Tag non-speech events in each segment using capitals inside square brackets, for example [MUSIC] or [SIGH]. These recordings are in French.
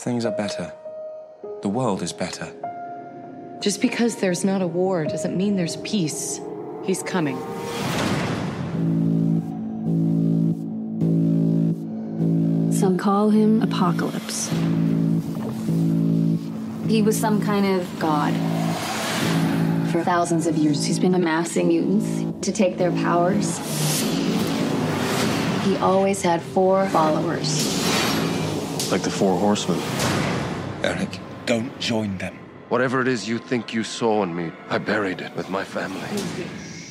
Things are better. The world is better. Just because there's not a war doesn't mean there's peace. He's coming. Some call him Apocalypse. He was some kind of god. For thousands of years, he's been amassing mutants to take their powers. He always had four followers. Like the Four Horsemen. Eric, don't join them. Whatever it is you think you saw in me, I buried it with my family.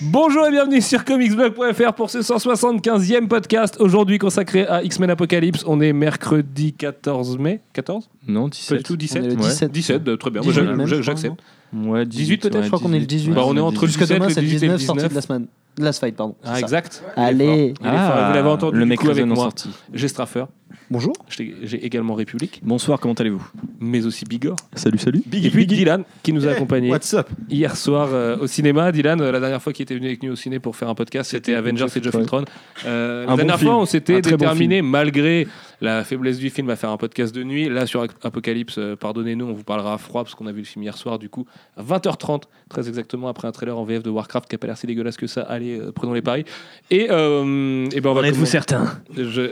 Bonjour et bienvenue sur comicsblog.fr pour ce 175e podcast, aujourd'hui consacré à X-Men Apocalypse. On est mercredi 14 mai 14 Non, Pas 17. du tout, 17 On est le Ouais. 17. 17, euh, très bien. 18 Moi, même, j'a- je crois, J'accepte. Ouais, 18 peut-être, ouais, Je crois qu'on est le 18. Bah, on est entre le Jusqu'à 17, demain, le c'est le 18 et le 19 sortie 19. de la semaine. De Last Fight, pardon. Ah, exact. Allez. Il est fort. Il est fort. Vous l'avez entendu le du mec coup, avec moi. J'ai Straffer, Bonjour. j'ai également République, Bonsoir, comment allez-vous? Mais aussi Bigor. Salut, salut. Et puis Dylan, qui nous a accompagnés What's up? hier soir euh, au cinéma. Dylan, euh, la dernière fois qu'il était venu avec nous au ciné pour faire un podcast, c'était Avengers et Geoff Ultron. Euh, la bon dernière film. fois, on s'était bon déterminé, malgré la faiblesse du film, à faire un podcast de nuit. Là, sur Apocalypse, euh, pardonnez-nous, on vous parlera à froid parce qu'on a vu le film hier soir, du coup, à 20h30, très exactement, après un trailer en VF de Warcraft qui a pas l'air si dégueulasse que ça. Allez, euh, prenons les paris. Et, euh, et ben on va êtes-vous commencer- certain? Je...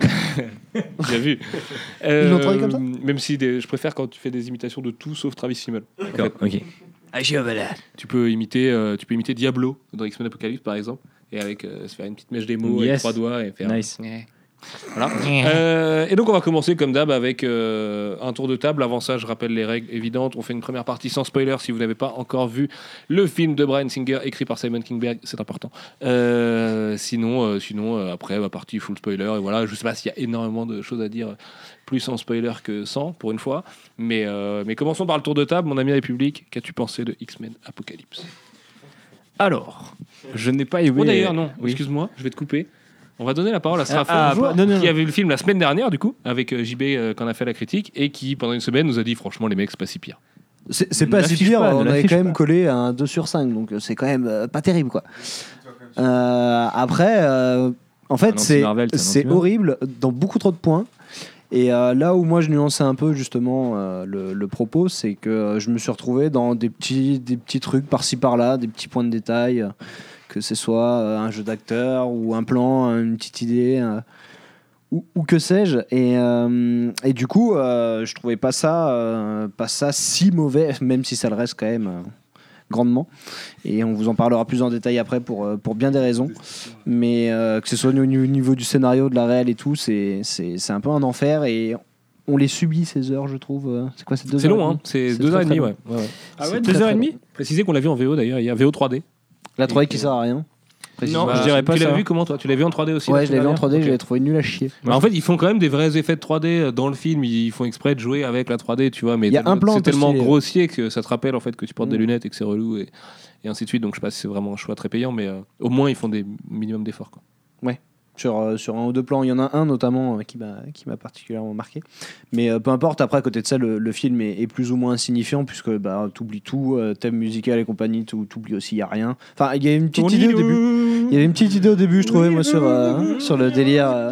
[LAUGHS] Bien vu. Ils l'ont traduit comme ça? Même si des- je préfère quand tu fais des imitations de tout sauf Travis Fimmel. D'accord, ok. Tu peux imiter, euh, tu peux imiter Diablo dans X-Men Apocalypse par exemple, et avec euh, se faire une petite mèche des mots avec trois doigts et faire. Nice. Voilà. Euh, et donc on va commencer comme d'hab avec euh, un tour de table. Avant ça, je rappelle les règles évidentes. On fait une première partie sans spoiler si vous n'avez pas encore vu le film de Brian Singer écrit par Simon Kingberg, c'est important. Euh, sinon, euh, sinon euh, après la partie full spoiler et voilà. Je sais pas s'il y a énormément de choses à dire, plus sans spoiler que sans pour une fois. Mais euh, mais commençons par le tour de table. Mon ami République, qu'as-tu pensé de X-Men Apocalypse? Alors, je n'ai pas aimé. Oh d'ailleurs non, Oui. excuse-moi, je vais te couper. On va donner la parole à Straffer, ah, non, non, qui non. a vu le film la semaine dernière du coup, avec euh, JB euh, quand on a fait la critique, et qui pendant une semaine nous a dit franchement les mecs c'est pas si pire. C'est pas si pire, pas, on avait quand même pas. collé à un 2 sur 5, donc euh, c'est quand même euh, pas terrible quoi. Euh, après, euh, en fait, c'est horrible dans beaucoup trop de points. Et euh, là où moi je nuançais un peu justement euh, le, le propos, c'est que je me suis retrouvé dans des petits, des petits trucs par-ci par-là, des petits points de détail, euh, que ce soit euh, un jeu d'acteur ou un plan, une petite idée. euh, ou, ou que sais-je et, euh, et du coup euh, je trouvais pas ça euh, pas ça si mauvais même si ça le reste quand même euh, grandement et on vous en parlera plus en détail après pour, pour bien des raisons mais euh, que ce soit au niveau, au niveau du scénario de la réelle et tout c'est c'est c'est un peu un enfer et on les subit ces heures je trouve c'est quoi c'est deux C'est heures long et hein, c'est C'est deux heures et demie très ouais. ouais, ouais. Ah ouais, deux heures et demie? Précisez qu'on l'a vu en VO d'ailleurs, il y a VO 3D. La 3D qui sert à rien Non, je dirais pas Tu l'as ça. vu comment toi? Tu l'as vu en 3D aussi ouais je l'ai vu en semaine 3D dernière je l'ai trouvé nul à chier Bah, en fait, ils font quand même des vrais effets de 3D dans le film. Ils font exprès de jouer avec la 3D, tu vois. Mais Il y a un plan c'est tellement stylé. grossier que ça te rappelle en fait que tu portes des Mm. lunettes et que c'est relou et, et ainsi de suite. Donc je sais pas si c'est vraiment un choix très payant, mais euh, au moins ils font des minimum d'efforts. quoi. Sur, euh, sur un ou deux plans. Il y en a un notamment euh, qui m'a particulièrement marqué. Mais euh, peu importe, après, à côté de ça, le, le film est, est plus ou moins insignifiant puisque bah, t'oublies tout, euh, thème musical et compagnie, tout- t'oublies aussi, il y a rien. Enfin, il y a une petite idée au début. Il y avait une petite idée au début, je trouvais, moi, sur, euh, sur le délire, euh,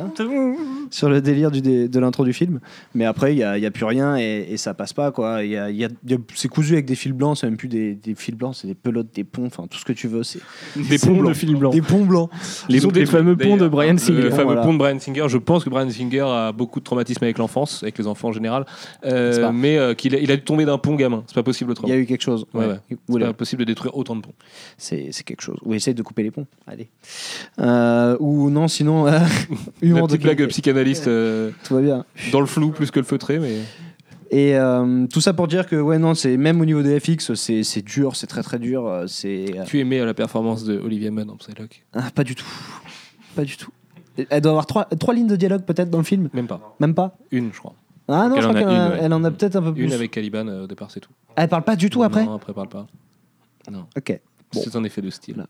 sur le délire du, dé- de l'intro du film. Mais après, il n'y a, il y a plus rien et, et ça passe pas, quoi. Il y a, il y a- il y a- c'est cousu avec des fils blancs, c'est même plus des, des fils blancs, c'est des pelotes, des ponts, enfin, tout ce que tu veux. C'est Des ponts blanc. de fil blanc. Des ponts blancs. Les, les des fameux ponts de. Brian Le Singer. fameux voilà. pont de Brian Singer. Je pense que Brian Singer a beaucoup de traumatisme avec l'enfance, avec les enfants en général, euh, mais euh, qu'il a, il a dû tomber d'un pont gamin. C'est pas possible Il autrement. y a eu quelque chose. Ouais, ouais. Ou C'est là, pas possible de détruire autant de ponts. C'est c'est quelque chose. Ou essaye de couper les ponts. Allez. Euh, ou non, sinon. euh, [LAUGHS] [LAUGHS] humour de petite blague qualité. Psychanalyste euh, Tout va bien. dans le flou plus que le feutré, mais Et euh, tout ça pour dire que, ouais, non, c'est même au niveau des FX, c'est c'est dur, c'est très très dur. euh, C'est. euh, tu aimais la performance de Olivia Munn en Psylocke? Ah, pas du tout. Pas du tout. Elle doit avoir trois, trois lignes de dialogue peut-être dans le film? Même pas. Même pas? Une, je crois. Ah non, Elle je en crois a qu'elle en a, une, ouais. elle en a peut-être un peu plus. Une avec Caliban euh, au départ, c'est tout. Elle parle pas du tout après? Non, après, parle pas. Ok. Bon. C'est un effet de style. Là.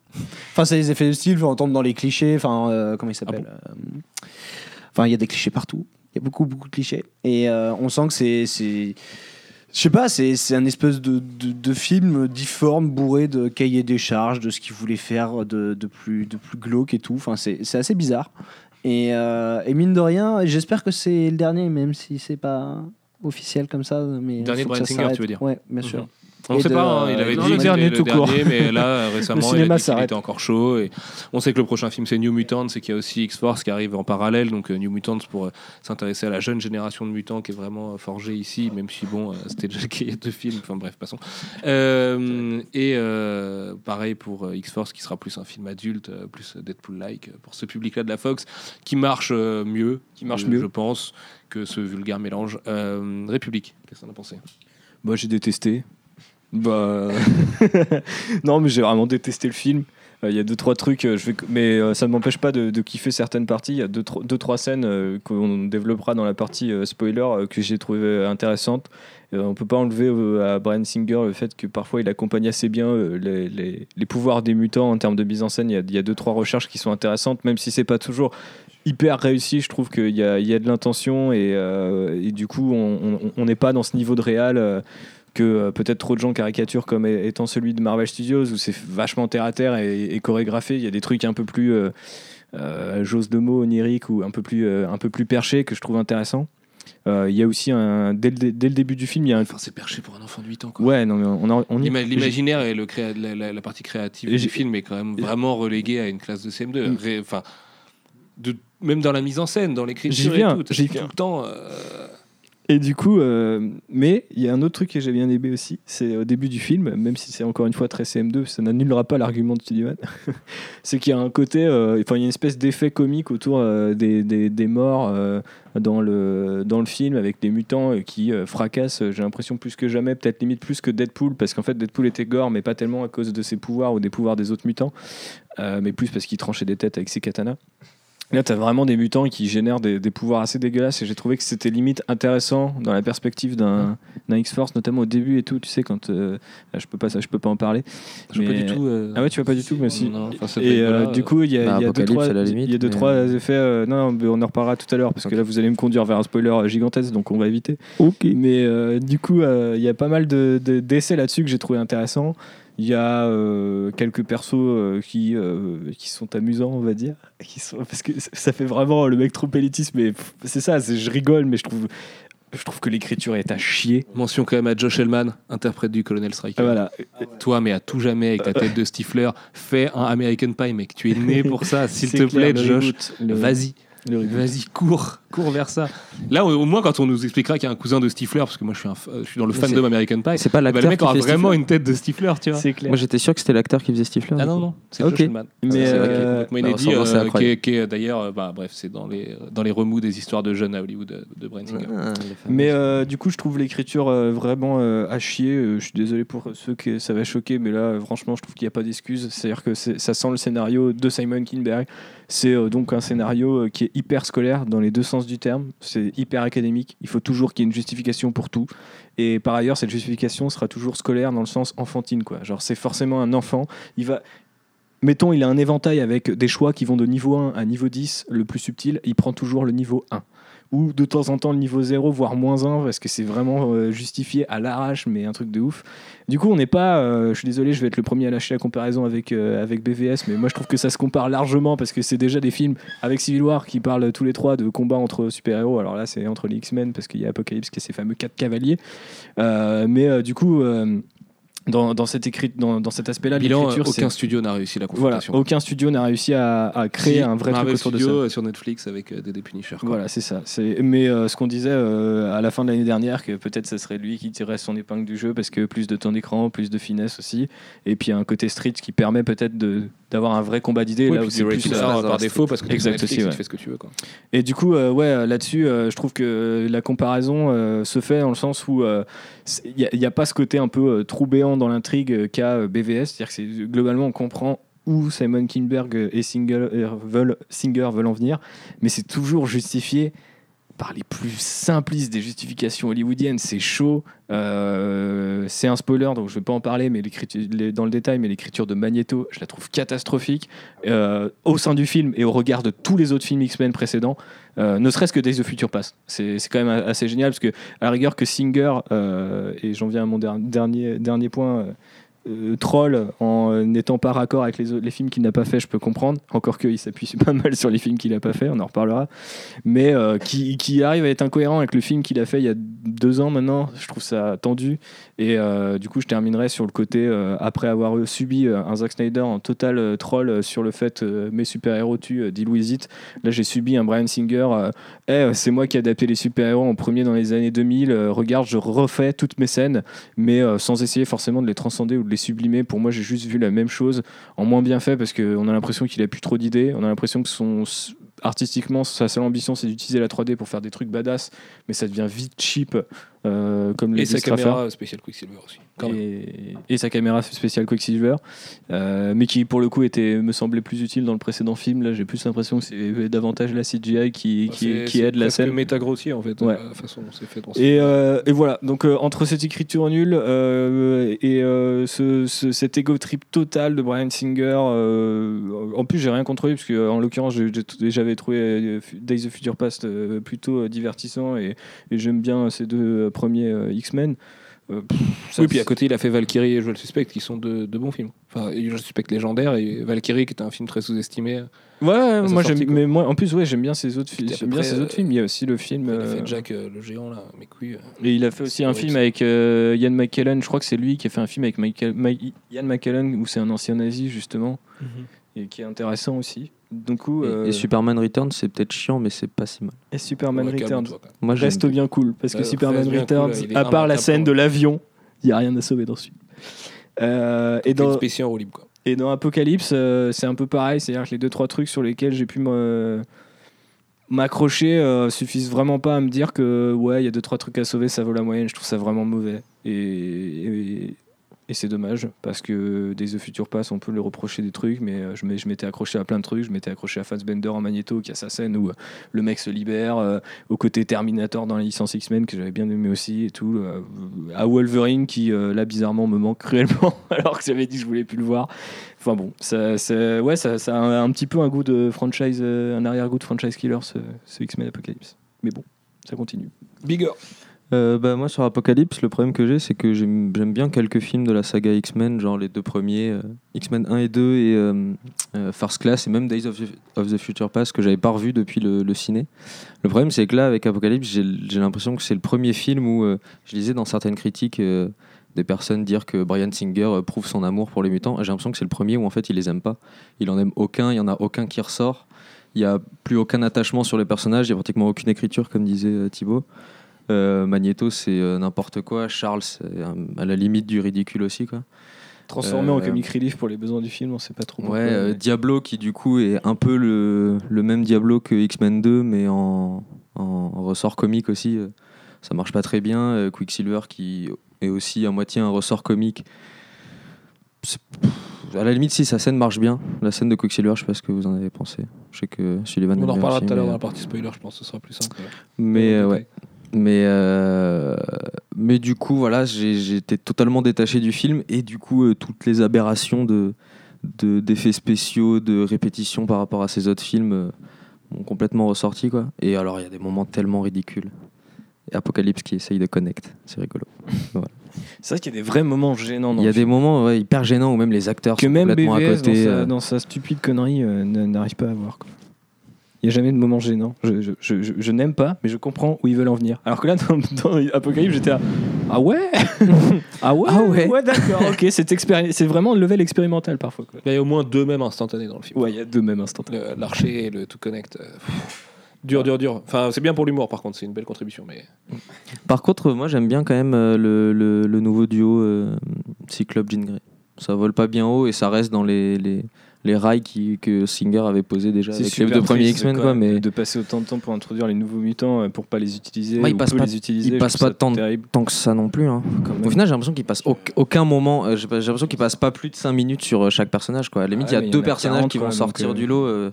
Enfin, c'est les effets de style, on tombe dans les clichés. Enfin, euh, comment il s'appelle Ah euh, Enfin, il y a des clichés partout. Il y a beaucoup, beaucoup de clichés. Et euh, on sent que c'est. c'est- Je sais pas, c'est c'est un espèce de, de, de film difforme, bourré de cahiers des charges, de ce qu'il voulait faire de, de, plus, de plus glauque et tout. Enfin, c'est c'est assez bizarre. Et, euh, et mine de rien, j'espère que c'est le dernier, même si c'est pas officiel comme ça. Mais Dernier ça Singer, tu veux dire Ouais, bien sûr. Mhm. On Et sait de- pas, hein, il avait dit le dernier c'était le tout court. dernier, mais là [LAUGHS] récemment il a dit était encore chaud. Et on sait que le prochain film c'est New Mutants et qu'il y a aussi X-Force qui arrive en parallèle. Donc euh, New Mutants pour euh, s'intéresser à la jeune génération de mutants qui est vraiment euh, forgée ici, même si bon, euh, c'était déjà qu'il y a deux films. Enfin bref, passons. Euh, et euh, pareil pour X-Force qui sera plus un film adulte, plus Deadpool-like pour ce public-là de la Fox qui marche mieux, Qui marche mieux. je pense, que ce vulgaire mélange. Euh, République, qu'est-ce que t'en as pensé? Bah, j'ai détesté. Bah. [LAUGHS] non, mais j'ai vraiment détesté le film. Euh, Il y a deux trois trucs, euh, mais euh, ça ne m'empêche pas de, kiffer certaines parties. Il y a deux, tro- deux trois scènes qu'on développera dans la partie spoiler que j'ai trouvé intéressantes. On peut pas enlever à Brian Singer le fait que parfois il accompagne assez bien les, les- pouvoirs des mutants en termes de mise en scène. Il y a, y a deux trois recherches qui sont intéressantes, même si c'est pas toujours hyper réussi. Je trouve qu'il y a, y a de l'intention et, du coup on n'est pas dans ce niveau de réal. Que euh, peut-être trop de gens caricaturent comme étant celui de Marvel Studios où c'est vachement terre à terre et, et chorégraphié. Il y a des trucs un peu plus, euh, euh, j'ose de mots, oniriques ou un peu plus, euh, un peu plus perchés que je trouve intéressants. Euh, Il y a aussi un dès le, dès le début du film, il y a un Enfin, c'est perché pour un enfant de 8 ans. Quoi. ouais non mais on, a- on y- L'ima- L'imaginaire et le créa- la, la- la partie créative Et du j'ai- film est quand même vraiment reléguée à une classe de CM2. Mm. Ré- Enfin, de, même dans la mise en scène, dans l'écriture J'y viens, et tout, j'y tout viens. le temps. euh, Et du coup, euh, mais il y a un autre truc que j'ai bien aimé aussi, c'est au début du film, même si c'est encore une fois très CM2, ça n'annulera pas l'argument de Studio [LAUGHS] c'est qu'il y a un côté, euh, enfin il y a une espèce d'effet comique autour euh, des, des, morts dans, le, dans le film avec des mutants qui fracassent, j'ai l'impression plus que jamais, peut-être limite plus que Deadpool, parce qu'en fait Deadpool était gore, mais pas tellement à cause de ses pouvoirs ou des pouvoirs des autres mutants, mais plus parce qu'il tranchait des têtes avec ses katanas. Là, tu as vraiment des mutants qui génèrent des, des pouvoirs assez dégueulasses et j'ai trouvé que c'était limite intéressant dans la perspective d'un X-Force, notamment au début et tout. Tu sais, quand. euh, là, je peux pas, ça, je peux pas en parler. je peux pas Mais- du tout. euh, Ah ouais, tu vas pas du tout, mais si. Non, enfin, Et euh, du coup, il y a, Bah, y a deux, trois, il y a limite, deux, mais- trois effets. euh, non, mais on en reparlera tout à l'heure parce que là, vous allez me conduire vers un spoiler gigantesque, donc on va éviter. Ok. Mais euh, du coup, euh, il y a pas mal de- de- d'essais là-dessus que j'ai trouvé intéressant. Il y a euh, quelques persos euh, qui, euh, qui sont amusants, on va dire. Qui sont, parce que ça fait vraiment le mec trop élitiste, mais c'est ça, c'est- je rigole, mais je trouve, je trouve que l'écriture est à chier. Mention quand même à Josh Hellman, interprète du colonel Striker. Ah, Voilà. Toi, mais à tout jamais, avec ta tête de Stifler, fais un American Pie, mec. Tu es né pour ça. [LAUGHS] S'il te clair, plaît, Josh, le- vas-y. Le. Vas-y, cours, cours vers ça. Là, au moins, quand on nous expliquera qu'il y a un cousin de Stifler, parce que moi, je suis, un fa- je suis dans le Mais fandom American Pie, C'est pas bah, le l'acteur mec qui aura fait vraiment Stifler une tête de Stifler, tu vois. C'est clair. Moi j'étais sûr que c'était l'acteur qui faisait Stifler. Ah non, non, c'est Ok. Josh. Mais, C'est euh, vrai qu'il est complètement bah, inédit, c'est euh, qui est, est d'ailleurs, euh, bah, bref, c'est dans les, dans les remous des histoires de jeunes à Hollywood de, de Bryan Singer. Ah. Mais euh, du coup, je trouve l'écriture euh, vraiment euh, à chier. Euh, je suis désolé pour ceux que ça va choquer, mais là, euh, franchement, je trouve qu'il n'y a pas d'excuse. C'est-à-dire que ça sent le scénario de Simon Kinberg. C'est euh, donc un scénario euh, qui est hyper scolaire dans les deux sens du terme. C'est hyper académique. Il faut toujours qu'il y ait une justification pour tout. Et par ailleurs, cette justification sera toujours scolaire dans le sens enfantine. Quoi. Genre, c'est forcément un enfant. Il va. Mettons, il a un éventail avec des choix qui vont de niveau 1 à niveau 10, le plus subtil. Il prend toujours le niveau 1 ou de temps en temps le niveau 0, voire moins 1, parce que c'est vraiment euh, justifié à l'arrache, mais un truc de ouf. Du coup, on n'est pas, euh, je suis désolé, je vais être le premier à lâcher la comparaison avec, euh, avec BVS, mais moi je trouve que ça se compare largement, parce que c'est déjà des films avec Civil War qui parlent tous les trois de combats entre super-héros. Alors là, c'est entre les X-Men, parce qu'il y a Apocalypse qui est ces fameux quatre cavaliers. Mais du coup, dans, dans, cet écrit, dans, dans cet aspect-là, Bilan, l'écriture, aucun studio n'a réussi la Voilà, confrontation. aucun studio n'a réussi à, à créer Si, un vrai Marvel truc autour de ça. Euh, sur Netflix avec euh, des Punisher. quoi. Voilà, c'est ça. C'est- Mais euh, ce qu'on disait euh, à la fin de l'année dernière, que peut-être ce serait lui qui tirerait son épingle du jeu parce que plus de temps d'écran, plus de finesse aussi. Et puis un côté street qui permet peut-être de- d'avoir un vrai combat d'idées. Oui, là où c'est plus, euh, R euh, par défaut parce que Exact Netflix, aussi, tu fais ce que tu veux. Quoi. Et du coup, euh, ouais, là-dessus, euh, je trouve que la comparaison euh, se fait dans le sens où euh, il n'y a, pas ce côté un peu euh, trou béant dans l'intrigue euh, qu'a euh, BVS. C'est-à-dire que globalement, on comprend où Simon Kinberg et Singer euh, veulent, Singer veulent en venir, mais c'est toujours justifié par les plus simplistes des justifications hollywoodiennes. C'est chaud. Euh, c'est un spoiler, donc je vais pas en parler, mais dans le détail, mais l'écriture de Magneto, je la trouve catastrophique euh, au sein du film et au regard de tous les autres films X-Men précédents. Euh, ne serait-ce que Days of Future Past. C'est quand même assez génial parce que, à la rigueur, que Singer, et j'en viens à mon der- dernier, dernier point, euh, troll en euh, n'étant pas raccord avec les, films qu'il n'a pas fait, je peux comprendre. Encore qu'il s'appuie [LAUGHS] pas mal sur les films qu'il n'a pas fait, on en reparlera. Mais euh, qui, arrive à être incohérent avec le film qu'il a fait il y a deux ans maintenant, je trouve ça tendu. Et du coup, je terminerai sur le côté, après avoir subi un Zack Snyder en total troll sur le fait mes super-héros tuent, deal with it. Là, j'ai subi un Brian Singer. euh, c'est moi qui ai adapté les super-héros en premier dans les années 2000. euh, regarde, je refais toutes mes scènes, mais sans essayer forcément de les transcender ou de les sublimer. Pour moi, j'ai juste vu la même chose en moins bien fait parce qu'on a l'impression qu'il a plus trop d'idées. On a l'impression que son artistiquement, sa seule ambition, c'est d'utiliser la 3D pour faire des trucs badass, mais ça devient vite cheap, euh, comme Et sa caméra spéciale Quicksilver aussi. Quand et, et sa caméra spéciale Quicksilver, euh, mais qui pour le coup était, me semblait plus utile dans le précédent film. Là, j'ai plus l'impression que c'est davantage la CGI qui, qui, C'est- qui c'est aide la scène. méta grossier en fait, Ouais. euh, la façon dont c'est fait dans Et, euh, et voilà, donc euh, entre cette écriture nulle euh, et euh, ce, ce- cet ego trip total de Brian Singer, euh, en plus j'ai rien contre lui, parce que en l'occurrence j'ai- j'ai- trouvé euh, Days of Future Past euh, plutôt euh, divertissant et, et j'aime bien ces deux premiers X-Men. Euh, pff, oui, puis à côté, il a fait Valkyrie et Je le suspecte, qui sont de, de bons films. Enfin, le suspecte légendaire et Valkyrie, qui est un film très sous-estimé. Ouais, moi j'aime, mais moi en plus ouais j'aime bien ses autres films. J'aime bien ses autres films. Il y a aussi le film. Il a fait Jack euh, le géant, là, mes couilles. Et il a fait aussi un film avec Ian McKellen. Je crois que c'est lui qui a fait un film avec Michael, Mi- Ian McKellen où c'est un ancien nazi justement et qui est intéressant aussi. Du coup, Et- euh, Et, Superman Returns, c'est peut-être chiant, mais c'est pas si mal. et Superman Ouais, Returns. Moi, reste bien cool parce que Ouais, Superman Returns, cool, est à part la scène de l'avion, il y a rien à sauver dessus. Euh, et Et dans dans spécial en roue libre, quoi. et dans Apocalypse, euh, c'est un peu pareil, c'est-à-dire que les deux trois trucs sur lesquels j'ai pu m'accrocher euh, suffisent vraiment pas à me dire que ouais, il y a deux trois trucs à sauver, ça vaut la moyenne. Je trouve ça vraiment mauvais et, et, et c'est dommage parce que Days of Future Pass, on peut le reprocher des trucs, mais euh, je m'étais accroché à plein de trucs. Je m'étais accroché à Fassbender en Magneto, qui a sa scène où euh, le mec se libère, euh, au côté Terminator dans la licence X-Men que j'avais bien aimé aussi et tout, à Wolverine qui là bizarrement me manque [LAUGHS] cruellement alors que j'avais dit que je voulais plus le voir. Enfin bon, ça, ouais, ça, a un, petit peu un goût de franchise, un arrière-goût de franchise killer ce, ce X-Men Apocalypse. Mais bon, ça continue. Bigger. Euh, bah, moi, sur Apocalypse, le problème que j'ai, c'est que j'aime bien quelques films de la saga X-Men, genre les deux premiers, euh, X-Men 1 et 2 et euh, euh, First Class, et même Days of, the Future Past, que j'avais pas revu depuis le, le ciné. Le problème, c'est que là, avec Apocalypse, j'ai l'impression que c'est le premier film où euh, je lisais dans certaines critiques des personnes dire que Brian Singer prouve son amour pour les mutants. J'ai l'impression que c'est le premier où en fait il les aime pas. Il en aime aucun, il y en a aucun qui ressort. Il y a plus aucun attachement sur les personnages, il y a pratiquement aucune écriture, comme disait Thibaut. Euh, Magneto, c'est euh, n'importe quoi. Charles, c'est euh, à la limite du ridicule aussi, quoi. Transformé en comic relief pour les besoins du film, on sait pas trop. pourquoi, Ouais, mais- Diablo qui du coup est un peu le, le même Diablo que X-Men 2, mais en, en ressort comique aussi. Ça marche pas très bien. Quicksilver qui est aussi à moitié un ressort comique. À la limite, si sa scène marche bien, la scène de Quicksilver, je sais pas ce que vous en avez pensé. Je sais que Sullivan On en reparlera tout à l'heure dans la partie spoiler, je pense que ce sera plus simple. mais ouais. Mais, euh, mais du coup, voilà, j'étais totalement détaché du film et du coup, euh, toutes les aberrations de de- d'effets spéciaux, de répétitions par rapport à ces autres films euh, m'ont complètement ressorti. Quoi. Et alors, il y a des moments tellement ridicules. Et Apocalypse qui essaye de connect, c'est rigolo. [LAUGHS] C'est vrai qu'il y a des vrais moments gênants. dans Il y a des film. moments ouais, hyper gênants où même les acteurs que sont même complètement à côté. dans, sa, euh, dans sa stupide connerie n'arrive pas à voir. quoi. Il n'y a jamais de moment gênant. Je, je, je, je- je n'aime pas, mais je comprends où ils veulent en venir. Alors que là, dans, dans Apocalypse, j'étais là. [LAUGHS] Ah ouais? Ah ouais? Ah ouais d'accord, ok. C'est, expéri- c'est vraiment le level expérimental parfois. Quoi. Il y a au moins deux mêmes instantanés dans le film. Ouais, il y a deux mêmes instants. Le- L'archer et le tout connect. euh, pff, dur, dur, dur. Enfin, c'est bien pour l'humour, par contre, c'est une belle contribution. Mais Par contre, moi j'aime bien quand même euh, le, le- le nouveau duo euh, Cyclope Jean Grey. Ça vole pas bien haut et ça reste dans les, les, les rails qui, que Singer avait posé déjà C'est avec les deux premiers X-Men. quoi, mais de passer autant de temps pour introduire les nouveaux mutants euh, pour pas les utiliser. Ouais, il ou passe peu pas- les utiliser. il passe pas tant tant que ça non plus. hein. Au final, j'ai l'impression qu'il passe au- aucun moment. euh, j'ai l'impression qu'il passe pas plus de 5 minutes sur euh, chaque personnage. Quoi. À la limite, Ah il y a il y deux personnages 40, qui vont quoi, sortir euh, du lot, euh,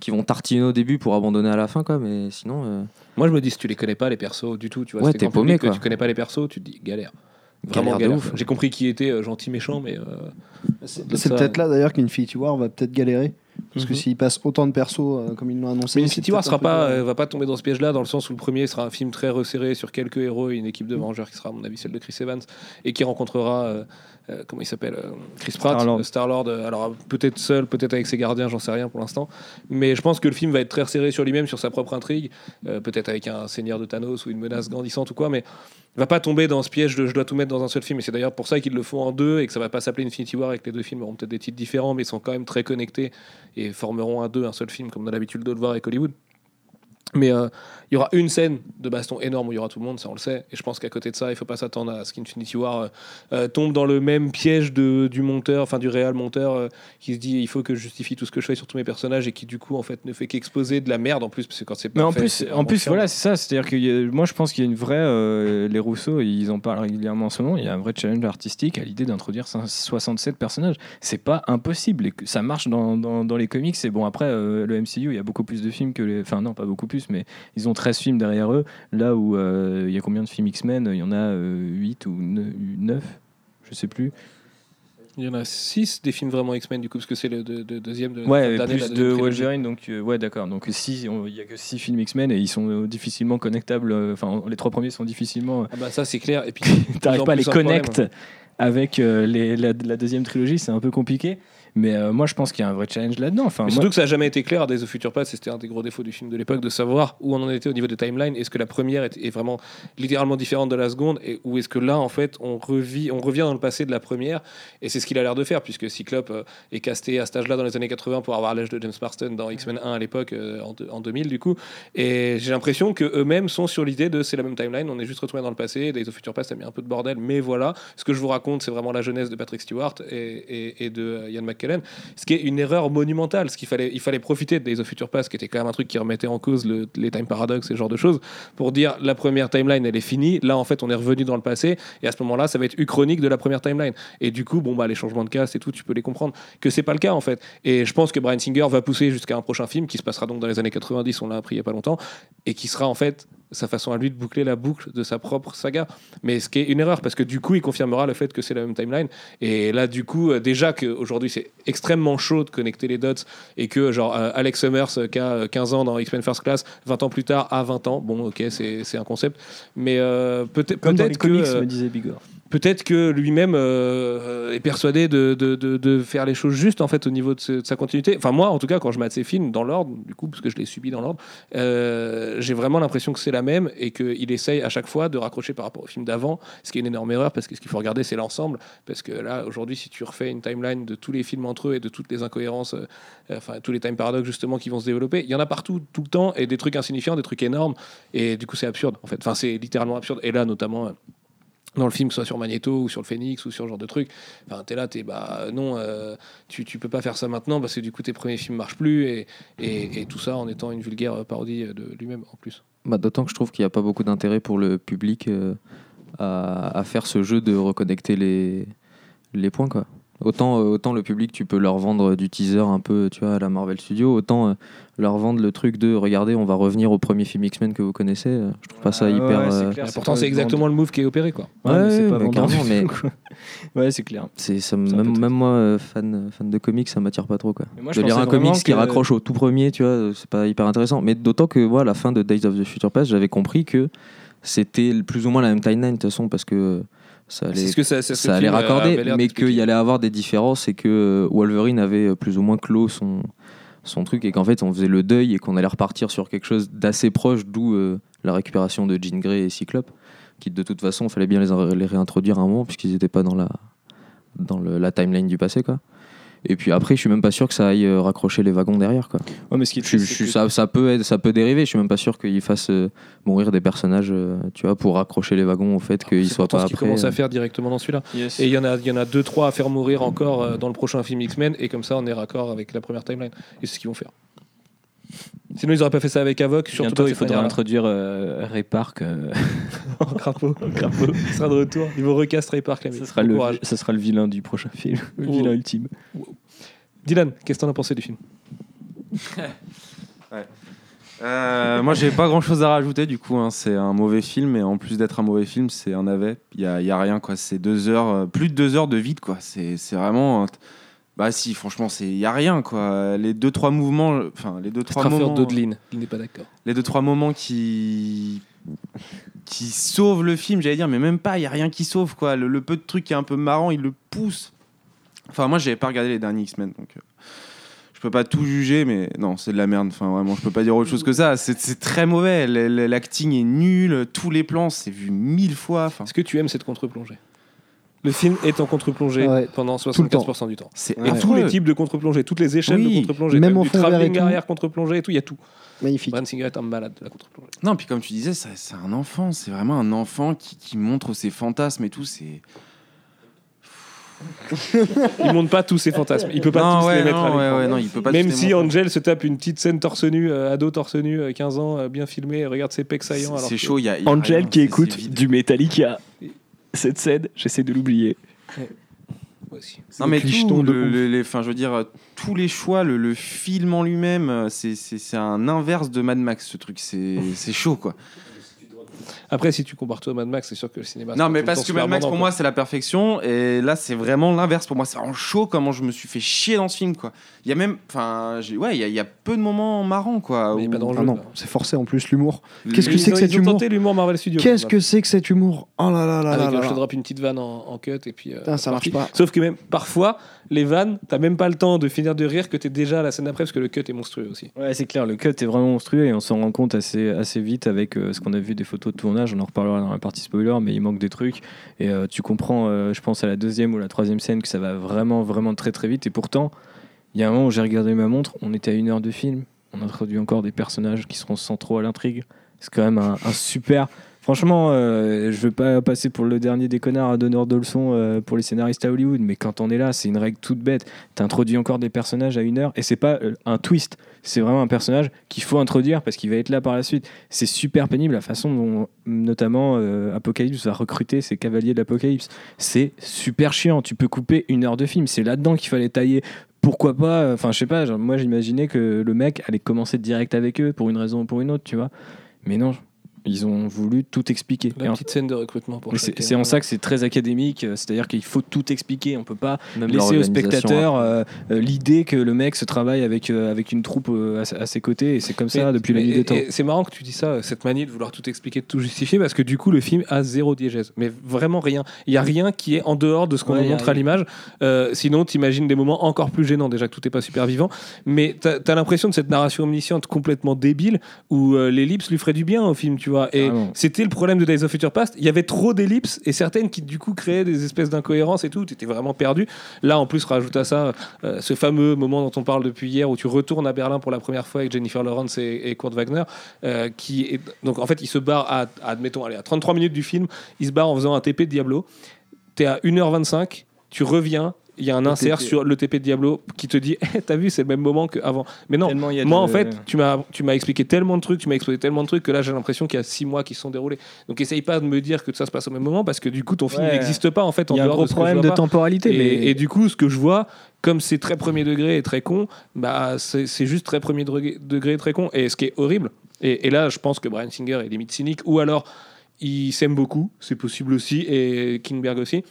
qui vont tartiner au début pour abandonner à la fin. Quoi, mais sinon, euh, moi, je me dis, si tu les connais pas, les persos, du tout, tu vois, Ouais, c'est t'es paumé, que quoi. Tu connais pas les persos, tu te dis galère. Vraiment Galère galère. J'ai compris qui était euh, gentil, méchant, mais. euh, C'est peut-être là d'ailleurs qu'Infinity War va peut-être galérer. Parce que Mhm. s'ils passent autant de persos euh, comme ils l'ont annoncé. Mais c'est Infinity War sera pas, de- euh, va pas tomber dans ce piège-là, dans le sens où le premier sera un film très resserré sur quelques héros et une équipe de vengeurs qui sera, à mon avis, celle de Chris Evans, et qui rencontrera, euh, euh, comment il s'appelle euh, Chris Pratt, Star-Lord. euh, Star-Lord. alors peut-être seul, peut-être avec ses gardiens, j'en sais rien pour l'instant. Mais je pense que le film va être très resserré sur lui-même, sur sa propre intrigue, euh, peut-être avec un seigneur de Thanos ou une menace grandissante ou quoi, mais il va pas tomber dans ce piège de je dois tout mettre dans un seul film. Et c'est d'ailleurs pour ça qu'ils le font en deux et que ça va pas s'appeler Infinity War et que les deux films auront peut-être des titres différents, mais ils sont quand même très connectés et formeront un deux, un seul film, comme on a l'habitude de le voir avec Hollywood. Mais euh, il y aura une scène de baston énorme où il y aura tout le monde, ça on le sait. Et je pense qu'à côté de ça, il faut pas s'attendre à ce qu'Infinity War euh, euh, tombe dans le même piège de, du monteur, enfin du réel monteur, euh, qui se dit il faut que je justifie tout ce que je fais sur tous mes personnages et qui du coup en fait ne fait qu'exposer de la merde en plus, parce que quand c'est Mais en fait, plus, c'est en plus voilà, c'est ça. C'est-à-dire que moi, je pense qu'il y a une vraie. les Rousseau, ils en parlent régulièrement en ce moment. Il y a un vrai challenge artistique à l'idée d'introduire 67 personnages. C'est pas impossible. Et que ça marche dans, dans, dans les comics. Et bon, après, le MCU, il y a beaucoup plus de films que les. Enfin, non, pas beaucoup plus, mais ils ont 13 films derrière eux. Là où euh, il y a combien de films X-Men? Il y en a 8 ou 9 Je sais plus. Il y en a 6 des films vraiment X-Men du coup, parce que c'est le de- de- deuxième de Ouais, dernier plus de. Wolverine, donc euh, ouais, d'accord. Donc six, on- il y a que 6 films X-Men et ils sont euh, difficilement connectables. euh, Enfin, les trois premiers sont difficilement. Ah bah ça c'est clair. Et puis [LAUGHS] T'arrives pas à les connecter avec euh, les, la, la deuxième trilogie, c'est un peu compliqué. Mais euh, moi, je pense qu'il y a un vrai challenge là-dedans. Enfin, moi- surtout que ça n'a jamais été clair à Days of Future Past, c'était un des gros défauts du film de l'époque, de savoir où on en était au niveau des timelines. Est-ce que la première est, est vraiment littéralement différente de la seconde, et ou est-ce que là, en fait, on, revit, on revient dans le passé de la première, et c'est ce qu'il a l'air de faire, puisque Cyclope euh, est casté à cet âge-là dans les années 80 pour avoir l'âge de James Marston dans X-Men 1 à l'époque, euh, en, en 2000 du coup. Et j'ai l'impression qu'eux-mêmes sont sur l'idée de c'est la même timeline, on est juste retourné dans le passé, Days of Future Past a mis un peu de bordel, mais voilà, ce que je vous raconte, c'est vraiment la jeunesse de Patrick Stewart et, et- et de Ian McKellen ce qui est une erreur monumentale. Ce qu'il fallait, il fallait profiter de Days of Future Past, qui était quand même un truc qui remettait en cause le- les time paradox et ce genre de choses, pour dire la première timeline elle est finie. Là en fait on est revenu dans le passé et à ce moment-là ça va être uchronique de la première timeline. Et du coup bon bah les changements de cast et tout tu peux les comprendre que c'est pas le cas en fait. Et je pense que Brian Singer va pousser jusqu'à un prochain film qui se passera donc dans les années 90, on l'a appris il y a pas longtemps, et qui sera en fait sa façon à lui de boucler la boucle de sa propre saga. Mais ce qui est une erreur parce que du coup il confirmera le fait que c'est la même timeline. Et là, du coup, euh, déjà qu'aujourd'hui, c'est extrêmement chaud de connecter les dots et que, genre, euh, Alex Summers, euh, qui a euh, 15 ans dans X-Men First Class, 20 ans plus tard, a 20 ans. Bon, ok, c'est un concept. Mais peut-être que. comics, me disait Bigor. Peut-être que lui-même euh, est persuadé de, faire les choses justes en fait au niveau de, sa continuité. Enfin moi en tout cas quand je mate ses films dans l'ordre du coup parce que je l'ai subi dans l'ordre, euh, j'ai vraiment l'impression que c'est la même et qu'il essaye à chaque fois de raccrocher par rapport au film d'avant, ce qui est une énorme erreur parce que ce qu'il faut regarder c'est l'ensemble parce que là aujourd'hui si tu refais une timeline de tous les films entre eux et de toutes les incohérences, euh, enfin tous les time paradoxes justement qui vont se développer, il y en a partout tout le temps et des trucs insignifiants, des trucs énormes et du coup c'est absurde en fait. Enfin c'est littéralement absurde et là notamment. Dans le film, soit sur Magneto ou sur le Phoenix ou sur ce genre de truc. Enfin, t'es là, t'es bah non, euh, tu, peux pas faire ça maintenant parce que du coup tes premiers films marchent plus et, tout ça en étant une vulgaire parodie de lui-même en plus. Bah, D'autant que je trouve qu'il n'y a pas beaucoup d'intérêt pour le public euh, à, à faire ce jeu de reconnecter les, les points. Quoi. Autant, euh, autant le public, tu peux leur vendre du teaser un peu tu vois, à la Marvel Studios, autant euh, leur vendre le truc de regardez, on va revenir au premier film X-Men que vous connaissez. Euh, Je trouve pas ça Ah hyper. ouais, c'est euh, clair, Et pourtant, c'est exactement le move qui est opéré quoi. Ouais, mais c'est pas mais carrément. Ouais, c'est clair. c'est, ça, même, moi, euh, fan, fan de comics, ça m'attire pas trop. Quoi. Moi, je de lire un comics qui raccroche au tout premier, tu vois, c'est pas hyper intéressant. Mais d'autant que moi, à la fin de Days of the Future Past, j'avais compris que c'était plus ou moins la même timeline de toute façon, parce que ça allait, que ça, allait raccorder, l'air mais qu'il y allait avoir des différences et que euh, Wolverine avait euh, plus ou moins clos son, son truc et qu'en fait on faisait le deuil et qu'on allait repartir sur quelque chose d'assez proche, d'où euh, la récupération de Jean Grey et Cyclope, qui de toute façon, il fallait bien les, les réintroduire à un moment puisqu'ils n'étaient pas dans la, dans le- la timeline du passé. Quoi. Et puis après, je suis même pas sûr que ça aille euh, raccrocher les wagons derrière. Quoi. Ouais, mais ce qui Je, je c'est que- ça, ça, peut être, ça peut dériver, je suis même pas sûr qu'ils fassent euh, mourir des personnages euh, tu vois, pour raccrocher les wagons au fait qu'ils C'est soient pas ce qu'ils commencent à faire directement dans celui-là. Yes. Et il y en a, il y en a deux, trois à faire mourir encore euh, dans le prochain film X-Men, et comme ça, on est raccord avec la première timeline. Et c'est ce qu'ils vont faire. Sinon, ils auraient pas fait ça avec Avoc. Surtout Bientôt, il faudra introduire euh, Ray Park. euh, En [LAUGHS] crapaud, en [LAUGHS] crapaud. Il sera de retour. Ils vont recast Ray Park. ce, sera le, ce sera le vilain du prochain film. Le vilain ultime. Dylan, qu'est-ce que t'en as pensé du film [LAUGHS] Euh, moi, j'ai pas grand chose à rajouter du coup. hein. C'est un mauvais film et en plus d'être un mauvais film, c'est un navet. Il y a, il y a rien quoi. C'est deux heures, euh, plus de deux heures de vide quoi. C'est c'est vraiment. euh, Bah si, franchement, c'est y a rien quoi. Les deux trois mouvements, enfin les deux trois moments, Dodlin, il n'est pas d'accord. les deux trois moments qui qui sauvent le film, j'allais dire, mais même pas, il y a rien qui sauve quoi. Le, le peu de trucs qui est un peu marrant, il le pousse. Enfin moi, j'avais pas regardé les derniers X-Men, donc euh, je peux pas tout juger, mais non, c'est de la merde. Enfin vraiment, je peux pas dire autre chose que ça. C'est très mauvais. L'acting est nul, tous les plans, c'est vu mille fois. Enfin, Est-ce que tu aimes cette contre-plongée? Le film est en contre-plongée Ouais. pendant Tout le temps. 75% du temps. c'est Ouais. Et tous les types de contre-plongée, toutes les échelles Oui. de contre-plongée, Même même, en du travelling arrière contre-plongée et tout, il y a tout. Magnifique. Brian Singer est un malade de la contre-plongée. Non, puis comme tu disais, c'est un enfant. C'est vraiment un enfant qui, qui montre ses fantasmes et tout. C'est Il montre pas tous ses fantasmes, il peut pas non, tous ouais, les mettre non, à l'écran. ouais, ouais, non, il peut pas Même si. Angel se tape une petite scène torse nu, euh, ado torse nu, euh, 15 ans, euh, bien filmé, regarde ses pecs saillants. c'est chaud. Il y a, y Angel rien, qui écoute du Metallica. Cette scène, j'essaie de l'oublier. Moi aussi. Non mais tout, le- les, enfin, je veux dire, euh, tous les choix, le, le film en lui-même, euh, c'est- un inverse de Mad Max, ce truc. C'est c'est chaud, quoi. Après, si tu compares toi à Mad Max, c'est sûr que le cinéma. Non, mais tout le parce que Mad Max, pour quoi. moi, c'est la perfection. Et là, c'est vraiment l'inverse pour moi. C'est vraiment chaud comment je me suis fait chier dans ce film, quoi. Il y a même, enfin, ouais, il y, a- il y a peu de moments marrants, quoi. Mais a pas où- d'enjeu. Ah non, quoi. c'est forcé en plus l'humour. Qu'est-ce que Ils c'est ont- que cet Ils ont humour tenté l'humour Marvel Studios. Qu'est-ce que c'est que cet humour Oh là là là Avec, là là je te drop une petite vanne en, en cut et puis. euh, Putain, ça marche pas. Sauf que même parfois, les vannes, t'as même pas le temps de finir de rire que t'es déjà à la scène d'après parce que le cut est monstrueux aussi. Ouais, c'est clair, le cut est vraiment monstrueux et on s'en rend compte assez, assez vite avec euh, ce qu'on a vu des photos de tournage. On en reparlera dans la partie spoiler, mais il manque des trucs. Et euh, tu comprends, euh, je pense, à la deuxième ou la troisième scène que ça va vraiment, vraiment très, très vite. Et pourtant, il y a un moment où j'ai regardé ma montre, on était à une heure de film. On introduit encore des personnages qui seront centraux à l'intrigue. C'est quand même un, un super. Franchement, euh, je veux pas passer pour le dernier des connards à donneur de leçons euh, pour les scénaristes à Hollywood, mais quand on est là, c'est une règle toute bête. T'introduis encore des personnages à une heure et c'est pas euh, un twist, c'est vraiment un personnage qu'il faut introduire parce qu'il va être là par la suite. C'est super pénible la façon dont, notamment, euh, Apocalypse va recruter ses cavaliers de l'Apocalypse. C'est super chiant. Tu peux couper une heure de film. C'est là-dedans qu'il fallait tailler. Pourquoi pas Enfin, je sais pas. moi, j'imaginais que le mec allait commencer direct avec eux pour une raison ou pour une autre, tu vois. Mais non, ils ont voulu tout expliquer. Et La en- petite scène de recrutement pour c'est chacun. c'est en ça que c'est très académique, euh, c'est-à-dire qu'il faut tout expliquer. On peut pas Même laisser au spectateur après. euh, euh, l'idée que le mec se travaille avec, euh, avec une troupe euh, à, à ses côtés, et c'est comme ça Mais- depuis la nuit des temps. C'est marrant que tu dis ça, cette manie de vouloir tout expliquer, de tout justifier, parce que du coup, le film a zéro diégèse. Mais vraiment rien. Il y a rien qui est en dehors de ce qu'on Ouais, nous montre à l'image. Euh, sinon, t'imagines des moments encore plus gênants. Déjà que tout est pas super vivant. Mais t'as as, l'impression de cette narration omnisciente complètement débile où euh, l'ellipse lui ferait du bien au film, tu vois. Et c'était le problème de Days of Future Past. Il y avait trop d'ellipses et certaines qui, du coup, créaient des espèces d'incohérences et tout. T'étais vraiment perdu. Là, en plus, rajoute à ça euh, ce fameux moment dont on parle depuis hier où tu retournes à Berlin pour la première fois avec Jennifer Lawrence et, et Kurt Wagner, euh, qui est donc en fait il se barre à, admettons allez, à 33 minutes du film, il se barre en faisant un TP de Diablo. T'es à 1h25, tu reviens. Il y a un insert sur le TP de Diablo qui te dit [LAUGHS] Eh, T'as vu, c'est le même moment qu'avant. Mais non, moi, de- en fait, tu m'as, expliqué tellement de trucs, tu m'as exposé tellement de trucs que là, j'ai l'impression qu'il y a six mois qui se sont déroulés. Donc, essaye pas de me dire que ça se passe au même moment parce que du coup, ton film Ouais. n'existe pas en fait il y a un gros de problème de pas. temporalité, Et, mais et du coup, ce que je vois, comme c'est très premier degré et très con, bah, c'est juste très premier degré, et très con. Et ce qui est horrible, et, et là, je pense que Brian Singer est limite cynique, ou alors il s'aime beaucoup, c'est possible aussi, et Kingberg aussi.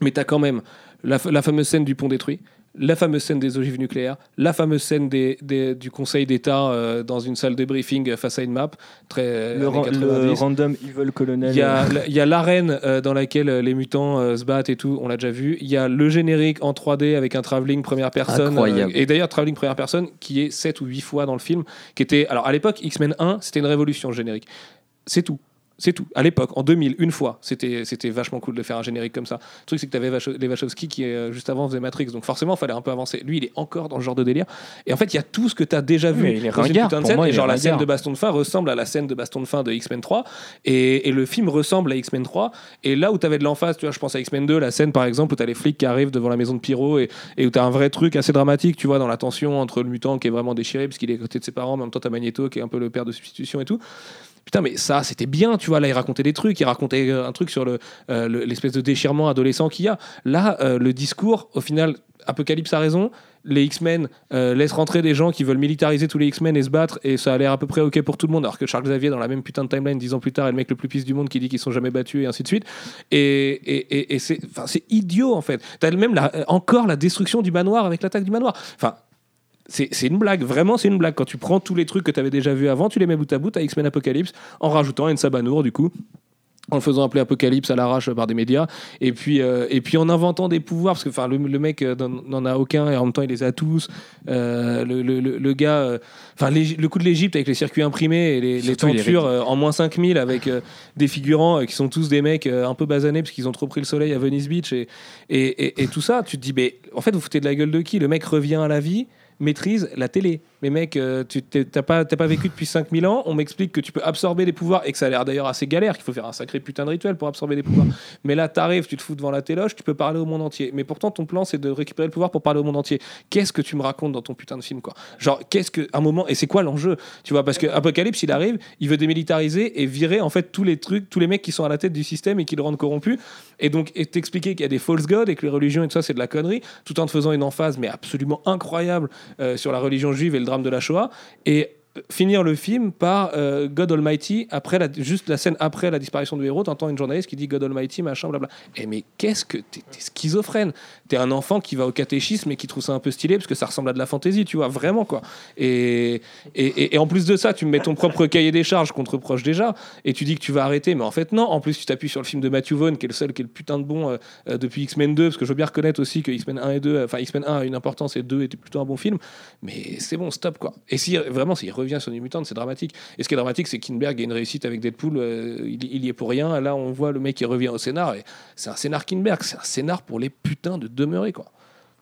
Mais tu as quand même la, fa- la fameuse scène du pont détruit, la fameuse scène des ogives nucléaires, la fameuse scène des, des- du Conseil d'État euh, dans une salle de briefing face à une map, très le, le 90. random evil colonel. Il y a, a l'arène euh, dans laquelle euh, les mutants euh, se battent et tout, on l'a déjà vu. Il y a le générique en 3D avec un travelling première personne. Incroyable. euh, et d'ailleurs, travelling première personne qui est 7 ou 8 fois dans le film. Qui était, alors à l'époque, X-Men 1, c'était une révolution le générique. C'est tout. C'est tout. À l'époque, en 2000, une fois, c'était c'était vachement cool de faire un générique comme ça. Le truc, c'est que tu avais les Wachowski qui, euh, juste avant, faisait Matrix. Donc forcément, il fallait un peu avancer. Lui, il est encore dans ce genre de délire. Et en fait, il y a tout ce que tu as déjà vu Mais il est dans une ringard. putain de Pour scène. moi, et il est genre, la scène ringard. de baston de fin ressemble à la scène de baston de fin de X-Men 3. Et, et le film ressemble à X-Men 3. Et là où tu avais de l'emphase, tu vois, je pense à X-Men 2, la scène par exemple où tu as les flics qui arrivent devant la maison de Pyro et, et où tu as un vrai truc assez dramatique, tu vois, dans la tension entre le mutant qui est vraiment déchiré parce qu'il est à côté de ses parents, mais en même temps, tu as Magneto qui est un peu le père de substitution et tout. Putain, mais ça, c'était bien, tu vois. Là, il racontait des trucs. Il racontait euh, un truc sur euh, le- l'espèce de déchirement adolescent qu'il y a. Là, euh, le discours, au final, Apocalypse a raison. les X-Men laissent rentrer des gens qui veulent militariser tous les X-Men et se battre, et ça a l'air à peu près ok pour tout le monde, alors que Charles Xavier, dans la même putain de timeline, dix ans plus tard, est le mec le plus pisse du monde qui dit qu'ils sont jamais battus, et ainsi de suite. Et, c'est idiot, en fait. T'as même encore la destruction du manoir avec l'attaque du manoir. Enfin, c'est une blague, vraiment c'est une blague. Quand tu prends tous les trucs que tu avais déjà vus avant, tu les mets bout à bout à X-Men Apocalypse en rajoutant une Sabanour du coup. En le faisant appeler Apocalypse à l'arrache par des médias, et puis, euh, et puis en inventant des pouvoirs, parce que enfin, le, le mec euh, n'en a aucun, et en même temps il les a tous. Euh, le, le- le- gars, enfin le coup de l'Égypte avec les circuits imprimés et les, les tentures en moins 5000 avec des figurants qui sont tous des mecs un peu basanés parce qu'ils ont trop pris le soleil à Venice Beach et, et, et- et tout ça, tu te dis, mais en fait, vous foutez de la gueule de qui? Le mec revient à la vie, maîtrise la télé. Mais mec, euh, tu t'as pas, pas vécu depuis 5000 ans, on m'explique que tu peux absorber les pouvoirs et que ça a l'air d'ailleurs assez galère, qu'il faut faire un sacré putain de rituel pour absorber les pouvoirs. Mais là, t'arrives, tu te fous devant la téloche, tu peux parler au monde entier. Mais pourtant, ton plan, c'est de récupérer le pouvoir pour parler au monde entier. Qu'est-ce que tu me racontes dans ton putain de film, quoi? Genre, qu'est-ce que. Un moment, et c'est quoi l'enjeu? Tu vois, parce que Apocalypse, il arrive, il veut démilitariser et virer, en fait, tous les trucs, tous les mecs qui sont à la tête du système et qui le rendent corrompu. Et donc, t'expliquer qu'il y a des false gods et que les religions et tout ça, c'est de la connerie, tout en te faisant une emphase, mais absolument incroyable, euh, sur la religion juive de la Shoah. Et finir le film par euh, God Almighty, après juste la scène après la disparition du héros, t'entends une journaliste qui dit God Almighty, machin, blabla. Et mais qu'est-ce que t'es t'es schizophrène? T'es un enfant qui va au catéchisme et qui trouve ça un peu stylé parce que ça ressemble à de la fantaisie, tu vois, vraiment quoi. Et, et, en plus de ça, tu me mets ton propre cahier des charges qu'on te reproche déjà, et tu dis que tu vas arrêter, mais en fait non. En plus, tu t'appuies sur le film de Matthew Vaughn, qui est le seul qui est le putain de bon euh, euh, depuis X-Men 2, parce que je veux bien reconnaître aussi que X-Men 1 et 2, euh, enfin X-Men 1 a une importance et 2 était plutôt un bon film, mais c'est bon, stop quoi. Et si vraiment, s'il revient sur New Mutant, c'est dramatique. Et ce qui est dramatique, c'est Kinberg a une réussite avec Deadpool, euh, il, il y est pour rien. Là, on voit le mec qui revient au scénar, et c'est un scénar Kinberg, c'est un scénar pour les putains de demeurer quoi.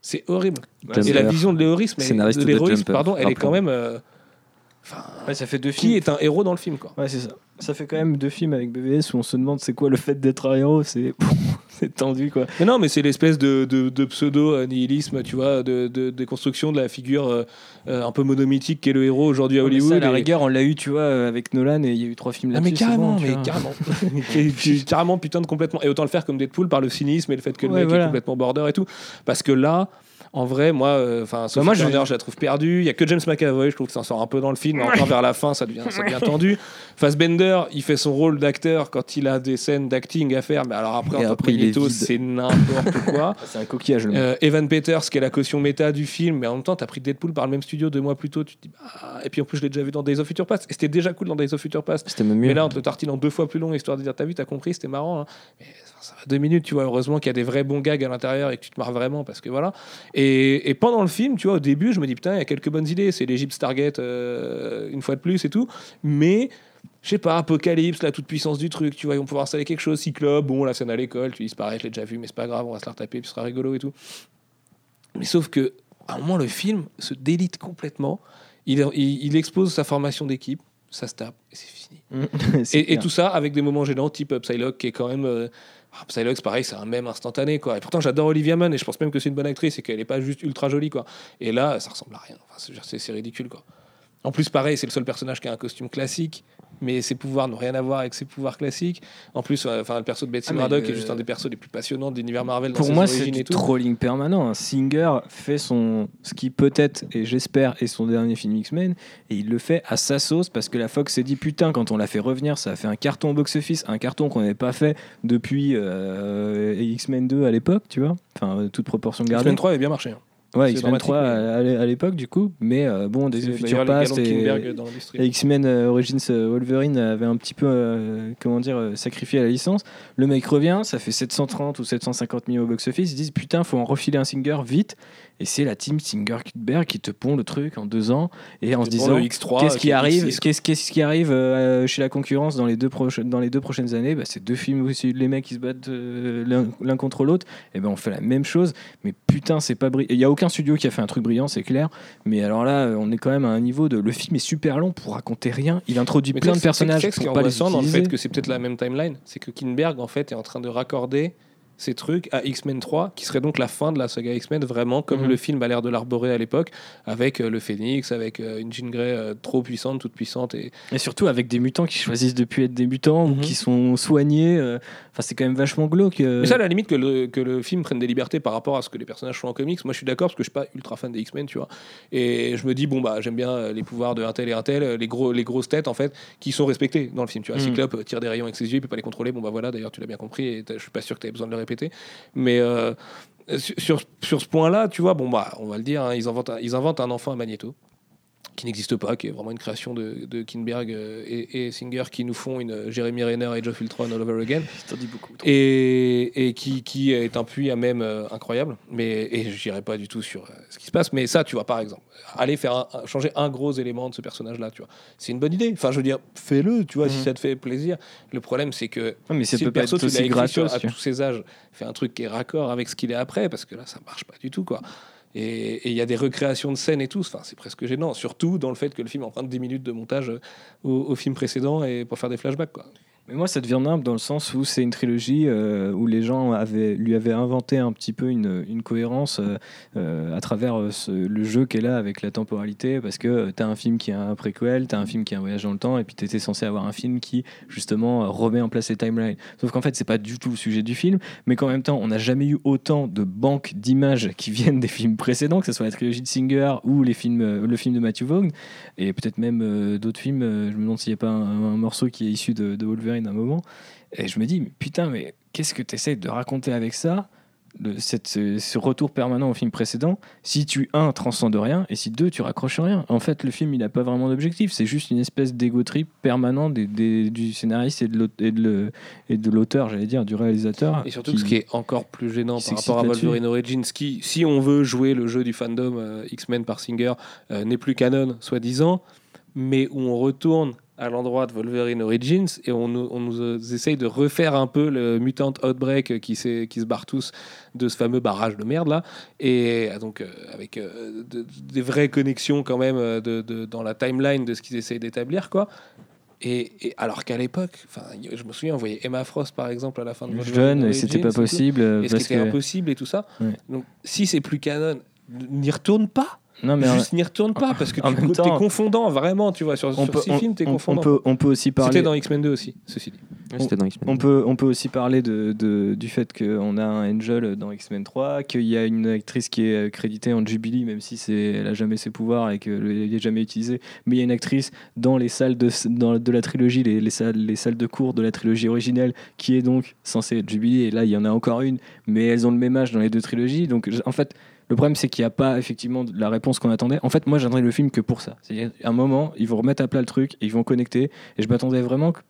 C'est horrible. Jumper. Et la vision de l'héroïsme, Scénariste de Jumper, pardon, elle est quand même. euh, Enfin, Ouais, ça fait deux qui films. est un héros dans le film quoi Ouais, c'est ça. Ça fait quand même deux films avec BVS où on se demande c'est quoi le fait d'être un héros. C'est [LAUGHS] c'est tendu quoi. Mais non, mais c'est l'espèce de, de, de pseudo-nihilisme, tu vois, de, de, de construction de la figure euh, un peu monomythique qu'est le héros aujourd'hui à mais ça, Hollywood. à la et- rigueur, on l'a eu, tu vois, euh, avec Nolan et il y a eu trois films Ah, là-dessus. mais c'est carrément, bon, mais vois. carrément. [LAUGHS] Carrément putain de complètement. Et autant le faire comme Deadpool par le cynisme et le fait que le mec voilà. est complètement border et tout. Parce que là, en vrai, moi, euh, enfin, Sophie moi, je- Turner, je... la trouve perdue. Il y a que James McAvoy, je trouve que ça en sort un peu dans le film. mais Encore vers la fin, ça devient, ça devient tendu. Fassbender, il fait son rôle d'acteur quand il a des scènes d'acting à faire. Mais alors après, en tant c'est n'importe [LAUGHS] quoi. C'est un coquillage. Euh, Evan Peters, qui est la caution méta du film, mais en même temps, t'as pris Deadpool par le même studio deux mois plus tôt. Tu te dis, bah... Et puis en plus, je l'ai déjà vu dans Days of Future Past. Et c'était déjà cool dans Days of Future Past. C'était même mieux. Mais là, on te le tartine en deux fois plus long, histoire de dire, t'as vu, t'as compris, c'était marrant. hein. Mais ça, va deux minutes, tu vois. Heureusement qu'il y a des vrais bons gags à l'intérieur et que tu te marres vraiment, parce que voilà. Et, et pendant le film, tu vois, au début, je me dis, putain, il y a quelques bonnes idées. C'est l'Egypte Stargate, euh, une fois de plus et tout. Mais. Je sais pas, Apocalypse, la toute puissance du truc, tu vois, ils vont pouvoir installer quelque chose, Cyclope, bon, la scène à l'école, tu disparais, je l'ai déjà vu, mais c'est pas grave, on va se la retaper, puis ce sera rigolo et tout. Mais sauf que, à un moment, le film se délite complètement, il, il, il expose sa formation d'équipe, ça se tape, et c'est fini. [LAUGHS] C'est Et, tout ça avec des moments gênants, type Psylocke, qui est quand même. euh, ah, Psylocke, pareil, c'est un même instantané, quoi. Et pourtant, j'adore Olivia Munn, et je pense même que c'est une bonne actrice, et qu'elle n'est pas juste ultra jolie, quoi. Et là, ça ressemble à rien. C'est ridicule, quoi. En plus, pareil, c'est le seul personnage qui a un costume classique, mais ses pouvoirs n'ont rien à voir avec ses pouvoirs classiques. En plus, euh, enfin, le perso de Betsy Ah, le- est juste un des persos les plus passionnants de l'univers Marvel dans Pour moi, c'est du et tout. trolling permanent. Un Singer fait son, ce qui peut-être, et j'espère, est son dernier film X-Men, et il le fait à sa sauce parce que la Fox s'est dit putain, quand on l'a fait revenir, ça a fait un carton au box-office, un carton qu'on n'avait pas fait depuis euh, X-Men 2 à l'époque, tu vois. Enfin, euh, toute proportion gardée. X-Men 3 avait bien marché. hein. Ouais, X-Men dramatique, 3 mais- à, à l'époque, du coup. Mais euh, bon, des les Past et, X-Men euh, Origins euh, Wolverine avait un petit peu, euh, comment dire, sacrifié la licence. Le mec revient, ça fait 730 ou 750 millions au box-office. Ils disent putain, faut en refiler un Singer vite. Et c'est la team Singer Kidberg qui te pond le truc en deux ans. Et en se disant, le X3, qu'est-ce qui arrive, X6, qu'est-ce, qu'est-ce qui arrive euh, chez la concurrence dans les deux, proches- dans les deux prochaines années? Bah, C'est deux films où c'est les mecs qui se battent euh, l'un, contre l'autre. Et ben on fait la même chose. Mais putain, c'est pas brillant. Il y a aucun studio qui a fait un truc brillant, c'est clair. Mais alors là, euh, on est quand même à un niveau de. Le film est super long pour raconter rien. Il introduit Mais plein de personnages sais ce qui est pas dans le fait que c'est peut-être la même timeline, c'est que Kinberg en fait est en train de raccorder ces trucs à X-Men 3, qui serait donc la fin de la saga X-Men, vraiment comme Mhm. le film a l'air de l'arborer à l'époque, avec euh, le Phénix, avec euh, une Jean Grey euh, trop puissante, toute puissante. Et... Et surtout avec des mutants qui choisissent de plus être des mutants ou Mhm. qui sont soignés. Enfin, c'est quand même vachement glauque. Mais ça, à la limite, que le, que le film prenne des libertés par rapport à ce que les personnages font en comics, moi je suis d'accord parce que je suis pas ultra fan des X-Men, tu vois. Et je me dis, bon, bah j'aime bien les pouvoirs de un tel et un tel, les, gros, les grosses têtes en fait, qui sont respectées dans le film, tu vois. Mhm. Cyclope tire des rayons avec ses yeux, il peut pas les contrôler, bon, bah voilà, d'ailleurs, tu l'as bien compris, et je suis pas sûr que tu aies besoin de le Mais euh, sur, sur, sur ce point-là, tu vois, bon, bah on va le dire, hein, ils, inventent un, ils inventent un enfant à Magneto qui n'existe pas, qui est vraiment une création de, de Kinberg euh, et, et Singer qui nous font une euh, Jeremy Renner et Joe Filtron all over again dis beaucoup. trop. et, et qui, qui est un puits à même euh, incroyable. Mais et je n'irai pas du tout sur euh, ce qui se passe. Mais ça, tu vois, par exemple, aller faire un- changer un gros élément de ce personnage-là, tu vois, c'est une bonne idée. Enfin, je veux dire, fais-le, tu vois, si Mhm. ça te fait plaisir. Le problème, c'est que Ouais, mais ça si peut le pas perso, être tu l'as aussi à tous ses âges, fait un truc qui est raccord avec ce qu'il est après, parce que là, ça marche pas du tout, quoi. Et il y a des recréations de scènes et tout. Enfin, c'est presque gênant, surtout dans le fait que le film emprunte 10 minutes de montage euh, au, au film précédent et pour faire des flashbacks, quoi. Mais moi, ça devient nimble dans le sens où c'est une trilogie euh, où les gens avaient, lui avaient inventé un petit peu une, une cohérence euh, euh, à travers le jeu qu'elle a avec la temporalité. Parce que tu as un film qui a un préquel, tu as un film qui a un voyage dans le temps, et puis tu étais censé avoir un film qui, justement, remet en place les timelines. Sauf qu'en fait, c'est pas du tout le sujet du film, mais qu'en même temps, on n'a jamais eu autant de banques d'images qui [LAUGHS] viennent des films précédents, que ce soit la trilogie de Singer ou les films, le film de Matthew Vaughn, et peut-être même d'autres films. je me demande s'il n'y a pas un, morceau qui est issu de Wolverine à un moment. Et je me dis, mais putain, mais qu'est-ce que tu essaies de raconter avec ça le- cette- ce, retour permanent au film précédent, si tu, un, transcendes rien, et si, deux, tu raccroches rien. En fait, le film, il n'a pas vraiment d'objectif. C'est juste une espèce d'égo trip permanent des, des- du scénariste et de l'auteur, j'allais dire, du réalisateur. Et surtout, qui- ce qui est encore plus gênant par rapport à. Wolverine Origins, qui, si on veut jouer le jeu du fandom euh, X-Men par Singer, euh, n'est plus canon, soi-disant, mais où on retourne à l'endroit de Wolverine Origins et on, nous- on nous euh, essaye de refaire un peu le Mutant Outbreak qui, qui se barre tous de ce fameux barrage de merde là, et euh, donc euh, avec euh, de- des vraies connexions quand même de, de- dans la timeline de ce qu'ils essayent d'établir, quoi. Et, et alors qu'à l'époque, je me souviens, on voyait Emma Frost par exemple à la fin de jeune, et c'était pas possible. Et parce que... impossible et tout ça. Ouais. Donc, si c'est plus canon, n'y retourne pas. Non, mais Juste n'y retourne pas parce que en tu même es confondant vraiment, tu vois. Sur, on sur peut, six on- films, t'es on- on confondant. peut, on peut aussi parler. C'était dans X-Men 2 aussi, ceci dit. Ouais, C'était dans X-Men. On peut, on peut aussi parler de, de- du fait qu'on a un Angel dans X-Men 3, qu'il y a une actrice qui est créditée en Jubilee, même si c'est, elle a jamais ses pouvoirs et qu'elle n'est jamais utilisée. Mais il y a une actrice dans les salles de, dans, de la trilogie, les, les salles, les salles de cours de la trilogie originelle, qui est donc censée être Jubilee. Et là, il y en a encore une, mais elles ont le même âge dans les deux trilogies. Donc, en fait. Le problème, c'est qu'il n'y a pas effectivement la réponse qu'on attendait. En fait, moi, j'attendais le film que pour ça. C'est-à-dire, à un moment, ils vont remettre à plat le truc, et ils vont connecter, et je m'attendais vraiment que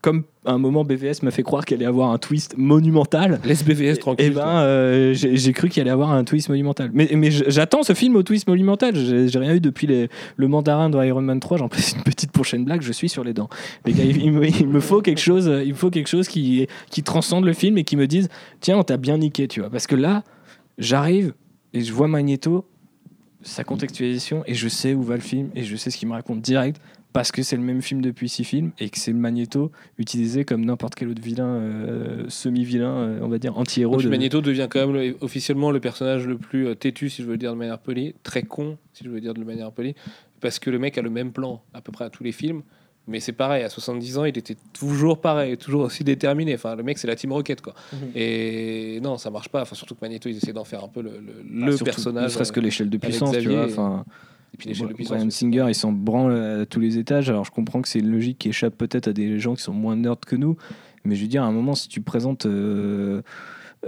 comme à un moment BVS m'a fait croire qu'il allait avoir un twist monumental. Laisse BVS tranquille. Et ben, euh, j'ai cru qu'il allait avoir un twist monumental. Mais, j'attends ce film au twist monumental. J'ai rien eu depuis les- le mandarin de Iron Man 3. J'en place une petite prochaine blague. Je suis sur les dents. Les gars, il, il me, il me faut quelque chose. Il me faut quelque chose qui, qui transcende le film et qui me dise tiens, on t'a bien niqué, tu vois. Parce que là, j'arrive et je vois Magneto, sa contextualisation et je sais où va le film et je sais ce qu'il me raconte direct parce que c'est le même film depuis six films et que c'est le Magneto utilisé comme n'importe quel autre vilain, euh, semi-vilain, euh, on va dire anti-héros. De- Magneto devient quand même le- officiellement le personnage le plus euh, têtu, si je veux le dire de manière polie, très con, si je veux le dire de manière polie, parce que le mec a le même plan à peu près à tous les films. Mais c'est pareil, à 70 ans, il était toujours pareil, toujours aussi déterminé. Enfin, le mec, c'est la Team Rocket, quoi. Et non, ça marche pas. Enfin, surtout que Magneto, ils essaient d'en faire un peu le, le- le Ah, surtout, personnage. Ne serait-ce que euh, l'échelle de puissance, tu vois. et- Enfin, Et puis l'échelle de puissance. Brian Singer, il s'en branle à tous les étages. Alors je comprends que c'est une logique qui échappe peut-être à des gens qui sont moins nerds que nous. Mais je veux dire, à un moment, si tu présentes euh,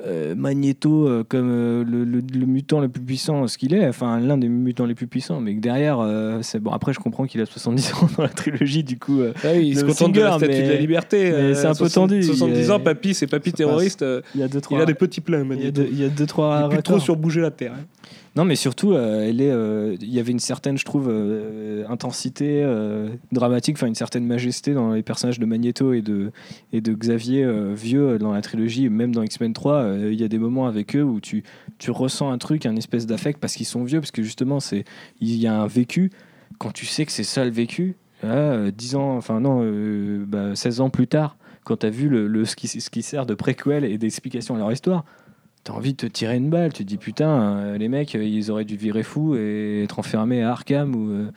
euh, Magneto euh, comme euh, le, le- le mutant le plus puissant, ce qu'il est, enfin l'un des mutants les plus puissants, mais que derrière, euh, c'est bon. Après, je comprends qu'il a 70 [LAUGHS] ans dans la trilogie, du coup. Ah oui, il se contente de la statue de la mais- liberté. mais c'est un peu tendu, 70 il ans, papy, c'est papy terroriste. il y a deux trois. Il a des petits plans, il y a Magneto. deux, il y a deux, trois Il est plus trop sur bouger la terre. hein. Non, mais surtout, euh, elle est, euh, il y avait une certaine, je trouve, euh, intensité dramatique, enfin une certaine majesté dans les personnages de Magneto et de, et de Xavier vieux dans la trilogie, même dans X-Men 3. euh, Il y a des moments avec eux où tu, tu ressens un truc, un espèce d'affect parce qu'ils sont vieux, parce que justement, c'est il y a un vécu. Quand tu sais que c'est ça le vécu, là, 10 ans, enfin non, euh, bah, 16 ans plus tard, quand t'as vu le, le- ce, qui, ce qui sert de préquel et d'explication à leur histoire, t'as envie de te tirer une balle. Tu te dis putain, euh, les mecs, euh, ils auraient dû virer fou et être enfermés à Arkham ou. euh,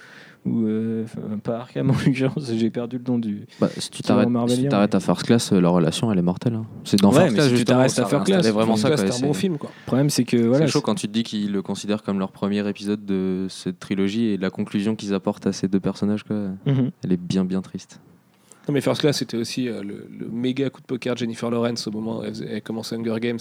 ou euh, pas Arkham [LAUGHS] en l'occurrence, j'ai perdu le nom du. Bah, si tu t'arrêtes si mais- à First Class, euh, leur relation elle est mortelle. hein. C'est dans Ouais, First Class si tu t'arrêtes à First Class, vraiment ça. C'était un bon c'est- film, quoi. Le problème, c'est que voilà. c'est chaud quand tu te dis qu'ils le considèrent comme leur premier épisode de cette trilogie et la conclusion qu'ils apportent à ces deux personnages, quoi, Mhm. elle est bien bien triste. Non mais First Class c'était aussi euh, le, méga coup de poker de Jennifer Lawrence au moment où elle, faisait- elle Hunger Games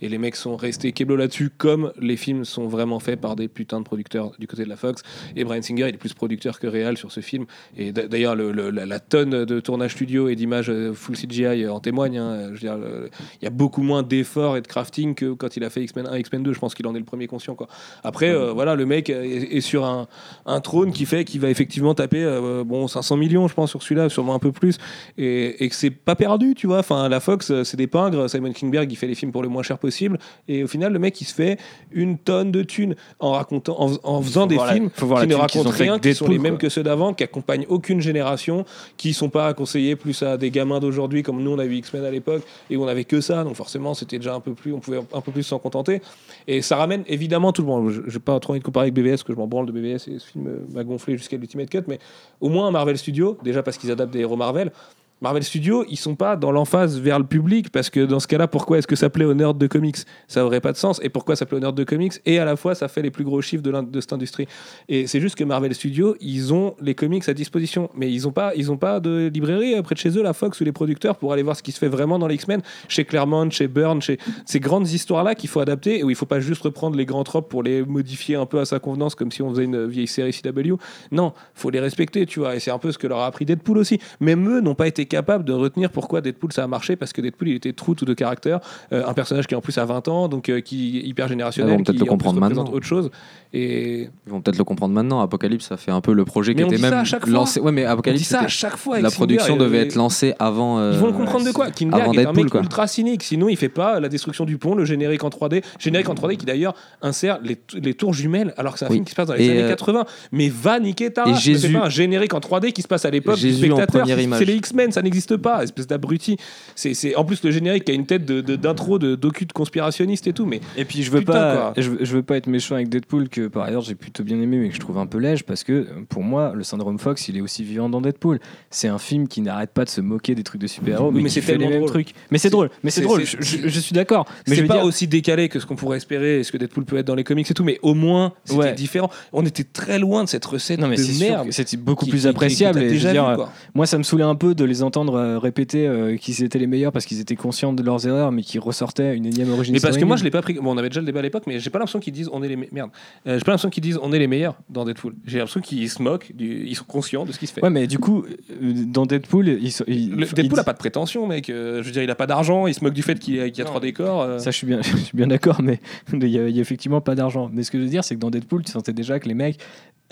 et, les mecs sont restés keblo là-dessus comme les films sont vraiment faits par des putains de producteurs du côté de la Fox. Et Brian Singer il est plus producteur que réel sur ce film. Et d'a- d'ailleurs le- le- la, tonne de tournage studio et d'images euh, full CGI en témoigne hein. il y a beaucoup moins d'efforts et de crafting que quand il a fait X-Men 1 X-Men 2 je pense qu'il en est le premier conscient quoi. Après euh, voilà le mec est, sur un, trône qui fait qu'il va effectivement taper euh, bon 500 millions je pense sur celui-là sûrement un peu plus. Et, et que c'est pas perdu tu vois. Enfin la Fox euh, c'est des pingres. Simon Kingberg il fait les films pour le moins cher possible. Et au final le mec il se fait une tonne de thunes en racontant en, en faisant des la- films qui ne racontent rien qui sont les mêmes quoi. que ceux d'avant qui accompagnent aucune génération qui sont pas conseillés plus à des gamins d'aujourd'hui comme nous on a vu X-Men à l'époque et où on avait que ça. Donc forcément c'était déjà un peu plus on pouvait un peu plus s'en contenter. Et ça ramène évidemment tout le monde. Je j'ai pas trop envie de comparer avec BVS que je m'en branle de BVS et ce film m'a gonflé jusqu'à l'Ultimate Cut mais au moins Marvel Studios déjà parce qu'ils adaptent des héros Marvel Marvel Studios, ils sont pas dans l'emphase vers le public parce que dans ce cas-là, pourquoi est-ce que ça plaît aux nerds de comics? Ça aurait pas de sens. Et pourquoi ça plaît aux nerds de comics? Et à la fois, ça fait les plus gros chiffres de, de cette industrie. Et c'est juste que Marvel Studios, ils ont les comics à disposition, mais ils ont pas, ils ont pas de librairie euh, près de chez eux, la Fox ou les producteurs, pour aller voir ce qui se fait vraiment dans les X-Men, chez Claremont, chez Byrne, chez ces grandes histoires-là qu'il faut adapter et où il faut pas juste reprendre les grands tropes pour les modifier un peu à sa convenance, comme si on faisait une vieille série CW. Non, faut les respecter, tu vois. Et c'est un peu ce que leur a appris Deadpool aussi. Même eux n'ont pas été capables de retenir pourquoi Deadpool ça a marché, parce que Deadpool il était true tout de caractère, euh, un personnage qui en plus a 20 ans, donc euh, qui est hyper Ils générationnel, vont peut-être qui le comprendre maintenant. autre chose. Et Ils vont peut-être le comprendre maintenant. Apocalypse, ça fait un peu le projet Mais qui on était dit ça même à chaque fois. lancé. Ouais, mais on dit Apocalypse, ça à chaque fois. la production devait et- être lancée avant. euh, Ils vont le comprendre de quoi avant est un Deadpool, mec quoi. ultra cynique, sinon il fait pas la destruction du pont, le générique en 3D, générique en 3D qui d'ailleurs insère les, les tours jumelles alors que c'est un Oui. film qui se passe dans les Et, années euh, 80. Mais va niquer ta et Jésus- pas un générique en 3D qui se passe à l'époque Jésus en première image. C'est les X-Men, ça n'existe pas, espèce d'abruti. C'est c'est- en plus le générique a une tête de- de- d'intro de, docu de conspirationniste et tout, mais Et puis je veux Putain, pas, je veux, je veux pas être méchant avec Deadpool que par ailleurs j'ai plutôt bien aimé mais que je trouve un peu lège parce que pour moi le syndrome Fox il est aussi vivant dans Deadpool. C'est un film qui n'arrête pas de se moquer des trucs de super-héros mais, mais qui c'est fait les mêmes drôle. trucs. Mais c'est C'est- drôle, mais c'est c'est- drôle. Je, je- je suis d'accord. Mais je c'est veux pas dire, aussi décalé que ce qu'on pourrait espérer et ce que Deadpool peut être dans les comics et tout, mais au moins c'était Ouais. différent. On était très loin de cette recette non mais c'est de merde. c'était beaucoup qui- plus qui- appréciable. qui et je déjà vu. Moi, ça me saoulait un peu de les entendre euh, répéter euh, qu'ils étaient les meilleurs parce qu'ils étaient conscients de leurs erreurs, mais qui ressortaient une énième origine. Mais parce que moi je l'ai pas pris. Bon, on avait déjà le débat à l'époque, mais j'ai pas l'impression qu'ils disent on est les me- merde. Euh, j'ai pas l'impression qu'ils disent on est les meilleurs dans Deadpool. J'ai l'impression qu'ils se moquent, du- ils sont conscients de ce qui se fait. Ouais, mais du coup, dans Deadpool, ils sont. ils- Le- Deadpool disent- a pas de prétention, mec. Euh, je veux dire, il a pas d'argent. Il se moque du fait qu'il y a, y a trois décors. euh. Ça, je suis bien, [LAUGHS] je suis bien d'accord, mais il y, a, il y a effectivement pas d'argent. Mais ce que je veux dire, c'est que dans Deadpool, tu sentais déjà que les mecs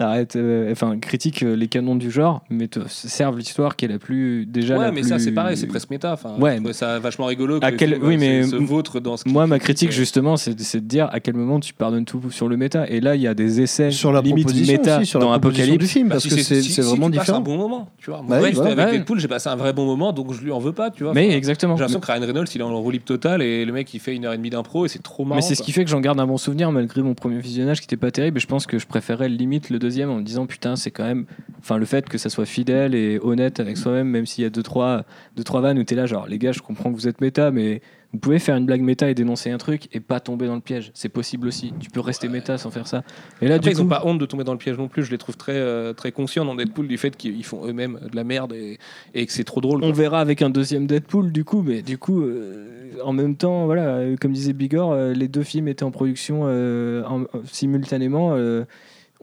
arrêtent, euh, enfin, critiquent euh, les canons du genre, mais te servent l'histoire qui est la plus déjà. ouais, la mais plus- ça c'est pareil, c'est presque méta. Enfin, Ouais, ça vachement rigolo. Que À quel- film, oui, euh, mais se, se vautre dans ce. Moi, ma critique, critique, justement, c'est de dire à quel moment tu pardonnes tout sur le méta. Et là, il y a des essais Sur la limite méta aussi, sur dans la proposition du Apocalypse. film, Bah, parce si que c'est si- c'est si vraiment tu passes différent. un bon moment, tu vois. Bah Bref, ouais, avec ouais. Deadpool, j'ai passé un vrai bon moment, donc je lui en veux pas, tu vois. Mais exactement. J'ai l'impression que Ryan Reynolds, il est en roue libre total et le mec, il fait une heure et demie d'impro et c'est trop marrant. Mais c'est ce qui fait que j'en garde un bon souvenir malgré mon premier visionnage qui était pas terrible. Et je pense que je préférais limite le deuxième en me disant putain, c'est quand même. Enfin, le fait que ça soit fidèle et honnête avec soi-même, même s'il y a deux trois, deux, trois vannes où t'es là, genre les gars, je comprends que vous êtes méta, mais vous pouvez faire une blague méta et dénoncer un truc et pas tomber dans le piège. C'est possible aussi. Tu peux rester méta sans faire ça. Et là, Après, du ils ont pas honte de tomber dans le piège non plus. Je les trouve très, euh, très conscients dans Deadpool du fait qu'ils font eux-mêmes de la merde et, et que c'est trop drôle. On quoi. verra avec un deuxième Deadpool du coup, mais du coup, euh, en même temps, voilà, euh, comme disait Bigor, euh, les deux films étaient en production en- en- simultanément.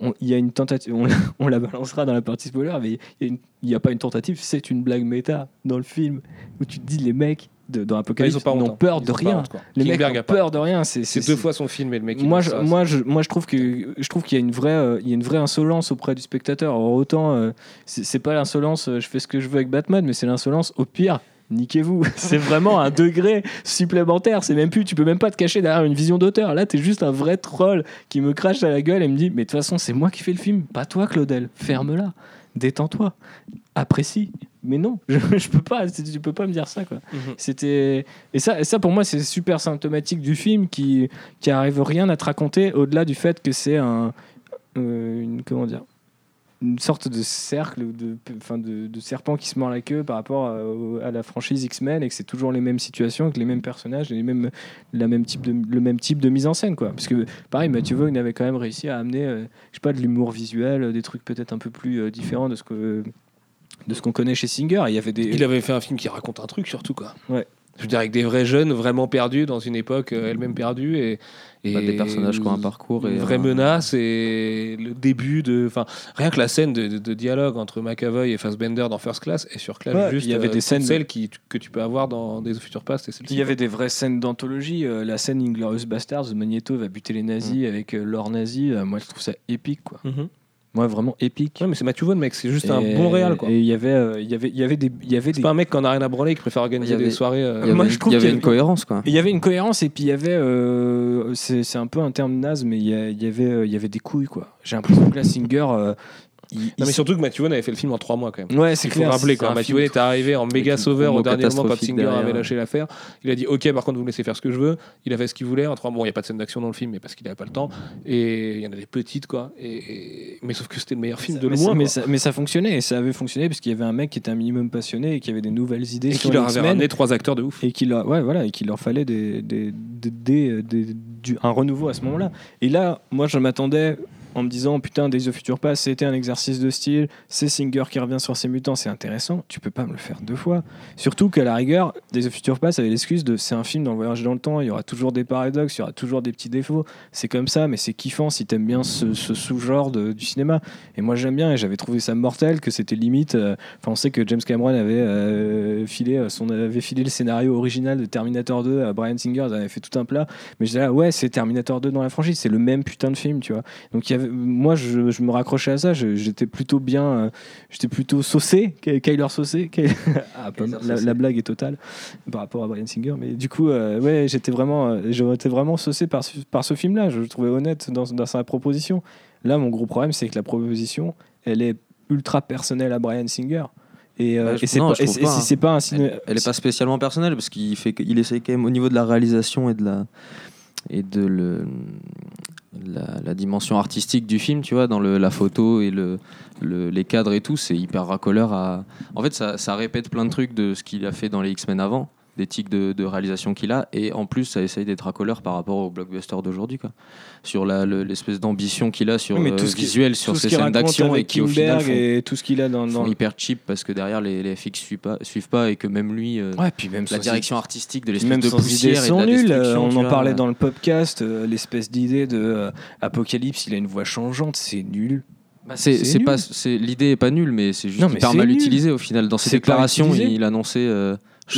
On- Il y a une tentative, on, la- [LAUGHS] on la balancera dans la partie spoiler, mais il a n'y a, pas une tentative, c'est une blague méta dans le film où tu te dis les mecs de, dans Ils Apocalypse ont honte. n'ont hein. peur Ils de ont rien. honte. Les mecs ont peur de rien. C'est deux fois son film et le mec. moi, je, ça, moi, je, moi, je trouve que je trouve qu'il y a une vraie, euh, il y a une vraie insolence auprès du spectateur. Alors, autant, euh, c'est c'est pas l'insolence, euh, je fais ce que je veux avec Batman, mais c'est l'insolence au pire. Niquez-vous, [LAUGHS] c'est vraiment un degré supplémentaire. C'est même plus, tu peux même pas te cacher derrière une vision d'auteur. Là, t'es juste un vrai troll qui me crache à la gueule et me dit, mais de toute façon, c'est moi qui fais le film, pas toi, Claudel. Ferme-la. détends-toi, apprécie. Mais non, [LAUGHS] je, je peux pas, tu peux pas me dire ça quoi. Mhm. C'était et ça, et ça pour moi c'est super symptomatique du film qui qui arrive rien à te raconter au-delà du fait que c'est un euh, une comment dire une sorte de cercle ou de enfin de, de serpent qui se mord la queue par rapport à, la franchise X-Men et que c'est toujours les mêmes situations avec les mêmes personnages et les mêmes la même type de, le même type de mise en scène quoi parce que pareil Matthew Vaughn avait quand même réussi à amener euh, je sais pas de l'humour visuel euh, des trucs peut-être un peu plus euh, différents de ce que de ce qu'on connaît chez Singer il y avait des Il avait fait un film qui raconte un truc surtout quoi. Ouais. Je veux dire avec des vrais jeunes vraiment perdus dans une époque elle-même perdue et, et Bah, des personnages qui ont un parcours et une vraie un- menace et le début de enfin rien que la scène de, de- de dialogue entre McAvoy et Fassbender dans First Class est sur classe Ouais, juste il y avait euh, des scènes- celles qui, que tu peux avoir dans des futurs past et celle-ci. Il y avait des vraies scènes d'anthologie. euh, la scène Inglorious Bastards, où Magneto va buter les nazis avec euh, l'or nazi. euh, moi, je trouve ça épique, quoi. Mhm. Moi, vraiment épique. Ouais, mais c'est Matthew Vaughn mec c'est juste un bon réal quoi. Et il y avait, euh, il y avait, il y avait des, il y avait C'est des. pas un mec qui en a rien à branler qui préfère organiser avait- des soirées. euh, Il y avait, Moi, je trouve il y avait qu'il une cohérence quoi. Il y avait une cohérence et puis il y avait, euh, c'est c'est un peu un terme naze, mais il y, a- il y avait, euh, il y avait des couilles, quoi. J'ai l'impression que la Singer, euh, il- Non, mais surtout que Matthew Vaughn avait fait le film en trois mois quand même. ouais, c'est Il faut clair. rappeler un Matthew Vaughn est arrivé en méga sauveur au dernier moment quand Singer avait lâché l'affaire. Il a dit ok par contre vous me laissez faire ce que je veux. Il a fait ce qu'il voulait en trois mois. Bon il y a pas de scène d'action dans le film mais parce qu'il avait pas le temps et il y en a des petites quoi. Et, et- mais sauf que c'était le meilleur film de mais, loin. ça, mais, ça, mais ça fonctionnait et ça avait fonctionné parce qu'il y avait un mec qui était un minimum passionné et qui avait des nouvelles idées Et qui leur avait ramené trois acteurs de ouf. et qu'il leur, ouais, voilà, et qu'il leur fallait des, des, des- des- des- du- un renouveau à ce moment-là. Et là, moi, je m'attendais en me disant putain, Days of Future Past, c'était un exercice de style, c'est Singer qui revient sur ses mutants, c'est intéressant. Tu peux pas me le faire deux fois. Surtout qu'à la rigueur, Days of Future Past avait l'excuse de c'est un film dans le voyage dans le temps, il y aura toujours des paradoxes, il y aura toujours des petits défauts. C'est comme ça, mais c'est kiffant si t'aimes bien ce, ce sous-genre du cinéma. Et moi, j'aime bien et j'avais trouvé ça mortel, que c'était limite. euh, Enfin, on sait que James Cameron avait euh, filé euh, son avait filé le scénario original de Terminator 2 à Brian Singer, ils avaient fait tout un plat. Mais j'étais là, ouais, c'est Terminator 2 dans la franchise, c'est le même putain de film, tu vois. Donc il y avait, moi, je, je me raccrochais à ça. J'étais plutôt bien, euh, j'étais plutôt saucé, Ky- Kyler saucé. [LAUGHS] Ah, pas- Kyler la, saucé. la blague est totale par rapport à Brian Singer, mais du coup, euh, ouais, j'étais vraiment, euh, j'étais vraiment saucé par ce, par ce film-là. Je le trouvais honnête dans, dans sa proposition. Là, mon gros problème, c'est que la proposition, elle est ultra personnelle à Brian Singer. Et, euh, je- et c'est pas, hein. pas un ciné- Elle, elle est pas spécialement personnelle parce qu'il fait qu'il essaie quand même au niveau de la réalisation et de la et de le la, dimension artistique du film, tu vois, dans le, la photo et le- les cadres et tout, c'est hyper racoleur. À... En fait, ça, ça répète plein de trucs de ce qu'il a fait dans les X-Men avant, tics de, de réalisation qu'il a, et en plus, ça essaye d'être racoleur par rapport au blockbuster d'aujourd'hui, quoi. Sur l'espèce d'ambition qu'il a sur Oui, mais euh, tout ce qui- visuel, sur tout ce ses qu'il scènes d'action et qui au final font, et tout ce qu'il a dans, dans... hyper cheap parce que derrière les, les FX suivent pas, suivent pas et que même lui. euh, Ouais, puis même la direction artistique de l'espèce de poussière et de sont la Euh, tu on en vois. parlait dans le podcast, euh, l'espèce d'idée de euh, Apocalypse, il a une voix changeante, c'est nul. Bah, c'est pas c'est l'idée est pas nulle mais c'est juste Non, mais hyper c'est mal nul. utilisé au final dans ses déclarations utilisé. il annonçait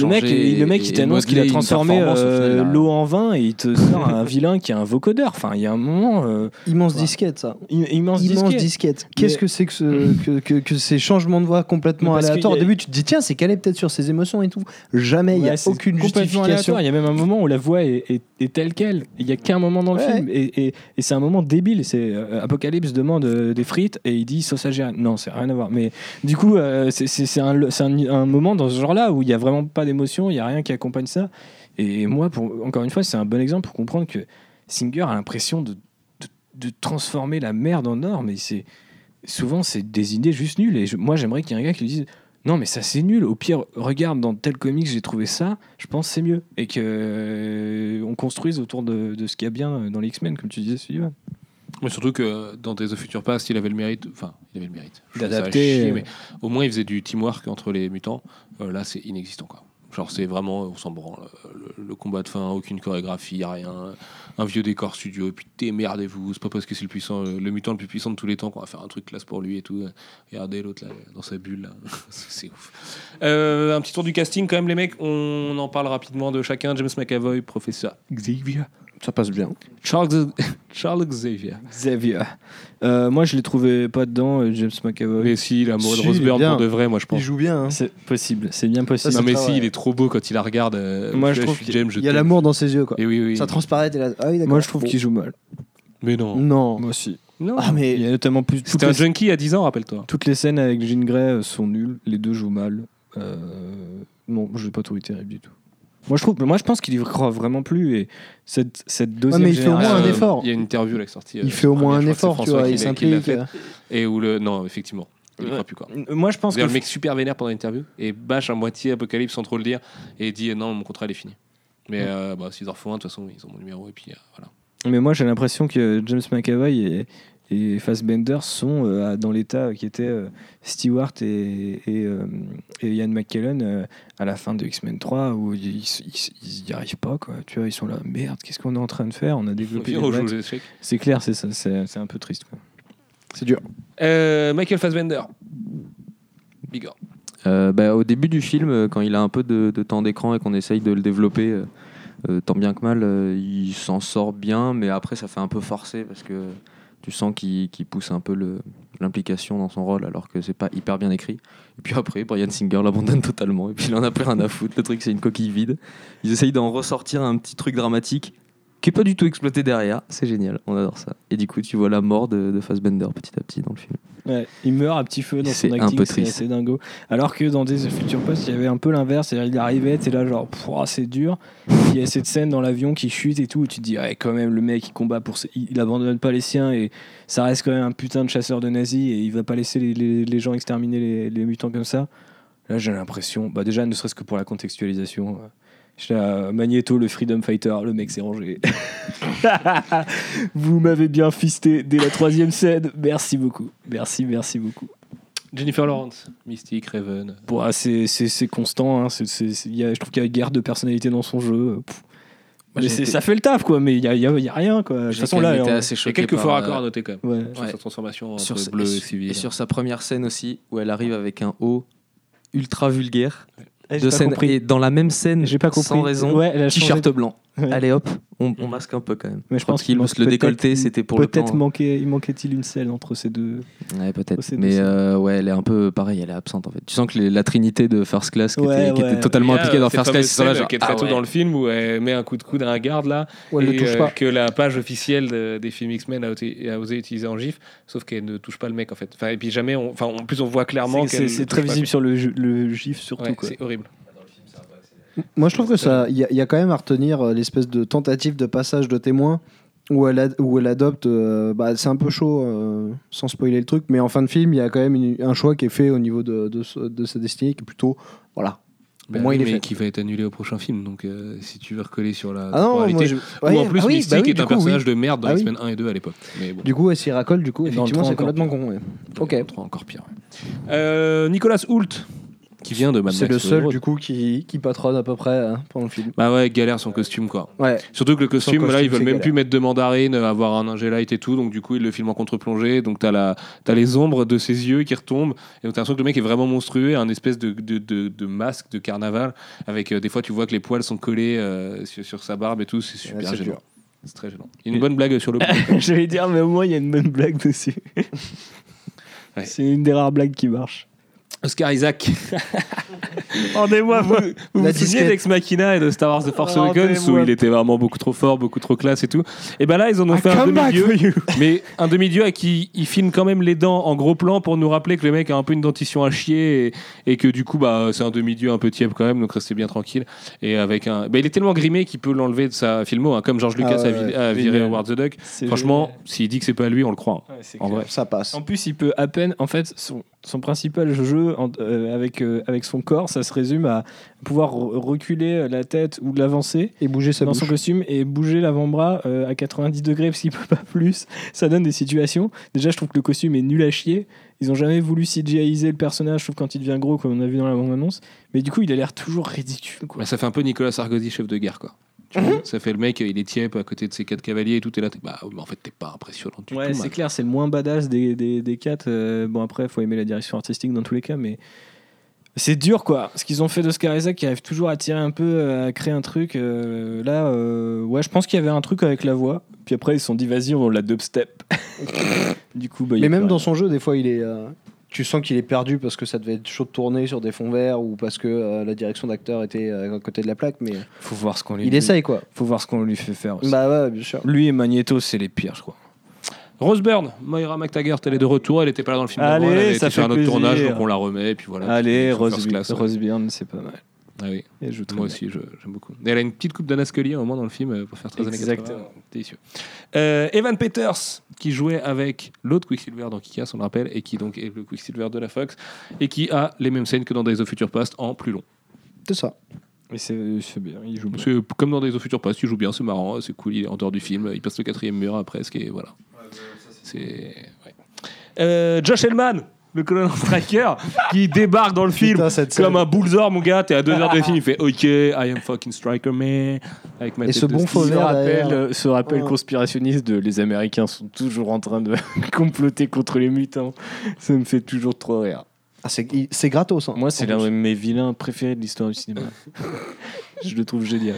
Le mec, le mec il t'annonce qu'il a transformé au euh, l'eau en vin et il te [LAUGHS] sort un vilain qui est un vocodeur. Enfin, il y a un moment. euh, Immense Ouais. disquette, ça. im- immense, Immense disquette. Qu'est-ce Mais- que c'est que, ce- [LAUGHS] que, que, que ces changements de voix complètement aléatoires? Au a- début, tu te dis, tiens, c'est calé peut-être sur ses émotions et tout. Jamais, il n'y a Ouais, aucune justification. Il y a même un moment où la voix est, est- est telle qu'elle. Il y a qu'un moment dans le Ouais. film et, et- et c'est un moment débile. C'est euh, Apocalypse demande euh, des frites et il dit sauce algérienne. Non, c'est rien à voir. Mais du coup, euh, c'est- un, c'est un- un moment dans ce genre-là où il y a vraiment pas d'émotion, il y a rien qui accompagne ça. Et moi, pour, encore une fois, c'est un bon exemple pour comprendre que Singer a l'impression de, de, de transformer la merde en or, mais c'est souvent c'est des idées juste nulles. Et je- moi, j'aimerais qu'il y ait un gars qui lui dise non, mais ça c'est nul. Au pire, regarde dans tel comics, j'ai trouvé ça. Je pense que c'est mieux et que euh, on construise autour de, de ce qu'il y a bien dans les X-Men, comme tu disais, Sullivan. Mais surtout que dans Days of Future Past, il avait le mérite, enfin, il avait le mérite D'adapter, euh, au moins il faisait du teamwork entre les mutants. Euh, là, c'est inexistant, quoi. Genre, c'est vraiment, on s'en branle. Le, combat de fin, aucune chorégraphie, rien. Un vieux décor studio, et puis démerdez-vous. C'est pas parce que c'est le puissant, le, le mutant le plus puissant de tous les temps qu'on va faire un truc classe pour lui et tout. Regardez l'autre là, dans sa bulle, [LAUGHS] c'est ouf. Euh, un petit tour du casting, quand même, les mecs. On en parle rapidement de chacun. James McAvoy, professeur Xavier. Ça passe bien. Charles, [LAUGHS] Charles Xavier. Xavier. Euh, moi, je l'ai trouvé pas dedans, euh, James McAvoy. Mais si, l'amoureux Si, de il est bien. pour de vrai, moi je pense. Il joue bien. hein. C'est possible, c'est bien possible. Non mais si, vrai. il est trop beau quand il la regarde. euh, Moi, je là, trouve James, je Il y a t'aime. l'amour dans ses yeux, quoi. Et oui, oui. Ça transparaît, t'es là. Ah oui, d'accord. Moi, je trouve Bon. qu'il joue mal. Mais non. Non. Moi aussi. Non. Ah, mais Il y a notamment plus. toutes C'était un les- junkie à 10 ans, rappelle-toi. Toutes les scènes avec Jean Grey euh, sont nulles, les deux jouent mal. Euh, non, je l'ai pas trouvé terrible du tout. Moi je, trouve, moi, je pense qu'il y croit vraiment plus. Et cette, cette deuxième mais il fait au moins un effort. Il y a une interview là, qui est sortie. euh, il fait au moins un effort, tu vois, il s'implique. Et où le. Non, effectivement. Il Ouais. croit plus quoi. Euh, Moi je pense que. Le mec super vénère pendant l'interview et bâche à moitié Apocalypse sans trop le dire et dit euh, non, mon contrat il est fini. Mais euh, bah, s'ils en refont un, de toute façon, ils ont mon numéro et puis euh, voilà. Mais moi j'ai l'impression que James McAvoy et Fassbender sont euh, dans l'état qui était euh, Stewart et, et, euh, et Ian McKellen euh, à la fin de X-Men 3 où ils, ils, ils y arrivent pas quoi. Tu vois, ils sont là, merde, qu'est-ce qu'on est en train de faire? On a développé. C'est clair, c'est ça, c'est c'est un peu triste quoi. C'est dur. Euh, Michael Fassbender. Bigor. Euh, bah, au début du film, quand il a un peu de, de temps d'écran et qu'on essaye de le développer, tant bien que mal, euh, il s'en sort bien, mais après ça fait un peu forcé parce que tu sens qu'il pousse un peu l'implication dans son rôle alors que c'est pas hyper bien écrit. Et puis après, Brian Singer l'abandonne totalement et puis il en a plus rien à foutre. Le truc, c'est une coquille vide. Ils essayent d'en ressortir un petit truc dramatique qui est pas du tout exploité derrière. C'est génial, on adore ça. Et du coup, tu vois la mort de, de Fassbender petit à petit dans le film. Ouais, il meurt à petit feu dans son un acting, c'est assez dingo. Alors que dans des Future Post, il y avait un peu l'inverse, c'est-à-dire il arrivait, t'es là genre, c'est dur. Il y a cette scène dans l'avion qui chute et tout, où tu te dis, ouais, quand même, le mec il combat pour, ses- il, il abandonne pas les siens et ça reste quand même un putain de chasseur de nazis et il va pas laisser les, les- les gens exterminer les, les mutants comme ça. Là, j'ai l'impression, bah déjà, ne serait-ce que pour la contextualisation. euh, là, Magneto, le Freedom Fighter, le mec s'est rangé. [LAUGHS] Vous m'avez bien fisté dès la troisième scène. Merci beaucoup. Merci, merci beaucoup. Jennifer Lawrence. Mystique, Raven. Bon, ah, c'est, c'est, c'est constant. Hein. C'est, c'est- c'est- il y a- je trouve qu'il y a guerre de personnalité dans son jeu. Pff. Moi, Mais j'ai c'est- été- ça fait le taf, quoi. Mais il n'y a, y a- il y a rien, quoi. De toute façon, là, Il y a quelques faux euh, raccords à noter quand même. ouais. Sur Ouais. sa transformation entre sur, bleu et, et su- civil. et sur sa première scène aussi, où elle arrive avec un haut ultra vulgaire. De pas scène, compris. et dans la même scène, J'ai pas compris. sans raison, Ouais, t-shirt de- blanc. Ouais. Allez hop, on, on masque un peu quand même. Mais je pense qu'il manque le décolleté, peut-être- c'était pour le Peut-être plan. manquait, il manquait-il une scène entre ces deux. Ouais, peut-être. Mais euh, ouais, elle est un peu pareil, elle est absente en fait. Tu sens que les- la trinité de First Class qui, Ouais, était, qui ouais. était totalement impliquée dans First Class, là genre, qui est très ah tôt ouais. dans le film où elle met un coup de coude à un garde là Ouais, elle et le touche euh, pas. que la page officielle de- des films X-Men a, osé utiliser en gif sauf qu'elle ne touche pas le mec en fait enfin, et puis jamais on, enfin, en plus on voit clairement C'est, très visible sur le, gif, surtout. c'est horrible Moi, je trouve que ça, il y, a- il y a quand même à retenir euh, l'espèce de tentative de passage de témoin où elle, ad- où elle adopte. euh, bah, c'est un peu chaud, euh, sans spoiler le truc, mais en fin de film, il y a quand même une- un choix qui est fait au niveau de, de, sa destinée qui est plutôt, voilà. Moi, oui, il est mais fait. qui va être annulé au prochain film donc euh, si tu veux recoller sur la Ah non, moi, ou en plus ah oui, Mystique bah oui, est un coup, personnage de merde dans Ah oui. X-Men 1 et 2 à l'époque bon Du coup, elle s'y racole, du coup, effectivement, c'est complètement con. ouais. Ok. Dans le trois, encore pire ouais. Euh, Nicolas Hoult qui vient de Mad C'est le seul, du coup, qui, qui patronne à peu près hein, pendant le film. bah ouais galère son costume quoi Ouais. Surtout que le costume, costume, là, ils veulent même galère. plus mettre de mandarine, euh, avoir un ingé et tout, donc du coup, ils le filment en contre-plongée, donc t'as la, t'as les ombres de ses yeux qui retombent, et donc t'as l'impression que le mec est vraiment monstrueux, un espèce de, de, de, de masque de carnaval, avec euh, des fois, tu vois que les poils sont collés euh, sur, sur sa barbe et tout, c'est super c'est gênant. dur. C'est très gênant. Il y a une bonne blague sur le coup. [LAUGHS] J'allais dire, mais au moins, il y a une bonne blague dessus. Ouais. C'est une des rares blagues qui marche. Oscar Isaac. [LAUGHS] Rendez-moi, vous vous, souvenez disquette. d'Ex Machina et de Star Wars The Force. Awakens où il était vraiment beaucoup trop fort, beaucoup trop classe et tout. Et ben là, ils en ont fait un demi-dieu, [LAUGHS] mais un demi-dieu à qui il filme quand même les dents en gros plan pour nous rappeler que le mec a un peu une dentition à chier et, et que du coup, bah, c'est un demi-dieu un peu tiède quand même, donc restez bien tranquille. Et avec un, bah, il est tellement grimé qu'il peut l'enlever de sa filmo, hein, comme George Lucas Ah ouais, a, vi- ouais. a viré. Howard the Duck. Franchement, s'il dit que c'est pas lui, on le croit. Ouais, c'est En clair. vrai. Ça passe. En plus, il peut à peine, en fait, son, son principal jeu en- euh, avec, euh, avec son corps, ça se résume à pouvoir re- reculer la tête ou l'avancer Et bouger sa dans bouche. son costume et bouger l'avant-bras euh, à 90 degrés parce qu'il peut pas plus. Ça donne des situations. Déjà, je trouve que le costume est nul à chier. Ils ont jamais voulu CGIiser le personnage, sauf quand il devient gros, comme on a vu dans la bande-annonce. Mais du coup, il a l'air toujours ridicule. Quoi. Bah, ça fait un peu Nicolas Sarkozy, chef de guerre, quoi. Tu vois, ça fait le mec, il est tiep à côté de ses quatre cavaliers et tout, et là, t'es, bah, mais en fait, t'es pas impressionnant du Ouais, tout. c'est clair, c'est le moins badass des, des, des quatre. Euh, bon, après, il faut aimer la direction artistique dans tous les cas, mais c'est dur, quoi. Ce qu'ils ont fait d'Oscar Isaac, qui arrive toujours à tirer un peu, euh, à créer un truc. euh, là, euh, ouais, je pense qu'il y avait un truc avec la voix. Puis après, ils se sont dit, vas-y, on la dubstep. [LAUGHS] du coup, bah, Mais même dans rien. son jeu, des fois, il est. euh, tu sens qu'il est perdu parce que ça devait être chaud de tourner sur des fonds verts ou parce que euh, la direction d'acteur était euh, à côté de la plaque, mais faut voir ce qu'on lui il essaye quoi. Faut voir ce qu'on lui fait faire aussi. Bah ouais, bien sûr. Lui et Magneto, c'est les pires, je crois. Rose Byrne, Moira McTaggart, elle est de retour. Elle était pas là dans le film. Allez, d'avant, elle avait ça été faire fait un autre plaisir. tournage, donc on la remet. Et puis voilà. Allez. Rose Byrne, c'est pas mal. Ah oui. Moi aussi, j'aime beaucoup. Et elle a une petite coupe d'Anna Scully à un moment dans le film euh, pour faire très années 80. Exactement. Délicieux. Euh, Evan Peters, qui jouait avec l'autre Quicksilver dans Kick-Ass, on le rappelle, et qui donc est le Quicksilver de la Fox, et qui a les mêmes scènes que dans Days of Future Past en plus long. C'est ça. Mais c'est c'est bien, il joue bien. C'est comme dans Days of Future Past, il joue bien, c'est marrant, c'est cool, il est en dehors du film, il passe le quatrième mur après, ce qui est. Voilà. C'est. ouais. Euh, Josh Hellman, le colonel striker, qui débarque dans le film Putain, cette scène. comme un bullsor, mon gars. T'es à deux heures de film, il fait OK, I am fucking striker, man. Avec ma Et tête ce de bon Steve. faux Ce vert rappel, euh, ce rappel conspirationniste de les Américains sont toujours en train de [LAUGHS] comploter contre les mutants, ça me fait toujours trop rire. Ah, c'est il- c'est gratos. hein. Moi, c'est En l'un plus. de mes vilains préférés de l'histoire du cinéma. [LAUGHS] Je le trouve génial.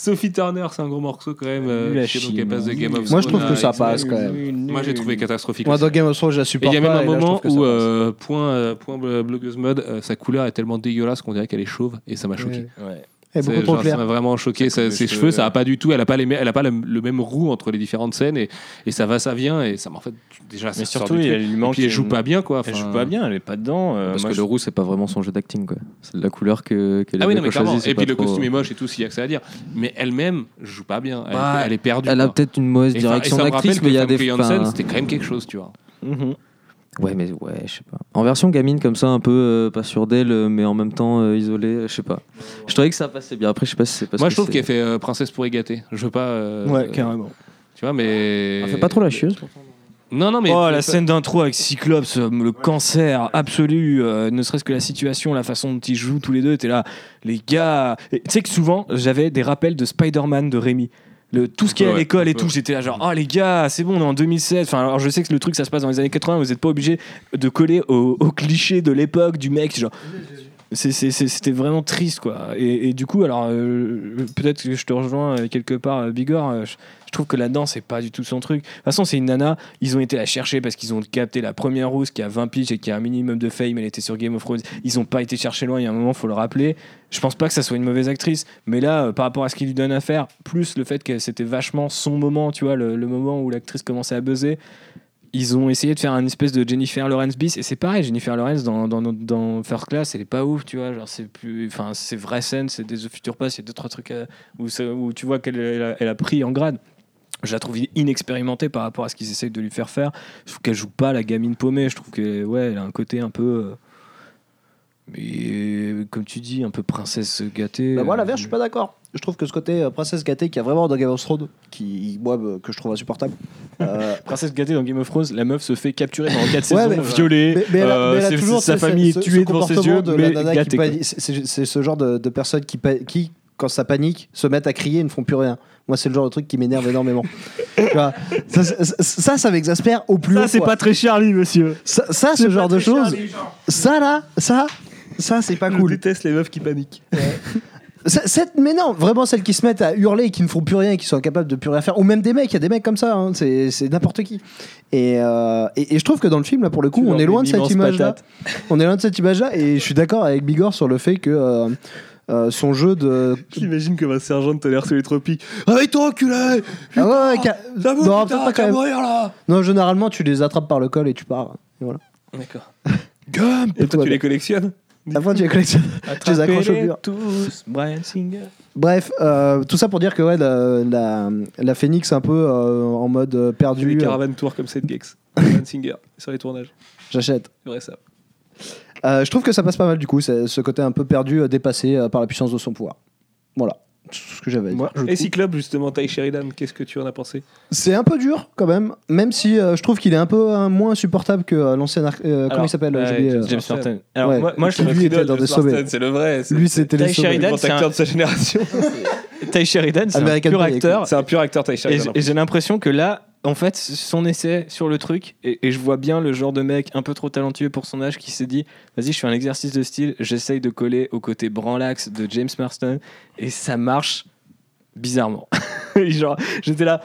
Sophie Turner, c'est un gros morceau quand même. euh, donc elle passe de Game of Moi, je trouve que ça X-Men. passe quand même. Moi, j'ai trouvé catastrophique. Moi, dans Game of Thrones, je la Et supporte il y a même un moment où, euh, point, euh, point blo- blogueuse mode, euh, sa couleur est tellement dégueulasse qu'on dirait qu'elle est chauve et ça m'a choqué. Ouais. Elle est beaucoup trop genre, ça m'a vraiment choqué. Ça, de ses cheveux, cheveux, ça a pas du tout. Elle a pas les, elle a pas le, le même roux entre les différentes scènes et, et ça va, ça vient et ça m'a en fait déjà. ça Mais sort surtout, du il truc. lui Et manque. puis elle joue une- pas bien quoi. Elle joue pas bien, elle est pas dedans. euh, Parce moi, que je- le roux, c'est pas vraiment son jeu d'acting, quoi. C'est de la couleur que, que les Ah oui, non, mais Et puis le trop- costume est moche et tout, s'il y a que ça à dire. Mais elle-même joue pas bien. Elle, Bah, elle est perdue. Elle a peut-être une mauvaise direction d'actrice, mais il y a des. C'était quand même quelque chose, tu vois. Ouais, mais ouais, je sais pas. En version gamine comme ça, un peu euh, pas sûre d'elle, euh, mais en même temps euh, isolée, je sais pas. Je trouvais que ça passait bien. Après, je sais pas si c'est parce Moi, que je trouve c'est- qu'elle fait euh, princesse pour y gâter. Je veux pas. euh, Ouais, euh, carrément. Tu vois, mais. Elle fait pas trop la chieuse. Non, non, mais. Oh, la scène d'intro avec Cyclops, euh, le cancer absolu, euh, ne serait-ce que la situation, la façon dont ils jouent tous les deux, t'es là, les gars. Et Tu sais que souvent, j'avais des rappels de Spider-Man de Rémi. Le, tout ce qui est à Ouais, l'école et tout, j'étais là genre, oh les gars, c'est bon, on est en 2016. Enfin, alors je sais que le truc ça se passe dans les années 80, vous n'êtes pas obligé de coller au, au cliché de l'époque du mec. Genre, c'était vraiment triste quoi. Et, du coup, alors euh, peut-être que je te rejoins euh, quelque part, euh, Bigor. je, trouve que là-dedans, c'est pas du tout son truc. De toute façon, c'est une nana. Ils ont été la chercher parce qu'ils ont capté la première rousse qui a 20 piges et qui a un minimum de fame. Elle était sur Game of Thrones. Ils ont pas été chercher loin. Il y a un moment, faut le rappeler. Je pense pas que ça soit une mauvaise actrice, mais là, par rapport à ce qu'il lui donne à faire, plus le fait que c'était vachement son moment, tu vois, le, le moment où l'actrice commençait à buzzer. Ils ont essayé de faire un espèce de Jennifer Lawrence bis et c'est pareil Jennifer Lawrence dans, dans, dans First Class elle est pas ouf tu vois genre c'est plus enfin c'est vraie scène c'est des The Future Pass il y a deux trois trucs à- où, ça- où tu vois qu'elle elle a, elle a pris en grade je la trouve inexpérimentée par rapport à ce qu'ils essayent de lui faire faire je trouve qu'elle joue pas la gamine paumée je trouve que ouais elle a un côté un peu euh, mais euh, comme tu dis un peu princesse gâtée Bah, moi, euh, l'inverse, je suis pas d'accord. Je trouve que ce côté euh, princesse gâtée qu'il y a vraiment dans Game of Thrones, qui, moi, euh, que je trouve insupportable. euh, [LAUGHS] Princesse gâtée dans Game of Thrones, la meuf se fait capturer pendant 4 Ouais, saisons, mais- violée, mais, mais elle a, euh, mais elle a c'est- toujours sa famille ce- est ce tuée devant ses comportement yeux, de la mais nana qui gâtée. quoi. panie- c'est- C'est c'est ce genre de, de personnes qui, pa- qui, quand ça panique, se mettent à crier et ne font plus rien. Moi, c'est le genre de truc qui m'énerve énormément. [LAUGHS] Tu vois, ça, ça, ça, ça m'exaspère au plus haut. Ça, c'est quoi. pas très Charlie, monsieur. Ça, ça, ce genre de choses, ça là, ça, ça, c'est pas cool. déteste les meufs qui paniquent. [LAUGHS] Cette, mais non, vraiment celles qui se mettent à hurler et qui ne font plus rien, et qui sont incapables de plus rien faire, ou même des mecs, il y a des mecs comme ça, hein, c'est c'est n'importe qui. Et, euh, et, et je trouve que dans le film, là, pour le coup, on est loin de cette image-là. On est loin de cette image-là, et je suis d'accord avec Bigor sur le fait que euh, euh, son jeu de. J'imagine comme un sergent de tonnerre sous les tropiques. Réveille-toi, enculé Ah ouais, ouais, ca- J'avoue, non, putain, pas quand même. mourir là Non, généralement, tu les attrapes par le col et tu pars. Et voilà. D'accord. Gum Et toi, tu les collectionnes? Après, [LAUGHS] tu les collectionnes. Tu les accroches au mur. tous, Brian Singer. Bref, euh, tout ça pour dire que ouais, la, la, la Phoenix un peu euh, en mode euh, Du perdu. les caravanes tours comme cette Gex. Brian [LAUGHS] Singer sur les tournages. J'achète. C'est vrai ça. Euh, je trouve que ça passe pas mal du coup, ce côté un peu perdu, dépassé par la puissance de son pouvoir. Voilà, ce que j'avais à dire. Et trouve. Cyclope, justement, Ty Sheridan, qu'est-ce que tu en as pensé? C'est un peu dur quand même, même si euh, je trouve qu'il est un peu euh, moins supportable que euh, l'ancien. euh, comment il s'appelle euh, James Martin. Alors, Ouais, moi, moi, je lui, que était dans des sommets. C'est le vrai. Lui, c'était sommets. Sheridan, grand c'est un- acteur de sa génération. [LAUGHS] Ty Sheridan, c'est un pur acteur. C'est un pur acteur, Ty Sheridan. et j'ai l'impression que là, en fait, son essai sur le truc, et, et je vois bien le genre de mec un peu trop talentueux pour son âge qui s'est dit vas-y, je fais un exercice de style, j'essaye de coller au côté branlax de James Marston, et ça marche bizarrement. [LAUGHS] Genre, j'étais là.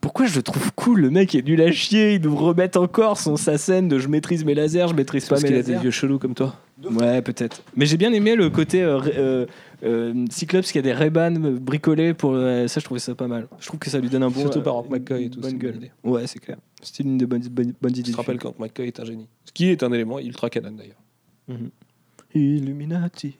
Pourquoi je le trouve cool Le mec est nul à chier. Il nous remet encore son sa scène de je maîtrise mes lasers, je maîtrise pas Parce mes qu'il a lasers. des vieux chelous comme toi. Ouais, peut-être. Mais j'ai bien aimé le côté euh, euh, euh, Cyclops qui a des Ray-Ban bricolés pour euh, ça. Je trouvais ça pas mal. Je trouve que ça lui donne un bon. Surtout euh, par Hank McCoy et tout, Bonne c'est une gueule. bonne idée. Ouais, c'est clair. C'était une des bonnes, bonnes, bonnes idées. Tu te du rappelles film. quand McCoy est un génie. Ce qui est un élément ultra canon d'ailleurs. Illuminati.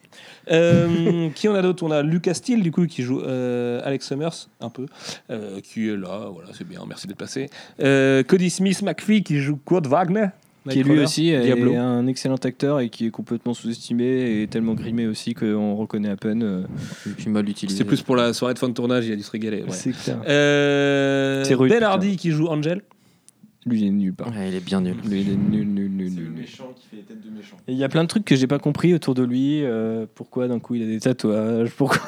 Euh, [LAUGHS] qui on a d'autres On a Lucas Steele, du coup, qui joue euh, Alex Summers, un peu, euh, qui est là, voilà, c'est bien, merci d'être passé. Euh, Cody Smith McPhee, qui joue Kurt Wagner. Qui lui Nightcrawler, aussi est Diablo. un excellent acteur et qui est complètement sous-estimé et tellement grimé aussi qu'on reconnaît à peine. euh, Et puis mal utilisé. C'était plus pour la soirée de fin de tournage, il a dû se régaler. ouais. C'est clair. Euh, C'est rude, putain. Hardy, qui joue Angel. Lui, il est nul par Ouais, il est bien nul. Lui, il est nul, nul, nul, nul. nul. méchant qui fait les têtes de méchant. Et Il y a plein de trucs que j'ai pas compris autour de lui. euh, pourquoi d'un coup il a des tatouages Pourquoi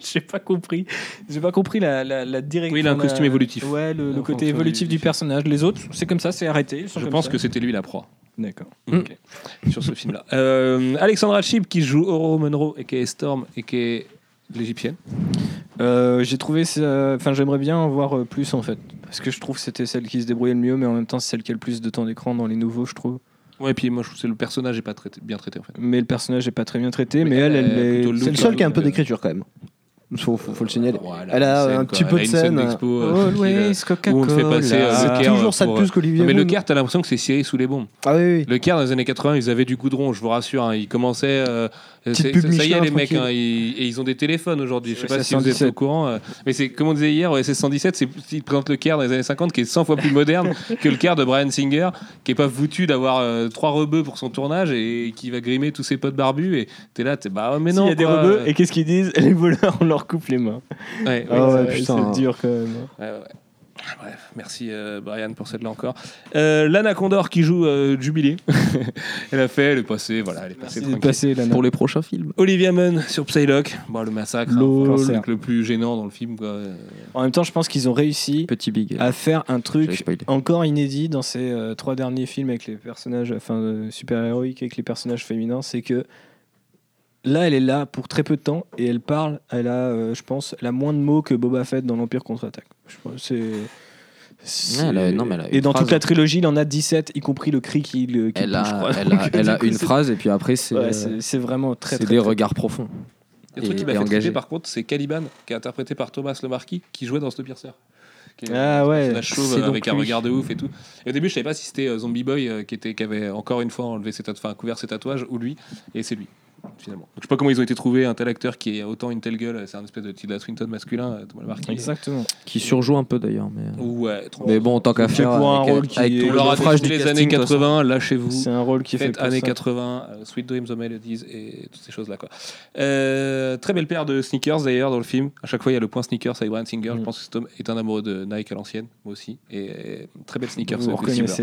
[LAUGHS] J'ai pas compris. J'ai pas compris la, la, la direction. Oui, il a un la- costume évolutif. Ouais, le, côté évolutif du- du, personnage. Les autres, c'est comme ça, c'est arrêté. Je pense ça. que c'était lui la proie. D'accord. Ok. Sur ce film-là. Euh, Alexandra Shipp, qui joue Oro Monroe, et qui est Storm, et qui est l'égyptienne. Euh, j'ai trouvé. Enfin, j'aimerais bien en voir euh, plus en fait. Parce que je trouve que c'était celle qui se débrouillait le mieux, mais en même temps, c'est celle qui a le plus de temps d'écran dans les nouveaux, je trouve. Ouais, et puis moi, je trouve que le personnage n'est pas traité, bien traité en fait. Mais le personnage est pas très bien traité, mais, Mais elle, elle elle, est C'est le seul qui a un peu d'écriture quand même. Faut, faut, faut le signaler. Ouais, Elle a scène, un quoi. petit peu de scène. d'expo, euh, euh, où on fait passer euh, C'est le Caire toujours ça de plus qu'Olivier mais le. Caire, t'as l'impression que c'est Cyril sous les bombes. Ah oui, oui. Le Caire, dans les années 80, ils avaient du goudron, je vous rassure. hein. Ils commençaient. euh, c'est- ça y est, les mecs, hein, ils, et ils ont des téléphones aujourd'hui. Je sais pas c'est si vous êtes 117. au courant. euh, mais c'est comme on disait hier, au SS 117, c'est, ils présentent le Caire dans les années 50 qui est 100 fois plus moderne [LAUGHS] que le Caire de Brian Singer, qui est pas foutu d'avoir euh, trois rebeux pour son tournage et qui va grimer tous ses potes barbus. Et t'es là, t'es bah ouais, mais non. il y a des rebeux, et qu'est-ce qu'ils disent? Les voleurs, on leur coupe les mains. Ouais, Ah ouais, putain. C'est dur quand même. Ouais, ouais, ouais. Bref, merci euh, Brian pour celle-là encore. Euh, Lana Condor qui joue euh, Jubilé. [LAUGHS] elle a fait, elle est passée, voilà, elle est passée tranquille. Pour les prochains films. Olivia Munn sur Psylocke, bon, le massacre, hein, le truc le plus gênant dans le film. Quoi. En même temps, je pense qu'ils ont réussi Petit big. à faire un truc encore inédit dans ces euh, trois derniers films avec les personnages, enfin euh, super héroïques avec les personnages féminins, c'est que là, elle est là pour très peu de temps et elle parle. Elle a, euh, je pense, elle a moins de mots que Boba Fett dans l'Empire contre-attaque. C'est. c'est- elle a- non, mais elle a et dans phrase. toute la trilogie, il en a 17, y compris le cri qui, le, qui Elle a, crois. elle a, elle une phrase et puis après c'est Ouais, euh, vraiment très c'est des très- regards profonds. Le truc Et- qui m'a fait triper, par contre, c'est Caliban, qui est interprété par Thomas le Marquis, qui jouait dans Snowpiercer. Qui est Ah ouais, chauve avec un lui. regard de ouf et tout. Et au début, je savais pas si c'était euh, Zombie Boy euh, qui, était, qui avait encore une fois enlevé ses tatouages, enfin, couvert ses tatouages ou lui. Et c'est lui, finalement. Donc, je sais pas comment ils ont été trouvés un tel acteur qui est autant une telle gueule. C'est un espèce de Tilda Swinton masculin, euh, Thomas le Marquis. Exactement. Qui surjoue un peu d'ailleurs. Mais, Ouais, trop mais bon, tant qu'à C'est faire. pour un avec, rôle qui avec est- tout On le leur a naufrage dit du les casting, années de toute façon. 80, lâchez-vous. C'est un rôle qui fait années ça. 80, euh, Sweet Dreams of Melodies et toutes ces choses-là. Quoi. Euh, très belle paire de sneakers d'ailleurs dans le film. À chaque fois, il y a le point sneakers avec Brian Singer. Mm. Je pense que cet homme est un amoureux de Nike à l'ancienne, moi aussi. Et euh, très belle sneakers. Vous euh, la-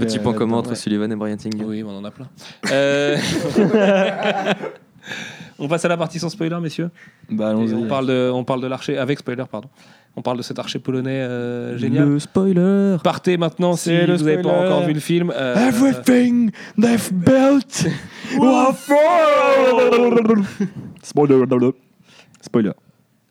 Petit point commun entre ouais. Sullivan et Brian Singer. Oui, on en a plein. [LAUGHS] [LAUGHS] On passe à la partie sans spoiler, messieurs. Bah, allons-y. on parle de, on parle de l'archer avec spoiler, pardon. On parle de cet archer polonais euh, génial. Le spoiler. Partez maintenant si le vous n'avez pas encore vu le film. euh, Everything they've built. [LAUGHS] [LAUGHS] Spoiler. Spoiler.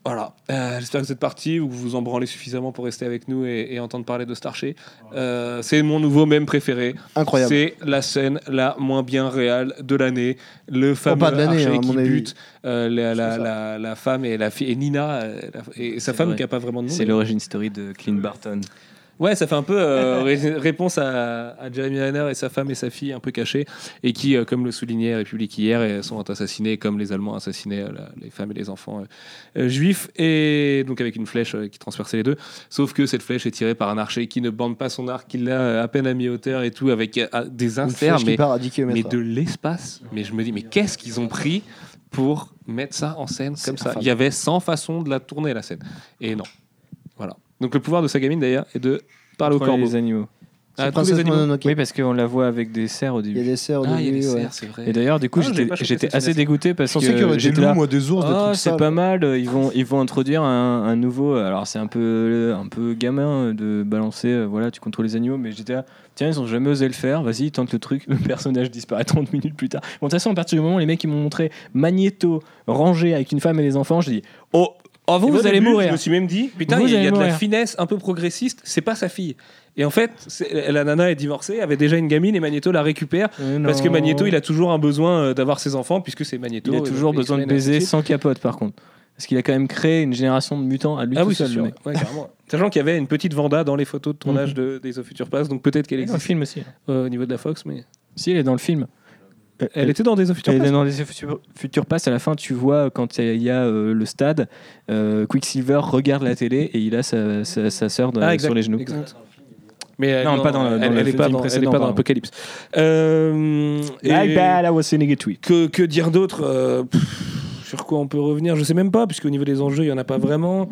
Voilà, Euh, j'espère que vous êtes partis ou que vous vous en branlez suffisamment pour rester avec nous et, et entendre parler de Starship. Euh, c'est mon nouveau mème préféré. Incroyable. C'est la scène la moins bien réelle de l'année. Le fameux de l'année, archer hein, qui bute euh, la, la, C'est ça. la, la femme et la fille et Nina euh, la- et sa C'est femme vrai. qui a pas vraiment de nom. C'est l'origine story de Clint Barton. Ouais, ça fait un peu euh, [LAUGHS] ré- réponse à, à Jeremy Renner et sa femme et sa fille un peu cachées et qui, euh, comme le soulignait République hier, euh, sont assassinés comme les Allemands assassinaient euh, la- les femmes et les enfants juifs et donc avec une flèche qui transperçait les deux. Sauf que cette flèche est tirée par un archer qui ne bande pas son arc, qui l'a à peine à mi-hauteur et tout avec des inserts, mais, qui part à 10 km. mais de l'espace. Mais je me dis, mais qu'est-ce qu'ils ont pris pour mettre ça en scène comme ça? Infâme. Il y avait 100 façons de la tourner la scène et non. Voilà. Donc le pouvoir de sa gamine d'ailleurs est de parler au Contre corbeau. les animaux. Ah, tous les Princesse animaux. Mononoke. Oui, parce qu'on la voit avec des cerfs au Il y a début. des cerfs au Ah, il y a début. des ouais. cerfs, c'est vrai. Et d'ailleurs, du coup, Ah, j'avais j'étais pas chopé j'étais cette assez dégoûté parce Je pensais qu'il y que aurait des j'étais loups, là. moi, des ours, des Ah, trucs c'est sales. pas mal. Ils vont, ils vont introduire un, un nouveau. Alors, c'est un peu, un peu gamin de balancer. euh, Voilà, tu contrôles les animaux. Mais j'étais là. Tiens, ils ont jamais osé le faire. Vas-y, tente le truc. [LAUGHS] Le personnage disparaît 30 minutes plus tard. Bon, de toute façon, à partir du moment où les mecs ils m'ont montré Magneto rangé avec une femme et des enfants, je dis Oh, oh vous, vous allez début, mourir. Je me suis même dit, putain, il y a, y de la finesse un peu progressiste, c'est pas sa fille. Et en fait, la nana est divorcée, avait déjà une gamine et Magneto la récupère parce que. Magneto, il a toujours un besoin euh, d'avoir ses enfants puisque c'est Magneto. Il a toujours besoin de baiser sans capote, par contre. Parce qu'il a quand même créé une génération de mutants à lui Ah tout oui, seul, le mec. Ouais. [LAUGHS] Sachant qu'il y avait une petite Vanda dans les photos de tournage de Days of Future Past, donc peut-être qu'elle est dans le existe film aussi. euh, au niveau de la Fox, mais Si, elle est dans le film. Elle était dans Days of Future Elle Past. dans les Future, Future Past, à la fin, tu vois, quand il y a euh, le stade, euh, Quicksilver regarde la télé et il a sa, sa, sa sœur de- Ah, exact, sur les genoux. exact. Mais euh, Non, pas dans le- dans elle, le elle est pas dans, elle est précédent, pas dans pardon. Apocalypse. Euh, My et- bad, I was saying it tweet. Que, que dire d'autre euh, Sur quoi on peut revenir Je sais même pas, puisqu'au niveau des enjeux, il n'y en a pas vraiment.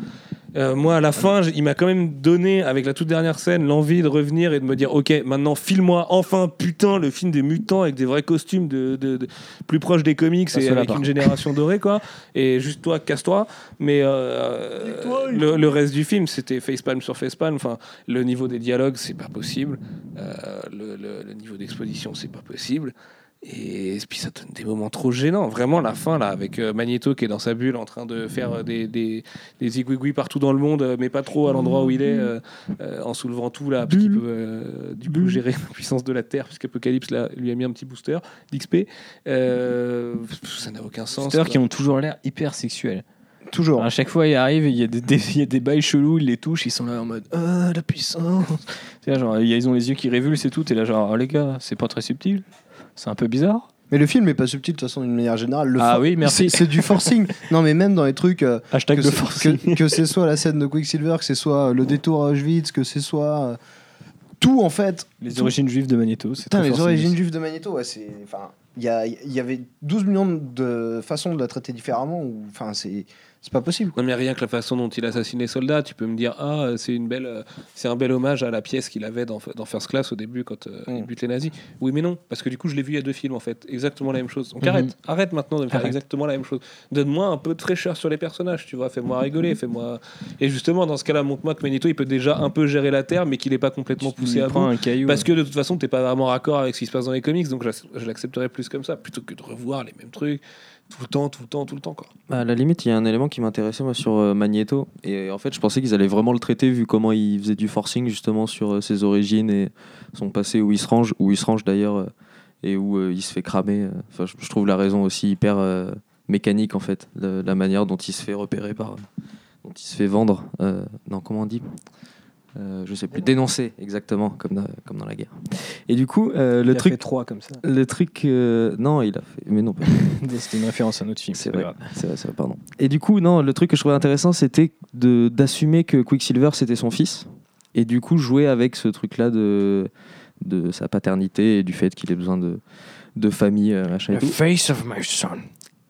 Euh, moi, à la fin, il m'a quand même donné, avec la toute dernière scène, l'envie de revenir et de me dire Ok, maintenant, file-moi enfin, putain, le film des mutants avec des vrais costumes de, de- de- plus proches des comics et avec une génération dorée, quoi. Et juste toi, casse-toi. Mais euh, le, le reste du film, c'était facepalm sur facepalm. Enfin, le niveau des dialogues, c'est pas possible. Euh, le, le- le niveau d'exposition, c'est pas possible. Et puis ça donne des moments trop gênants. Vraiment, la fin, là, avec euh, Magneto qui est dans sa bulle en train de faire euh, des, des, des partout dans le monde, euh, mais pas trop à l'endroit où il est, euh, euh, en soulevant tout, là, parce qu'il peut euh, du coup gérer la puissance de la Terre, puisqu'Apocalypse lui a mis un petit booster d'XP. Euh, ça n'a aucun sens. Quoi. qui ont toujours l'air hyper sexuels. Toujours. À chaque fois, il arrive, il y a des, des- il y a des bails chelous, ils les touchent, ils sont là en mode Ah, la puissance genre, ils ont les yeux qui révulsent et tout, et là, genre, oh, les gars, c'est pas très subtil, c'est un peu bizarre. Mais le film est pas subtil de toute façon d'une manière générale. Le Ah oui, merci. C'est du forcing. [LAUGHS] non, mais même dans les trucs. euh, Hashtag que de forcing. Que, que c'est soit la scène de Quicksilver, que c'est soit le détour à Auschwitz, que c'est soit. euh, tout en fait. Les Tout- origines juives de Magneto, c'est Putain, les origines juives de Magneto, ouais, c'est. Enfin, il y, y avait 12 millions de façons de la traiter différemment. Enfin, c'est c'est pas possible. Non mais rien que la façon dont il assassine les soldats, tu peux me dire ah c'est une belle, euh, c'est un bel hommage à la pièce qu'il avait dans, dans First Class au début quand euh, il Mm. bute les nazis. Oui mais non parce que du coup je l'ai vu il y a deux films en fait, exactement la même chose. Donc Mhm. arrête, arrête maintenant de me faire Arrête. exactement la même chose. Donne-moi un peu de fraîcheur sur les personnages, tu vois, fais-moi rigoler, fais-moi. Et justement dans ce cas-là montre-moi que Magneto il peut déjà un peu gérer la Terre mais qu'il est pas complètement Tu poussé à prends bout. un caillou. Parce que de toute façon, t'es pas vraiment raccord avec ce qui se passe dans les comics, donc je l'accepterais plus comme ça, plutôt que de revoir les mêmes trucs tout le temps, tout le temps, tout le temps. Quoi. Bah, à la limite, il y a un élément qui m'intéressait moi sur euh, Magneto. Et en fait, je pensais qu'ils allaient vraiment le traiter vu comment il faisait du forcing justement sur euh, ses origines et son passé où il se range, où il se range d'ailleurs euh, et où euh, il se fait cramer. euh. Enfin, je, trouve la raison aussi hyper euh, mécanique en fait, la, la manière dont il se fait repérer par, dont il se fait vendre. euh, non, comment on dit? Euh, je sais plus, dénoncer exactement comme dans, comme dans la guerre. Et du coup, euh, le Il a truc, fait trois comme ça. le truc, euh, non, il a fait, mais non, pas C'était une [LAUGHS] référence à un autre film. c'est vrai, c'est vrai, c'est vrai, pardon. Et du coup, non, le truc que je trouvais intéressant, c'était de d'assumer que Quicksilver c'était son fils, et du coup jouer avec ce truc-là de de sa paternité et du fait qu'il ait besoin de de famille, euh, machin et tout. face of my son.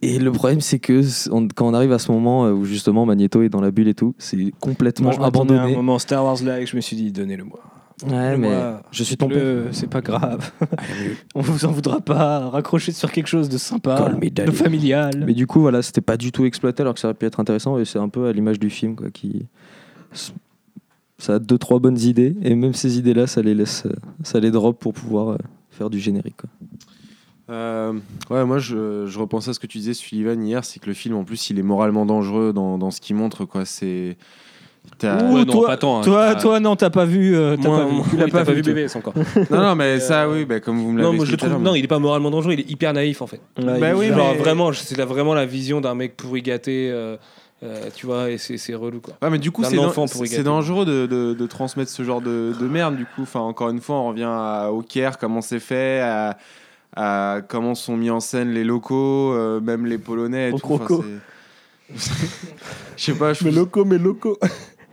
Et le problème, c'est que on- quand on arrive à ce moment euh, où justement Magneto est dans la bulle et tout, c'est complètement Moi, je m'attendais à un abandonné. moment Star Wars et je me suis dit, donnez-le-moi. Ouais, mais je suis. Le- C'est pas grave. [LAUGHS] On vous en voudra pas. Raccrochez sur quelque chose de sympa, de familial. Mais du coup, voilà, c'était pas du tout exploité alors que ça aurait pu être intéressant et c'est un peu à l'image du film quoi, qui ça a deux trois bonnes idées et même ces idées-là, ça les laisse, euh, ça les drop pour pouvoir euh, faire du générique. Quoi. Euh, ouais, moi je, je repensais à ce que tu disais, Sullivan, hier, c'est que le film en plus il est moralement dangereux dans, dans ce qu'il montre. quoi. C'est. t'as- Ouh, Ouais, non, toi, pas tant, hein. toi, toi, non, t'as pas vu. euh, t'as pas vu. moi, Tu l'as oui, t'as pas vu. BBS encore. [LAUGHS] Non, non, mais ça, oui, bah, comme vous me l'avez non, l'heure, Non, il est pas moralement dangereux, il est hyper naïf en fait. Ouais, Bah il- oui, Genre mais- vraiment, c'est la- vraiment la vision d'un mec pourri gâté, euh, euh, tu vois, et c'est relou quoi. Ouais, mais du coup, c'est enfant dan- dangereux de, de- de transmettre ce genre de, de merde. Du coup, enfin, encore une fois, on revient à, au Caire, comment c'est fait, à, à comment sont mis en scène les locaux, euh, même les Polonais. Et tout. Enfin, [LAUGHS] Je sais pas, je trouve, locaux, mais locaux.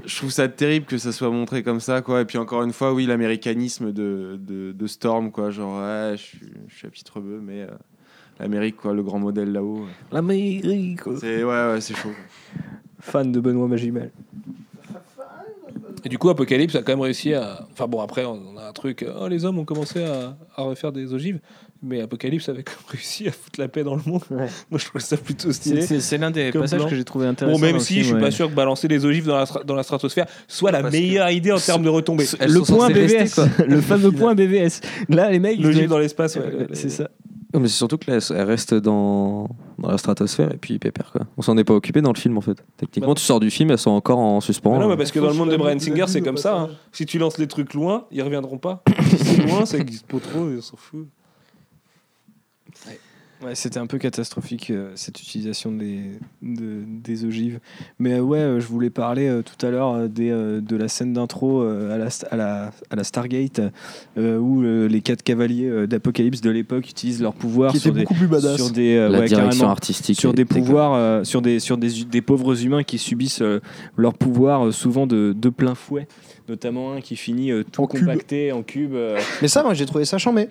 je trouve ça terrible que ça soit montré comme ça, quoi. Et puis encore une fois, oui, l'américanisme de, de, de Storm, quoi. Genre, ouais, je suis, je suis à Pitreveux, mais euh, l'Amérique, quoi, le grand modèle là-haut. L'Amérique. C'est ouais, ouais, c'est chaud. Fan de Benoît Magimel. Et du coup, Apocalypse a quand même réussi à. Enfin bon, après, on a un truc. euh, Oh, les hommes ont commencé à, à refaire des ogives. Mais Apocalypse avait [LAUGHS] quand même réussi à foutre la paix dans le monde. Ouais. [LAUGHS] Moi, je trouve ça plutôt stylé. C'est l'un des Comme passages plan. que j'ai trouvé intéressant. Bon, même si film, je suis ouais. pas sûr que balancer des ogives dans la, dans la stratosphère soit la Parce meilleure idée en termes de retombées. Le point rester, BVS, quoi. le fameux [LAUGHS] point BVS. Là, les mecs, ils L'ogive doivent- dans l'espace, ouais. Ouais, c'est ça. Non, mais c'est surtout que là, elle reste dans, dans la stratosphère et puis pépère quoi. On s'en est pas occupé dans le film en fait. Techniquement, Bah. tu sors du film, elles sont encore en suspens. Mais non, mais Euh, parce que dans le monde de Brian Singer, c'est comme ça. hein. Si tu lances les trucs loin, ils reviendront pas. [COUGHS] si c'est loin, ça existe pas trop, et on s'en fout. Ouais, c'était un peu catastrophique euh, cette utilisation des, de- des ogives. Mais euh, ouais, euh, je voulais parler euh, tout à l'heure des, de la scène d'intro euh, à, la, à, la, à la Stargate euh, où euh, les quatre cavaliers euh, d'Apocalypse de l'époque utilisent leur pouvoir Qui sur était des, beaucoup plus badass. sur des, euh, La ouais, direction carrément, artistique. sur des pouvoirs, euh, sur, des, sur des, des pauvres humains qui subissent euh, leur pouvoir euh, souvent de, de plein fouet. Notamment un qui finit euh, tout En cube. compacté en cube. euh, Mais ça, moi, j'ai trouvé ça chambé.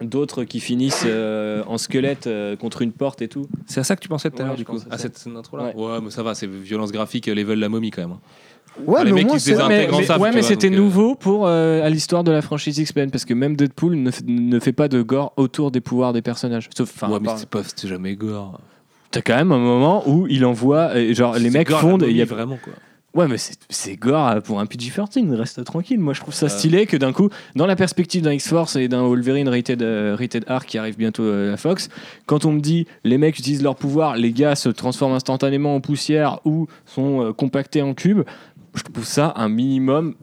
D'autres qui finissent euh, en squelette euh, contre une porte et tout. C'est à ça que tu pensais tout à l'heure, du coup à ça. cette scène d'intro là Ouais. Ouais, mais ça va, c'est violence graphique, level la momie quand même. hein. Ouais, Ah, les mais au c'est- ouais, mais c'était euh, nouveau pour euh, à l'histoire de la franchise X-Men parce que même Deadpool ne fait, ne fait pas de gore autour des pouvoirs des personnages. Sauf, enfin, ouais, mais c'est pas, c'était jamais gore. t'as quand même un moment où il envoie, euh, genre les mecs gore, fondent et il y a vraiment quoi. Ouais, mais c'est- gore euh, pour un PG-13, reste tranquille. Moi, je trouve ça Euh. stylé que d'un coup, dans la perspective d'un X-Force et d'un Wolverine Rated, euh, Rated R qui arrive bientôt à Fox, quand on me dit les mecs utilisent leur pouvoir, les gars se transforment instantanément en poussière ou sont euh, compactés en cubes, je trouve ça un minimum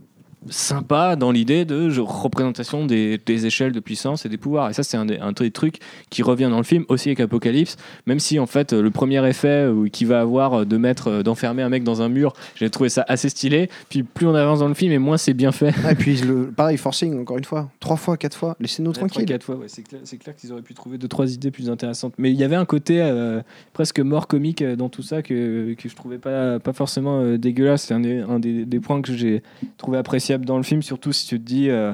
sympa dans l'idée de je- représentation des, des échelles de puissance et des pouvoirs. Et ça, c'est un, un des trucs qui revient dans le film aussi avec Apocalypse, même si en fait le premier effet euh, qu'il va avoir euh, de mettre, euh, d'enfermer un mec dans un mur, j'ai trouvé ça assez stylé. Puis plus on avance dans le film et moins c'est bien fait. Ah, et puis, le, pareil, forcing, encore une fois. Trois fois, quatre fois. Laissez-nous tranquilles. Quatre fois, ouais, c'est clair, clair qu'ils auraient pu trouver deux trois idées plus intéressantes. Mais il y avait un côté euh, presque mort comique dans tout ça que, que je trouvais pas, pas forcément euh, dégueulasse. C'est un, des, un des, des points que j'ai trouvé appréciable dans le film, surtout si tu te dis. euh,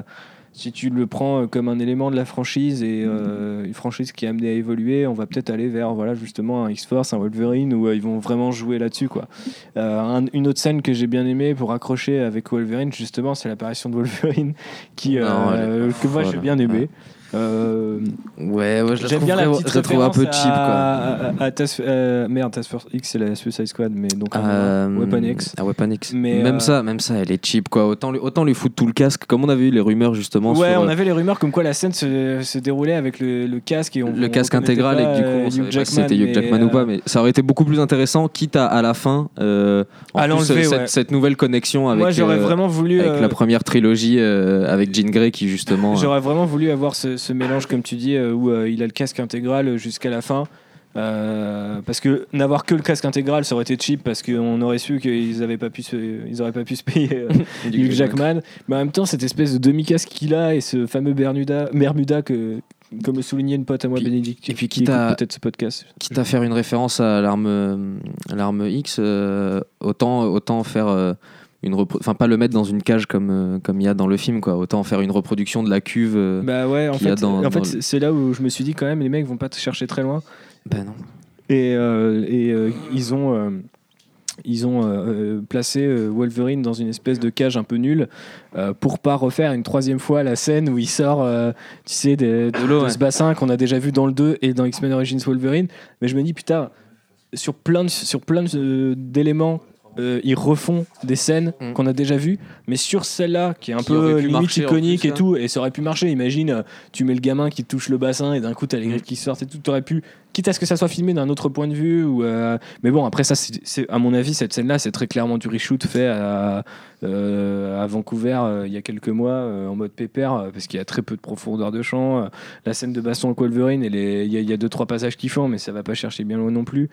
si tu le prends euh, comme un élément de la franchise et euh, une franchise qui est amenée à évoluer, on va peut-être aller vers voilà justement un X-Force, un Wolverine où ils vont vraiment jouer là-dessus quoi. Un- une autre scène que j'ai bien aimée pour accrocher avec Wolverine justement, c'est l'apparition de Wolverine [LAUGHS] qui Non, est que moi j'ai bien aimé. Ouais. Euh, Ouais, ouais, je la trouve, bien la petite je la trouve un peu cheap, quoi. à, à, à Task- euh, merde, Task Force X, c'est la Suicide Squad, mais donc Euh, Weapon X. à Weapon X. Mais, même euh, ça, même ça, elle est cheap quoi. Autant lui, autant lui foutre tout le casque, comme on avait eu les rumeurs justement Ouais, sur on avait les rumeurs comme quoi la scène se, se déroulait avec le, le casque et on le on casque intégral et pas, du coup on si c'était Hugh Jackman ou pas, mais ça aurait été beaucoup plus intéressant, quitte à à la fin en À plus, cette, ouais. cette nouvelle connexion avec, Moi, j'aurais vraiment voulu. avec la première trilogie avec Jean Grey qui justement. J'aurais vraiment voulu avoir ce, ce mélange, comme tu dis, euh, où euh, il a le casque intégral jusqu'à la fin. Euh, parce que n'avoir que le casque intégral, ça aurait été cheap parce qu'on aurait su qu'ils avaient pas pu se, ils auraient pas pu se payer euh, [LAUGHS] Hugh Jackman. Mais en même temps, cette espèce de demi-casque qu'il a et ce fameux Bermuda, Bermuda que, comme le soulignait une pote à moi, Puis- Bénédicte, et puis qui quitte à- écoute peut-être ce podcast. quitte à faire une référence à l'arme l'arme X, euh, autant autant faire une enfin pas le mettre dans une cage comme euh, comme il y a dans le film quoi, autant faire une reproduction de la cuve. euh, Bah ouais, en qu'il y a fait, dans- en dans fait le- c'est- c'est là où je me suis dit quand même, les mecs vont pas te chercher très loin. ben non. Et, euh, et euh, ils ont, euh, ils ont placé Wolverine dans une espèce de cage un peu nulle euh, pour pas refaire une troisième fois la scène où il sort, euh, tu sais, de, de- l'eau, de ouais. ce bassin qu'on a déjà vu dans le 2 et dans X-Men Origins Wolverine. Mais je me dis, putain, sur plein de- sur plein de- d'éléments. Euh, ils refont des scènes Mm. qu'on a déjà vues, mais sur celle-là qui est un Qui peu limite iconique plus, et tout, et ça aurait pu marcher. Imagine, euh, tu mets le gamin qui touche le bassin et d'un coup t'as les griffes qui sortent et tout. T'aurais pu, quitte à ce que ça soit filmé d'un autre point de vue. Ou, euh, mais bon, après ça, c'est, à mon avis, cette scène-là, c'est très clairement du reshoot fait à, euh, à Vancouver il y a quelques mois en mode pépère parce qu'il y a très peu de profondeur de champ. La scène de baston avec Wolverine, il y, y a deux trois passages qui font, mais ça va pas chercher bien loin non plus.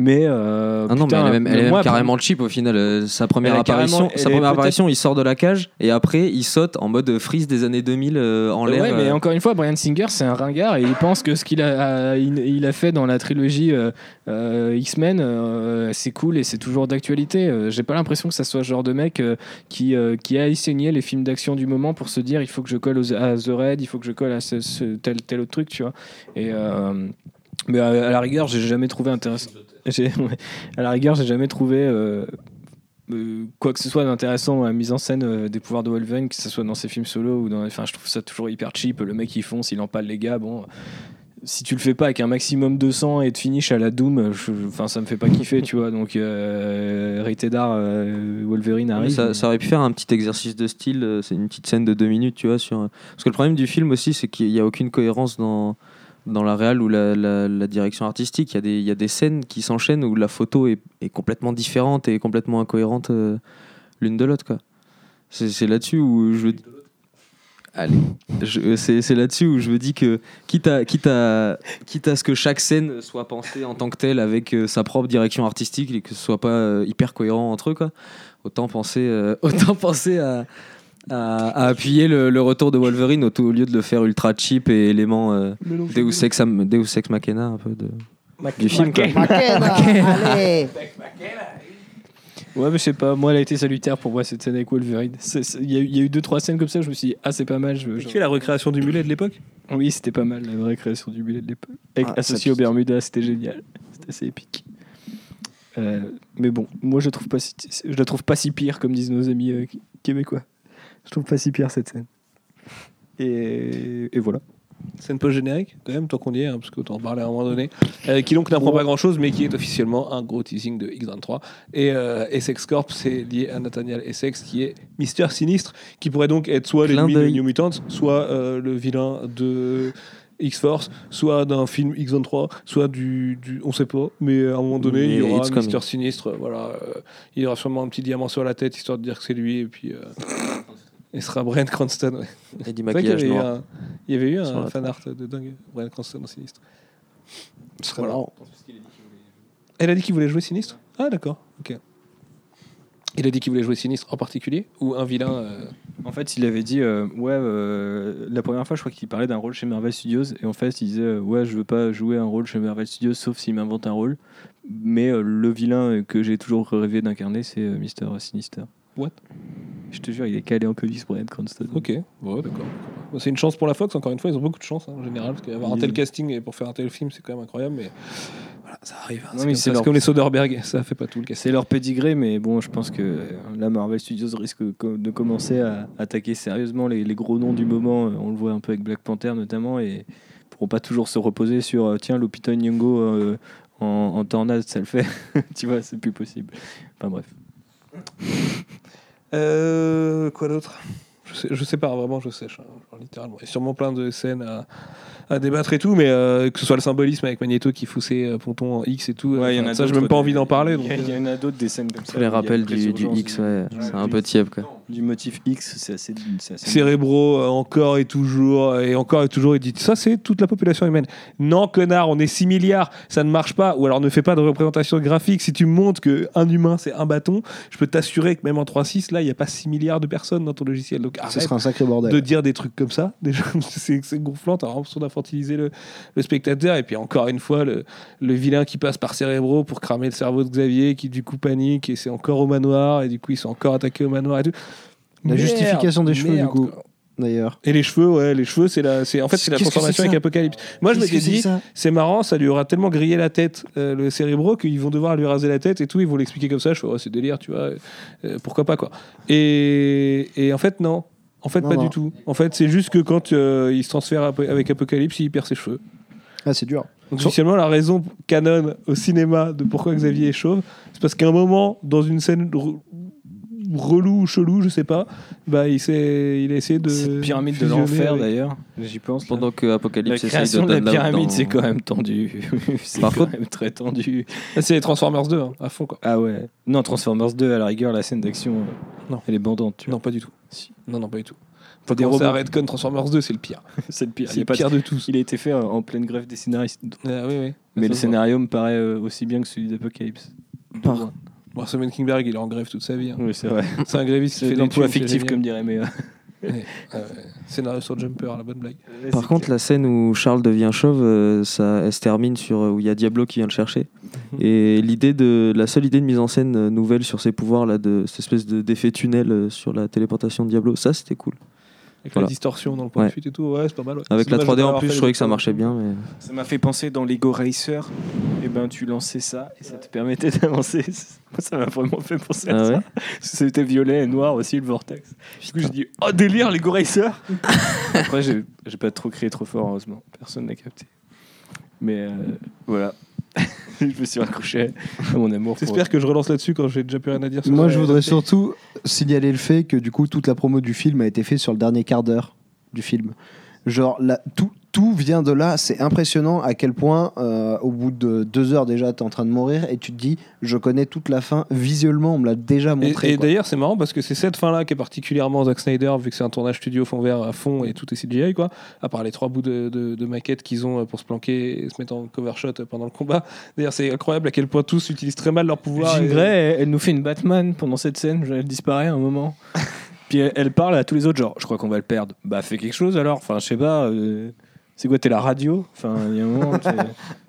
Mais euh, Ah non, putain, mais elle est même, elle est même moi, carrément cheap au final. Euh, Sa première apparition, sa première apparition, il sort de la cage et après il saute en mode freeze des années 2000 euh, en l'air. Ouais, mais encore une fois, Brian Singer, c'est un ringard et il pense que ce qu'il a, il, a fait dans la trilogie euh, X-Men, c'est cool et c'est toujours d'actualité. J'ai pas l'impression que ça soit ce genre de mec qui, qui a saigné les films d'action du moment pour se dire il faut que je colle aux- à The Red, il faut que je colle à ce, ce- tel, tel autre truc, tu vois. Et. Mais à, à la rigueur, j'ai jamais trouvé intéressant. [LAUGHS] à la rigueur, j'ai jamais trouvé euh, euh, quoi que ce soit d'intéressant dans la mise en scène euh, des pouvoirs de Wolverine, que ce soit dans ses films solo ou dans. Enfin, je trouve ça toujours hyper cheap. Le mec il fonce, il empale les gars. Bon, si tu le fais pas avec un maximum de sang et de finish à la Doom, je- enfin, ça me fait pas kiffer, tu vois. Donc, euh, Rated R, euh, Wolverine arrive. ça, ça aurait pu faire un petit exercice de style. C'est une petite scène de deux minutes, tu vois. Sur... Parce que le problème du film aussi, c'est qu'il n'y a aucune cohérence dans, dans la réal ou la, direction artistique. Il y, a des- scènes qui s'enchaînent où la photo est, complètement différente et complètement incohérente euh, l'une de l'autre. quoi. C'est là-dessus où je. Allez. C'est là-dessus où je me dis que, quitte à, quitte, à, quitte à ce que chaque scène soit pensée en tant que telle avec euh, sa propre direction artistique et que ce soit pas euh, hyper cohérent entre eux, quoi, autant penser, [LAUGHS] autant penser à, à, à appuyer le, le retour de Wolverine au, au lieu de le faire ultra cheap et élément euh, Deus, Ex, Deus Ex Machina un peu de, du film. Quoi. Allez [LAUGHS] Ouais, mais je sais pas, moi, elle a été salutaire pour moi cette scène avec Wolverine. Il y, a eu- il y a eu deux, trois scènes comme ça, je me suis dit, ah, c'est pas mal. Je, Tu fais la recréation du mulet de l'époque? Oui, c'était pas mal, la vraie création du billet de l'époque. Avec Ah, associé au Bermuda, c'était génial. C'était assez épique. Euh, mais bon, moi, je, la trouve pas si, je la trouve pas si pire, comme disent nos amis euh, québécois. Je trouve pas si pire cette scène. Et, et voilà. Scène post-générique, quand même, tant qu'on y est, hein, parce qu'on en parlait à un moment donné. Euh, qui donc n'apprend pas grand-chose, mais qui est officiellement un gros teasing de X23. Et euh, Essex Corp, c'est lié à Nathaniel Essex, qui est Mister Sinistre, qui pourrait donc être soit l'ennemi de. New Mutants, soit euh, le vilain de X-Force, soit d'un film X23, soit du, du- On sait pas, mais à un moment donné, il y aura it's Mister coming. Sinistre. Voilà, euh, il y aura sûrement un petit diamant sur la tête, histoire de dire que c'est lui, et puis. euh, [LAUGHS] il sera Brent Cranston. ouais. Et du y maquillage avait eu noir. un, il y avait eu un fan art de dingue, Brian Cranston en sinistre. Ce serait Voilà. marrant. Elle a dit qu'il voulait jouer sinistre? Ah d'accord, ok. Il a dit qu'il voulait jouer sinistre en particulier Ou un vilain euh, En fait, il avait dit, euh, ouais, euh, la première fois, je crois qu'il parlait d'un rôle chez Marvel Studios, et en fait, il disait, euh, ouais, je veux pas jouer un rôle chez Marvel Studios, sauf s'il m'invente un rôle. Mais euh, le vilain que j'ai toujours rêvé d'incarner, c'est euh, Mister Sinister. What Je te jure, il est calé en comics, Brian Cranston. Ok, bon, d'accord. Bon, c'est une chance pour la Fox, encore une fois, ils ont beaucoup de chance hein, en général, parce qu'avoir un tel casting et pour faire un tel film, c'est quand même incroyable, mais voilà, ça arrive. hein, Non, c'est comme, leur- comme les Soderbergh, ça fait pas tout le casting. C'est leur pédigré, mais bon, je pense que euh, là, Marvel Studios risque de commencer à attaquer sérieusement les, les gros noms du moment. Euh, On le voit un peu avec Black Panther notamment, et pourront pas toujours se reposer sur euh, tiens, Lupita Nyong'o euh, en, en tornade, ça le fait. [LAUGHS] tu vois, c'est plus possible. Enfin bref. Euh, quoi d'autre? Je sais, je sais pas, vraiment, je sèche, hein, genre, littéralement. Il y a sûrement plein de scènes à, à débattre et tout, mais euh, que ce soit le symbolisme avec Magneto qui fout ses euh, pontons en X et tout, Ouais, y en a ça, j'ai même pas envie d'en parler. [LAUGHS] Il y, en a d'autres des scènes comme ça. Les rappels du, X, ouais, c'est un peu tiède quoi. Du motif X, c'est assez. assez- Cérébro, euh, encore et toujours, et encore et toujours, il dit ça c'est toute la population humaine. Non, connard, on est 6 milliards, ça ne marche pas. Ou alors ne fais pas de représentation graphique. Si tu montres qu'un humain c'est un bâton, je peux t'assurer que même en 3.6, là, il n'y a pas 6 milliards de personnes dans ton logiciel. Donc arrête serait un sacré bordel. de dire des trucs comme ça. [LAUGHS] Déjà, c'est c'est gonflant, t'as l'impression d'infantiliser le, le spectateur. Et puis encore une fois, le, le vilain qui passe par Cérébro pour cramer le cerveau de Xavier, qui du coup panique, et c'est encore au manoir, et du coup ils sont encore attaqués au manoir et tout. La Merde, justification des cheveux, du coup. D'ailleurs. Et les cheveux, ouais, les cheveux, c'est la, c'est en fait c'est la transformation avec Apocalypse. Moi, je m'étais dit, c'est marrant, ça lui aura tellement grillé la tête, euh, le cérébro, qu'ils vont devoir lui raser la tête et tout. Ils vont l'expliquer comme ça. Je fais, ouais, c'est délire, tu vois. euh, pourquoi pas, quoi. Et, et en fait, non. En fait, Non, pas non. du tout. En fait, c'est juste que quand euh, il se transfère ap- avec Apocalypse, il perd ses cheveux. Ah, c'est dur. Donc, officiellement, la raison canon au cinéma de pourquoi Xavier est chauve, c'est parce qu'à un moment, dans une scène relou ou chelou, je sais pas, bah, il, s'est, il a essayé de. Cette pyramide de l'enfer avec- d'ailleurs, j'y pense. là. Pendant que La Apocalypse essaye création de de la pyramide, dans- c'est quand même tendu. [LAUGHS] c'est Par quand contre- même très tendu. Ah, c'est les Transformers 2, hein, à fond, quoi. Ah ouais. Non, Transformers 2, à la rigueur, la scène d'action, Non. elle est bandante. Tu vois. Non, pas du tout. Si. Non, non, pas du tout. Faut Des robots. Redcon Transformers 2, c'est le pire. [LAUGHS] C'est le pire. C'est le pire de tous. il a été fait en pleine grève des scénaristes. Ah, oui, oui. Mais le scénario me paraît euh, aussi bien que celui d'Apocalypse. Par-. Bon, Simon Kingberg, il est en grève toute sa vie. hein. Oui, c'est vrai. C'est un gréviste qui C'est fait l'emploi fictif, comme dirait Méa. [LAUGHS] Ouais, ouais. Scénario sur Jumper, la bonne blague. Par contre, la scène où Charles devient chauve, euh, ça, elle se termine sur euh, où il y a Diablo qui vient le chercher. Mhm. Et l'idée de la seule idée de mise en scène euh, nouvelle sur ses pouvoirs là, de cette espèce de d'effet tunnel euh, sur la téléportation de Diablo, ça c'était cool. Avec Voilà. la distorsion dans le point de fuite et tout, ouais, c'est pas mal. ouais. Avec la dommage de 3D pas en plus, je trouvais que ça marchait bien. Mais... Ça m'a fait penser dans Lego Racer. Et ben, tu lançais ça et ça te permettait [LAUGHS] d'avancer. Moi, ça m'a vraiment fait penser à Ah ça. C'était violet et noir aussi, le vortex. Du coup, j'ai dit Oh délire, Lego Racer [LAUGHS] Après, j'ai j'ai pas trop crié trop fort, heureusement. Personne n'a capté. Mais euh, voilà. [LAUGHS] je me suis raccroché à mon amour. pour- J'espère que je relance là-dessus quand j'ai déjà plus rien à dire. sur Moi, je voudrais surtout signaler le fait que du coup, toute la promo du film a été faite sur le dernier quart d'heure du film. Genre, la- tout- tout vient de là. C'est impressionnant à quel point, euh, au bout de deux heures déjà, tu es en train de mourir et tu te dis, je connais toute la fin. Visuellement, on me l'a déjà montré. et d'ailleurs, c'est marrant parce que c'est cette fin-là qui est particulièrement Zack Snyder, vu que c'est un tournage studio fond vert à fond et tout est CGI, quoi. À part les trois bouts de, de, de maquettes qu'ils ont euh, pour se planquer et se mettre en cover shot euh, pendant le combat. D'ailleurs, c'est incroyable à quel point tous utilisent très mal leur pouvoir. Jean et- Grey, elle, elle nous fait une Batman pendant cette scène, elle disparaît à un moment. [LAUGHS] Puis elle, elle parle à tous les autres, genre, je crois qu'on va le perdre. Bah, fais quelque chose alors. Enfin, je sais pas. euh, c'est quoi, t'es la radio? Enfin, il y a un moment. [LAUGHS]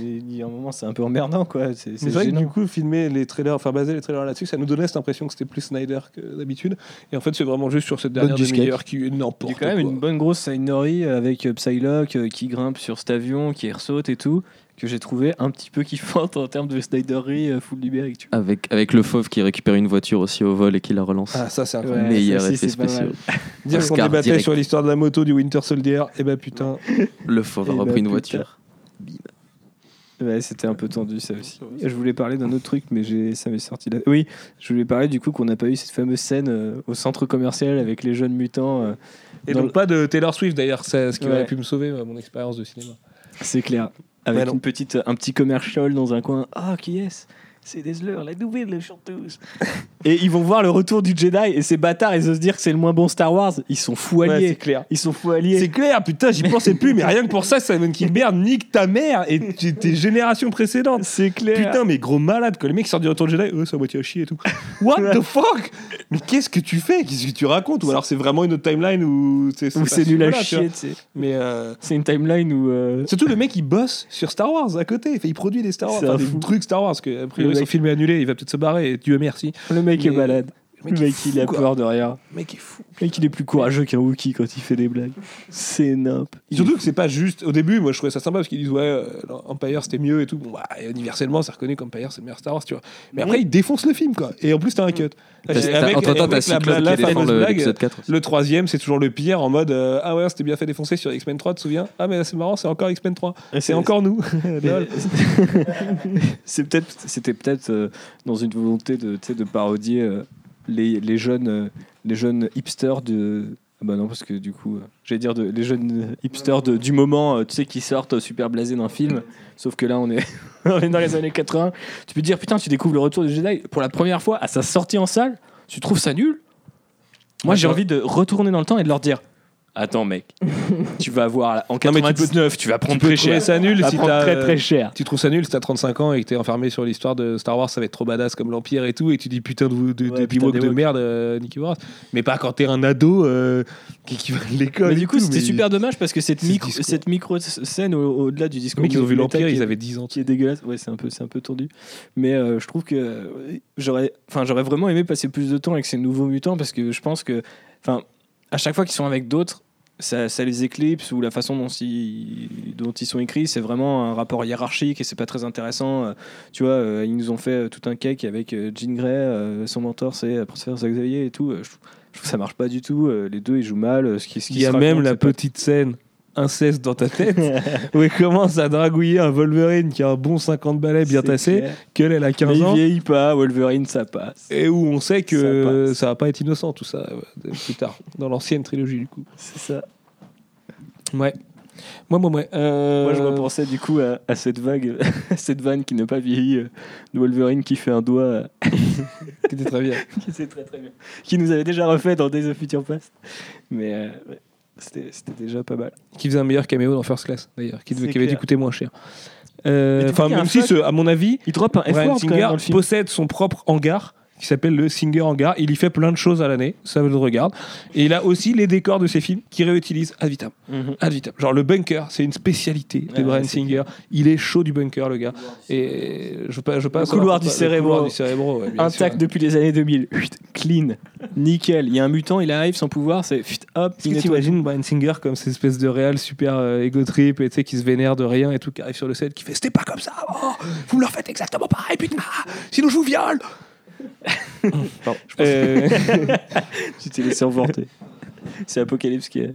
Il y a un moment, c'est un peu emmerdant, quoi. C'est vrai que du coup, filmer les trailers, enfin baser les trailers là-dessus, ça nous donnait cette impression que c'était plus Snyder que d'habitude. Et en fait, c'est vraiment juste sur cette dernière demi-heure qui est Il y a quand même quoi. une bonne grosse Sainori avec Psylocke euh, qui grimpe sur cet avion, qui ressaute et tout, que j'ai trouvé un petit peu kiffante en termes de Snyderie euh, full vois. Avec, avec le fauve qui récupère une voiture aussi au vol et qui la relance. Ah, ça, c'est Ouais, incroyable. Meilleur effet spécial. Dire qu'on débattait direct. sur l'histoire de la moto du Winter Soldier, et bah putain. Le fauve a Eh repris bah, une putain. voiture. Ouais, c'était un peu tendu ça aussi. Je voulais parler d'un autre truc, mais j'ai- ça m'est sorti là. Oui, je voulais parler du coup qu'on n'a pas eu cette fameuse scène euh, au centre commercial avec les jeunes mutants. euh, Et Dans donc, le- pas de Taylor Swift d'ailleurs, c'est ce qui Ouais. aurait pu me sauver euh, mon expérience de cinéma. c'est clair. Avec Ouais, non. une petite, un petit commercial dans un coin. Ah, qui est-ce? C'est Desler, la nouvelle chanteuse. [LAUGHS] et ils vont voir le retour du Jedi et ces bâtards, ils osent se dire que c'est le moins bon Star Wars. Ils sont fous Ouais, alliés. c'est clair. ils sont fous alliés. C'est clair, putain, j'y pensais plus, mais rien que pour ça, Simon Kinberg nique ta mère et tes générations précédentes. C'est clair. Putain, mais gros malade, quand les mecs sortent du retour de Jedi, eux, ça moitié à chier et tout. What the fuck? Mais qu'est-ce que tu fais? Qu'est-ce que tu racontes? Ou alors c'est vraiment une autre timeline où c'est c'est ce nul à chier, tu sais. Mais euh, C'est une timeline où. euh, surtout le mec il bosse sur Star Wars à côté, Enfin, il produit des Star Wars, C'est enfin, un des trucs Star Wars que après Le mec- film est annulé, il va peut-être se barrer, et Dieu merci. Le mec est malade. Le Le mec, est il a peur de rien. Le mec est fou. Le mec, il est plus courageux qu'un Wookie quand il fait des blagues. C'est nimp. Surtout que c'est pas juste. Au début, moi je trouvais ça sympa parce qu'ils disent ouais, euh, Empire c'était mieux et tout. Bon, bah, universellement, c'est reconnu qu'Empire c'est le meilleur Star Wars, tu vois. Mais après, ils défoncent le film quoi. Et en plus, t'as un cut. T'as- Avec- t'as- Entre temps, avec t'as la- fameuse le- blague, l'épisode 4 aussi. Le troisième, c'est toujours le pire en mode euh, Ah ouais, c'était bien fait défoncer sur X-Men 3, tu te souviens? Ah, mais là, c'est marrant, c'est encore X-Men 3. Et C'est encore nous. [LAUGHS] [LAUGHS] Lol. c'est peut-être, c'était peut-être euh, dans une volonté de, tu sais, de parodier les, les jeunes, euh, les jeunes hipsters de. Ah bah non, parce que du coup, euh, j'allais dire de, les jeunes hipsters de, du moment, euh, tu sais, qui sortent super blasés d'un film. Sauf que là, on est, [LAUGHS] on est dans les années 80. Tu peux te dire, putain, tu découvres le retour du Jedi pour la première fois à sa sortie en salle. Tu trouves ça nul? Moi, j'ai envie de retourner dans le temps et de leur dire. Attends mec, tu vas voir en Non, mais tu peux- 99, tu, vas Tu prendre peux très trouver cher. ça nul Tu vas si prendre t'as. très très cher. Tu trouves ça nul si t'as 35 ans et que t'es enfermé sur l'histoire de Star Wars, ça va être trop badass comme l'Empire et tout, et tu dis putain de, de, Ouais, de, putain de merde, euh, Nicky Wars. Mais pas quand t'es un ado euh, qui, qui va à l'école. Mais et du coup, tout, c'était mais- super dommage parce que cette micro, discours. cette micro scène au- au-delà du Les discours. mecs, ils ont vu l'Empire, ils avaient 10 ans. qui est dégueulasse. Ouais, c'est un peu, c'est un peu tendu. Mais euh, je trouve que euh, j'aurais, enfin, j'aurais vraiment aimé passer plus de temps avec ces nouveaux mutants parce que je pense que, enfin, à chaque fois qu'ils sont avec d'autres, ça, ça les éclipse ou la façon dont ils, dont ils sont écrits, c'est vraiment un rapport hiérarchique et c'est pas très intéressant. Euh, Tu vois, euh, ils nous ont fait euh, tout un cake avec Jean Grey, son mentor, c'est professeur Xavier et tout. Je, trouve- je trouve que ça marche pas du tout. Les deux, ils jouent mal. Ce qui, ce qui Il y a même raconte, la pas- petite scène inceste dans ta tête [LAUGHS] où il commence à dragouiller un Wolverine qui a un bon 50 balais bien tassé, qu'elle elle a Mais 15 il ans. vieillit pas, Wolverine, ça passe. Et où on sait Ça que passe. ça va pas être innocent tout ça euh, plus tard, dans l'ancienne trilogie du coup. C'est ça. Ouais. Moi, moi, moi. euh, Moi, je repensais du coup à, à cette vague, [LAUGHS] à cette vanne qui n'a pas vieilli, euh, de Wolverine qui fait un doigt, [LAUGHS] qui était très bien. qui c'est très très bien, qui nous avait déjà refait dans Days of Future Past. Mais euh, ouais, c'était déjà pas mal. qui faisait un meilleur caméo dans First Class d'ailleurs, qui, devait- C'est qui avait dû clair. coûter moins cher. Euh, Mais du coup, Enfin, il y a même si, ce- à mon avis, Il drop un Bryan F-word quand même Singer dans le film. possède son propre hangar qui s'appelle le Singer Hangar. Il y fait plein de choses à l'année, ça le regarde. Et il a aussi les décors de ses films qu'il réutilise ad vitam. Mhm. Ad vitam. Genre le bunker, c'est une spécialité de Brian Singer. Il est chaud du bunker, le gars. Et je passe, je passe couloir alors, du le cérébro. couloir du cérébro, ouais, Intact sûr. depuis les années 2000. Chut, Clean. Nickel. Il y a un mutant, il arrive sans pouvoir, c'est hop, Est-ce que t'imagines Brian Singer comme cette espèce de réal super euh, ego trip et qui se vénère de rien et tout qui arrive sur le set qui fait c'était pas comme ça oh, vous me le refaites exactement pareil putain sinon je vous viole [LAUGHS] Euh, [LAUGHS] Tu t'es laissé emporter. C'est Apocalypse qui, est-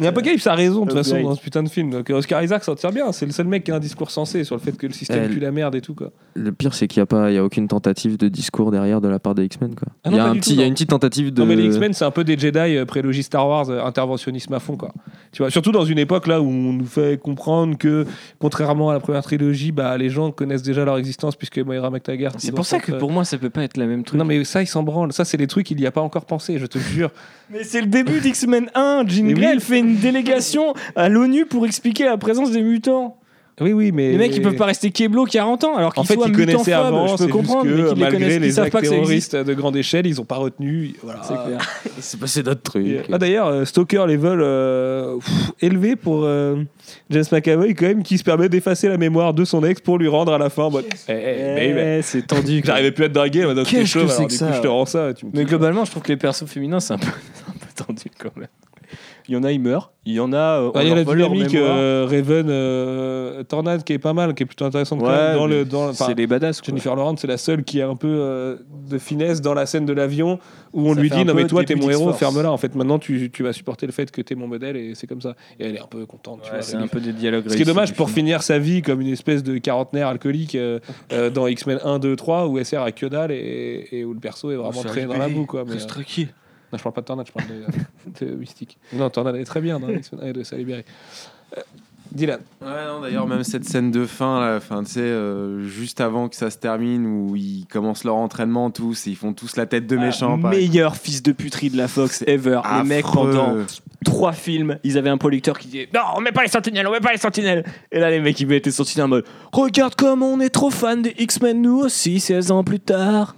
Mais Apocalypse a raison de toute façon dans ce putain de film. Donc Oscar Isaac s'en tire bien. C'est le seul mec qui a un discours sensé sur le fait que le système pue la merde et tout quoi. Le pire, c'est qu'il n'y a, pas- il y a aucune tentative de discours derrière de la part des X-Men. quoi. Ah il, y a pas un du petit, tout, il y a non. une petite tentative de. Non mais les X-Men c'est un peu des Jedi euh, prélogie Star Wars, euh, interventionnisme à fond quoi. Tu vois, surtout dans une époque là où on nous fait comprendre que contrairement à la première trilogie, bah les gens connaissent déjà leur existence puisque Moira McTaggart. C'est pour ça que euh, pour moi, ça peut pas être la même truc. Non mais ça ils s'en branlent. Ça c'est des trucs il y a pas encore pensé, je te jure. [LAUGHS] Mais c'est le début d'X-Men 1. Jean Grey, oui. elle fait une délégation à l'ONU pour expliquer la présence des mutants. Oui oui mais Les mecs, ils peuvent pas rester Keblo 40 ans alors qu'ils En fait, soient ils connaissaient avant, Je peux comprendre, que mais qu'ils les malgré connaissent, les savent actes terroristes de grande échelle, ils ont pas retenu. Voilà. C'est clair. Il s'est passé d'autres trucs. Ah d'ailleurs, euh, Stalker level euh, pff, élevé pour euh, James McAvoy quand même qui se permet d'effacer la mémoire de son ex pour lui rendre à la fin. Eh, eh. Eh, c'est tendu. J'arrivais plus à te draguer, t'es chaud, que c'est alors que du ça coup je te rends ça. Mais globalement, je trouve que les persos féminins, c'est un peu, [LAUGHS] un peu tendu quand même. Il y en a, ils meurent. Il y en a, euh, on Ah, Il y a la leur vole leur dynamique mémoire. euh, Raven euh, Tornade qui est pas mal, qui est plutôt intéressante quand Ouais, même dans mais le dans enfin, c'est les badass. quoi. Jennifer Lawrence, c'est la seule qui a un peu euh, de finesse dans la scène de l'avion où on Ça lui fait dit un non peu mais toi t'es début mon héros, ferme-la. En fait maintenant tu, tu vas supporter le fait que t'es mon modèle et c'est comme ça. Et elle est un peu contente. tu Ouais, vois, c'est un peu des dialogues Ce qui est réussis dommage du pour film. finir sa vie comme une espèce de quarantenaire alcoolique euh, [LAUGHS] euh, dans X-Men 1, 2, 3 où elle sert à que dalle et, et où le perso est vraiment très dans la boue. Quoi, mais, Reste tranquille. Non, je parle pas de Tornade, je parle de, [LAUGHS] de Mystique. Non, Tornade elle est très bien dans X-Men 1 et 2, ça a libéré. Euh, Dylan. Ouais, non, d'ailleurs, même cette scène de fin, là, fin, tu sais, euh, juste avant que ça se termine, où ils commencent leur entraînement tous, et ils font tous la tête de méchant. Ah, meilleur fils de puterie de la Fox ever. Les mecs, pendant trois films, ils avaient un producteur qui disait Non, on met pas les sentinelles, on met pas les sentinelles. Et là, les mecs, ils mettaient les sentinelles en mode Regarde comme on est trop fan des X-Men, nous aussi, 16 ans plus tard.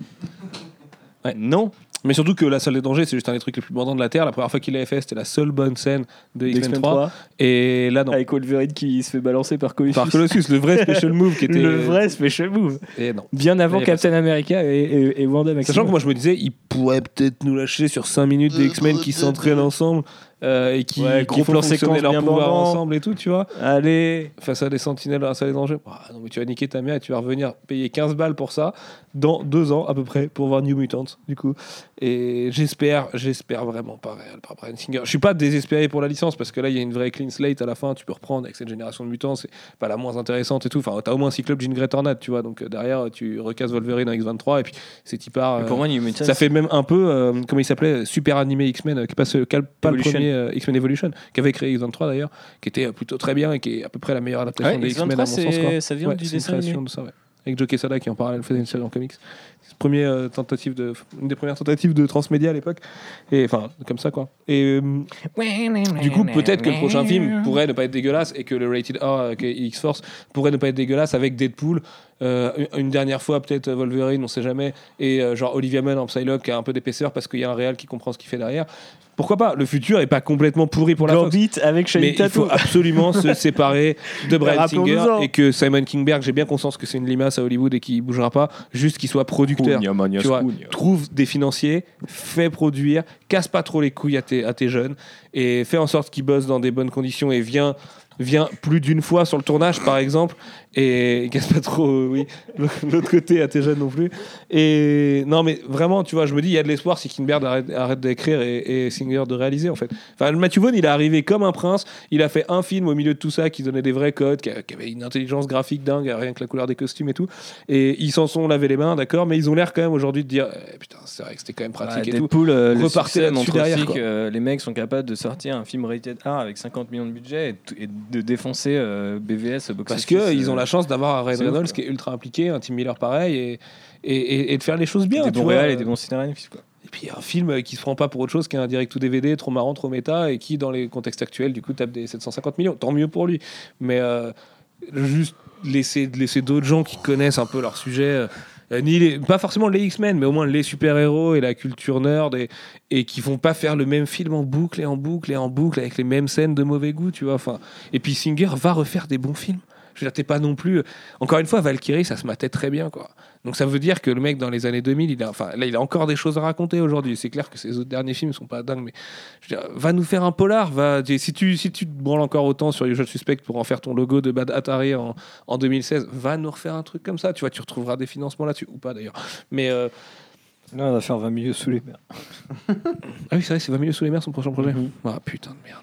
Ouais. Non, Mais surtout que la salle des dangers, c'est juste un des trucs les plus bandants de la Terre. La première fois qu'il l'avait fait, c'était la seule bonne scène de X-Men X-Men 3. 3, Et là, non. avec Wolverine qui se fait balancer par Colossus. Par Colossus, le vrai special move qui était. [LAUGHS] Le vrai special move. Et non. Bien avant Il Captain America et, et, et Wanda Maximoff. Sachant que moi je me disais, ils pourraient peut-être nous lâcher sur 5 minutes des X-Men qui s'entraînent ensemble euh, et qui, Ouais, qui gros plan séquence bien pouvoir ensemble et tout, tu vois. Allez. Face à des sentinelles dans la salle des dangers. Ah, non, mais tu vas niquer ta mère et tu vas revenir payer 15 balles pour ça dans deux ans à peu près pour voir New Mutants, du coup. Et j'espère, j'espère vraiment pas réel par Brian Singer. Je suis pas désespéré pour la licence parce que là il y a une vraie clean slate à la fin. Tu peux reprendre avec cette génération de mutants, c'est pas la moins intéressante et tout. Enfin, t'as au moins Cyclope, Jean Grey, Tornade, tu vois. Donc euh, derrière, tu recasses Wolverine en X23 et puis c'est typard. Mais euh, pour moi, New Mutants, ça fait même un peu, euh, comment il s'appelait, super animé X-Men, euh, qui passe pas le premier euh, X-Men Evolution, qui avait créé X23 d'ailleurs, qui était plutôt très bien et qui est à peu près la meilleure adaptation Ouais, des X-Men à mon X23, sens. quoi. ça vient Ouais, du dessin animé. de ça, ouais. Avec Joe Quesada qui en parallèle faisait une série en comics. Premier, euh, tentative de, une des premières tentatives de transmédia à l'époque. Et enfin, comme ça quoi. Et euh, du coup, peut-être que le prochain film pourrait ne pas être dégueulasse et que le Rated R, euh, X-Force, pourrait ne pas être dégueulasse avec Deadpool. euh, une- dernière fois, peut-être Wolverine, on sait jamais. Et euh, genre Olivia Munn en Psylocke qui a un peu d'épaisseur parce qu'il y a un réal qui comprend ce qu'il fait derrière. Pourquoi pas? Le futur est pas complètement pourri pour la Fox. Gambit avec Shiny Mais il faut Tattoo. absolument se [LAUGHS] séparer de Brian Singer et que Simon Kingberg, j'ai bien conscience que c'est une limace à Hollywood et qu'il bougera pas, juste qu'il soit producteur. Tu vois, trouve des financiers, fais produire, casse pas trop les couilles à tes, à tes jeunes et fais en sorte qu'ils bossent dans des bonnes conditions et viens, viens plus d'une fois sur le tournage par exemple et casse pas trop euh, oui [LAUGHS] l'autre côté à tes jeunes non plus. Et non mais vraiment tu vois je me dis il y a de l'espoir si Kinberg arrête, arrête d'écrire et, et Singer de réaliser en fait. Enfin Matthew Vaughn il est arrivé comme un prince. Il a fait un film au milieu de tout ça qui donnait des vrais codes qui, avait une intelligence graphique dingue rien que la couleur des costumes et tout. Et ils s'en sont lavé les mains d'accord mais ils ont l'air quand même aujourd'hui de dire eh, putain c'est vrai que c'était quand même pratique et tout. Deadpool, euh, le Repartez succès là-dessus montre derrière, aussi quoi. que euh, les mecs sont capables de sortir un film rated R avec 50 millions de budget et, et de défoncer euh, BVS au box Parce qu'ils ont euh, la chance d'avoir un Ryan c'est ouf, Reynolds qui est ultra impliqué, un Tim Miller pareil, et, et, et- et de faire les choses bien. des bons réals et des bons scénaristes quoi. Et puis un film qui se prend pas pour autre chose qu'un direct ou DVD trop marrant, trop méta, et qui, dans les contextes actuels, du coup, tape des 750 millions. Tant mieux pour lui. Mais euh, juste laisser, laisser d'autres gens qui connaissent un peu leur sujet. euh, euh, ni les- pas forcément les X-Men, mais au moins les super-héros et la culture nerd, et, et qui vont pas faire le même film en boucle et en boucle et en boucle avec les mêmes scènes de mauvais goût, tu vois. Enfin, et puis Singer va refaire des bons films. Je veux dire, t'es pas non plus. Encore une fois, Valkyrie, ça se matait très bien, quoi. Donc ça veut dire que le mec dans les années 2000, il a, enfin là, il a encore des choses à raconter aujourd'hui. C'est clair que ses autres derniers films sont pas dingues, mais je veux dire, va nous faire un polar. Va, si tu si tu te branles encore autant sur Usual Suspect pour en faire ton logo de Bad Atari en, en 2016, va nous refaire un truc comme ça. Tu vois, tu retrouveras des financements là-dessus ou pas d'ailleurs. Mais euh, Là, on va faire 20 milieux sous les mers. ah oui, c'est vrai, c'est 20 milieux sous les mers son prochain projet. Ah putain de merde.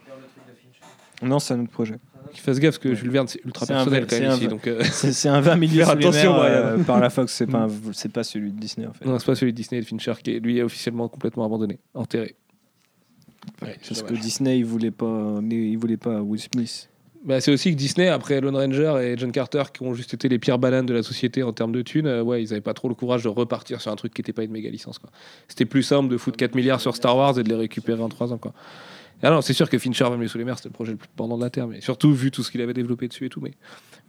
Non, c'est un autre projet. Qu'il fasse gaffe, parce que Jules Verne, c'est ultra personnel quand même ici. euh, C'est un 20 [LAUGHS] millions Faire sous les attention, euh, par la Fox, c'est pas, c'est pas celui de Disney en fait. non, c'est pas celui de Disney de Fincher qui lui, est officiellement complètement abandonné, enterré. Ouais, Parce que. Disney, il voulait pas, il voulait pas Will Smith. Bah, c'est aussi que Disney, après Lone Ranger et John Carter, qui ont juste été les pires bananes de la société en termes de thunes, euh, ouais, ils avaient pas trop le courage de repartir sur un truc qui n'était pas une méga licence. C'était plus simple de foutre 4 milliards sur Star Wars et de les récupérer en 3 ans. Quoi. Alors, c'est sûr que Fincher mieux sous les mers, c'était le projet le plus pendant de la Terre, mais surtout vu tout ce qu'il avait développé dessus et tout. Mais,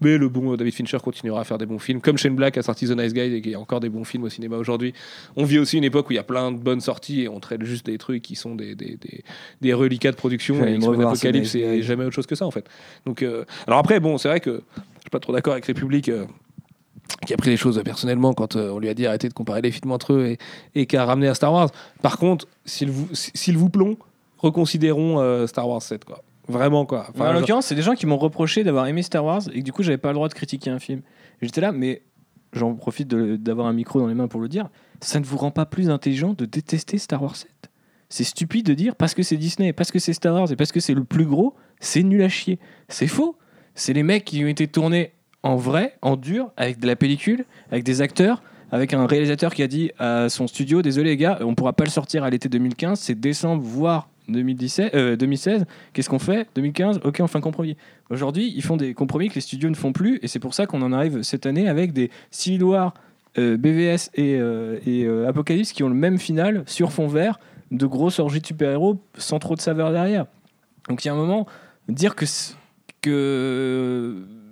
mais le bon euh, David Fincher continuera à faire des bons films, comme Shane Black a sorti The Nice Guy et qu'il y a encore des bons films au cinéma aujourd'hui. On vit aussi une époque où il y a plein de bonnes sorties et on traite juste des trucs qui sont des, des, des, des reliquats de production. Et me X-Men Apocalypse, c'est jamais autre chose que ça en fait. Donc, euh, alors après, bon, c'est vrai que je suis pas trop d'accord avec République. euh, qui a pris les choses personnellement quand euh, on lui a dit arrêtez de comparer les films entre eux et, et qui a ramené à Star Wars. Par contre, s'il vous, s'il vous plomb, reconsidérons euh, Star Wars 7. Quoi. Vraiment, quoi. Enfin, en genre- l'occurrence, c'est des gens qui m'ont reproché d'avoir aimé Star Wars et que du coup, j'avais pas le droit de critiquer un film. J'étais là, mais j'en profite d'avoir un micro dans les mains pour le dire. Ça ne vous rend pas plus intelligent de détester Star Wars 7 C'est stupide de dire parce que c'est Disney, parce que c'est Star Wars et parce que c'est le plus gros, c'est nul à chier. C'est faux. C'est les mecs qui ont été tournés en vrai, en dur, avec de la pellicule, avec des acteurs, avec un réalisateur qui a dit à son studio Désolé les gars, on pourra pas le sortir à l'été 2015, c'est décembre, voire 2017, euh, 2016. Qu'est-ce qu'on fait? 2015 Ok, on fait un compromis. Aujourd'hui, ils font des compromis que les studios ne font plus, et c'est pour ça qu'on en arrive cette année avec des Civil War, euh, BVS et, euh, euh, Apocalypse qui ont le même final sur fond vert, de grosses orgies de super-héros sans trop de saveur derrière. Donc il y a un moment, dire que,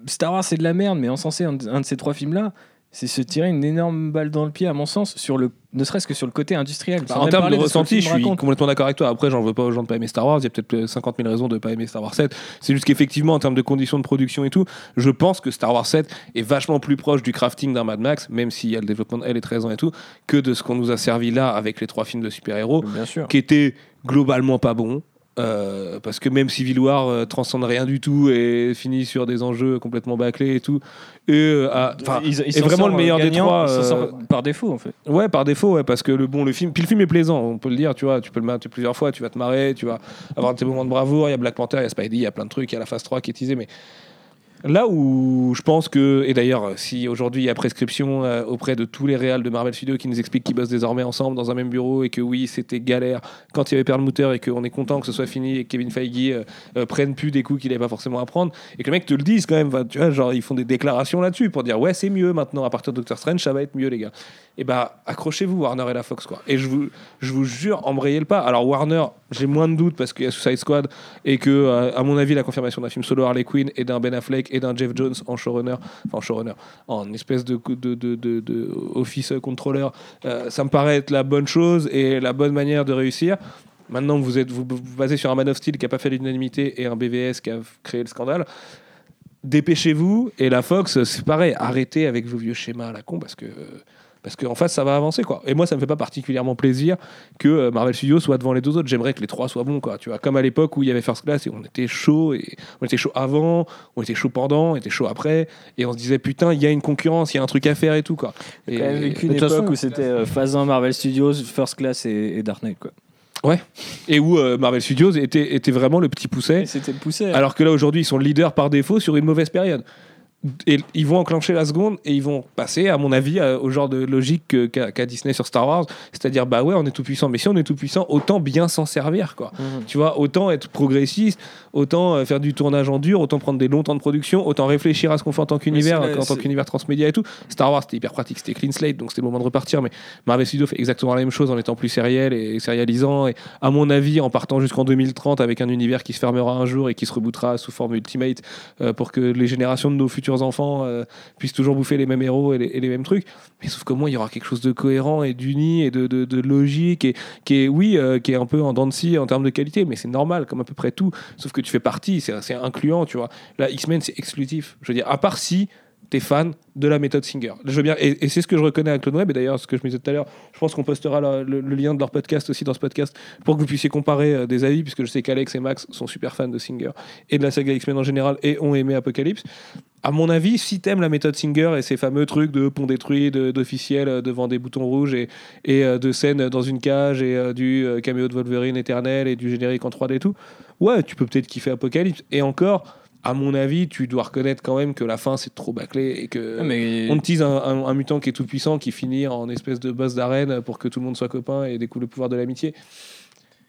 Star Wars c'est de la merde, mais encenser un, un de ces trois films-là, c'est se tirer une énorme balle dans le pied, à mon sens, sur le, ne serait-ce que sur le côté industriel. Bah, en termes de ressenti, je suis complètement d'accord avec toi. Après, j'en veux pas aux gens de pas aimer Star Wars. Il y a peut-être euh, 50 000 raisons de pas aimer Star Wars 7. C'est juste qu'effectivement, en termes de conditions de production et tout, je pense que Star Wars 7 est vachement plus proche du crafting d'un Mad Max, même s'il y a le développement de elle et 13 ans et tout, que de ce qu'on nous a servi là avec les trois films de super-héros, qui étaient globalement pas bons. Euh, parce que même Civil War euh, transcende rien du tout et finit sur des enjeux complètement bâclés et tout. Et, euh, à- enfin, Ils- ils est s'en vraiment le meilleur des trois. ils euh, sortent par défaut, en fait. Ouais, par défaut, ouais, parce que le bon, le film, puis le film est plaisant, on peut le dire, tu vois, tu peux le mettre plusieurs fois, tu vas te marrer, tu vas avoir tes moments de bravoure, il y a Black Panther, il y a Spidey, il y a plein de trucs, il y a la phase 3 qui est teasée, mais là où je pense que, et d'ailleurs, si aujourd'hui il y a prescription euh, auprès de tous les réals de Marvel Studios qui nous expliquent qu'ils bossent désormais ensemble dans un même bureau et que oui, c'était galère quand il y avait Perlmutter et qu'on est content que ce soit fini et que Kevin Feige euh, euh, prenne plus des coups qu'il n'avait pas forcément à prendre et que le mec te le dise quand même, tu vois, genre ils font des déclarations là-dessus pour dire ouais, c'est mieux maintenant, à partir de Doctor Strange, ça va être mieux, les gars et bah accrochez-vous Warner et la Fox quoi. Et je vous, je vous jure, embrayez le pas. Alors Warner, j'ai moins de doutes parce qu'il y a Suicide Squad et que euh, à mon avis la confirmation d'un film solo Harley Quinn et d'un Ben Affleck et d'un Jeff Jones en showrunner, enfin en showrunner, en espèce de, de, de, de- office controller, euh, ça me paraît être la bonne chose et la bonne manière de réussir. Maintenant, vous êtes vous, vous basez sur un Man of Steel qui a pas fait l'unanimité et un BVS qui a créé le scandale. Dépêchez-vous et la Fox, c'est pareil. Arrêtez avec vos vieux schémas à la con parce que parce qu'en face ça va avancer quoi. Et moi ça me fait pas particulièrement plaisir que euh, Marvel Studios soit devant les deux autres. J'aimerais que les trois soient bons quoi. Tu vois, comme à l'époque où il y avait First Class et on était chaud et on était chaud avant, on était chaud pendant, on était chaud après et on se disait putain il y a une concurrence, il y a un truc à faire et tout quoi. Et, quand même vécu une époque façon- où c'était euh, phase 1 Marvel Studios, First Class et, et Dark Knight, quoi. ouais. Et où euh, Marvel Studios était, était vraiment le petit pousset. Et c'était le poussé. Alors que là, aujourd'hui, ils sont leaders par défaut sur une mauvaise période. Et ils vont enclencher la seconde et ils vont passer, à mon avis, à- au genre de logique que- qu'a Disney sur Star Wars. C'est-à-dire, bah ouais, on est tout puissant, mais si on est tout puissant, autant bien s'en servir, quoi. Mhm. Tu vois, autant être progressiste, autant euh, faire du tournage en dur, autant prendre des longs temps de production, autant réfléchir à ce qu'on fait en tant qu'univers, en tant qu'univers transmédia et tout. Star Wars, c'était hyper pratique, c'était clean slate, donc c'était le moment de repartir. Mais Marvel Studios fait exactement la même chose en étant plus sériel et sérialisant. Et à mon avis, en partant jusqu'en 2030 avec un univers qui se fermera un jour et qui se rebootera sous forme ultimate euh, pour que les générations de nos futurs enfants euh, puissent toujours bouffer les mêmes héros et les, mêmes trucs. Mais sauf qu'au moins, il y aura quelque chose de cohérent et d'uni et de, de- logique et qui est, oui, euh, qui est un peu en dents de scie en termes de qualité, mais c'est normal, comme à peu près tout. Sauf que tu fais partie, c'est c'est incluant, tu vois. Là, X-Men, c'est exclusif. Je veux dire, à part si t'es fan de la méthode Singer. Je veux bien, et, c'est ce que je reconnais à Clone Web, et d'ailleurs, ce que je me disais tout à l'heure, je pense qu'on postera le, lien de leur podcast aussi dans ce podcast pour que vous puissiez comparer euh, des avis, puisque je sais qu'Alex et Max sont super fans de Singer et de la saga X-Men en général et ont aimé Apocalypse. À mon avis, si t'aimes la méthode Singer et ces fameux trucs de pont détruit, d'officiel euh, devant des boutons rouges et, euh, de scènes dans une cage et du caméo de Wolverine éternel et du générique en 3D et tout, ouais, tu peux peut-être kiffer Apocalypse. Et encore, à mon avis, tu dois reconnaître quand même que la fin c'est trop bâclé et que Ah, mais- on te tease un, un- un mutant qui est tout puissant qui finit en espèce de boss d'arène pour que tout le monde soit copain et découvre le pouvoir de l'amitié.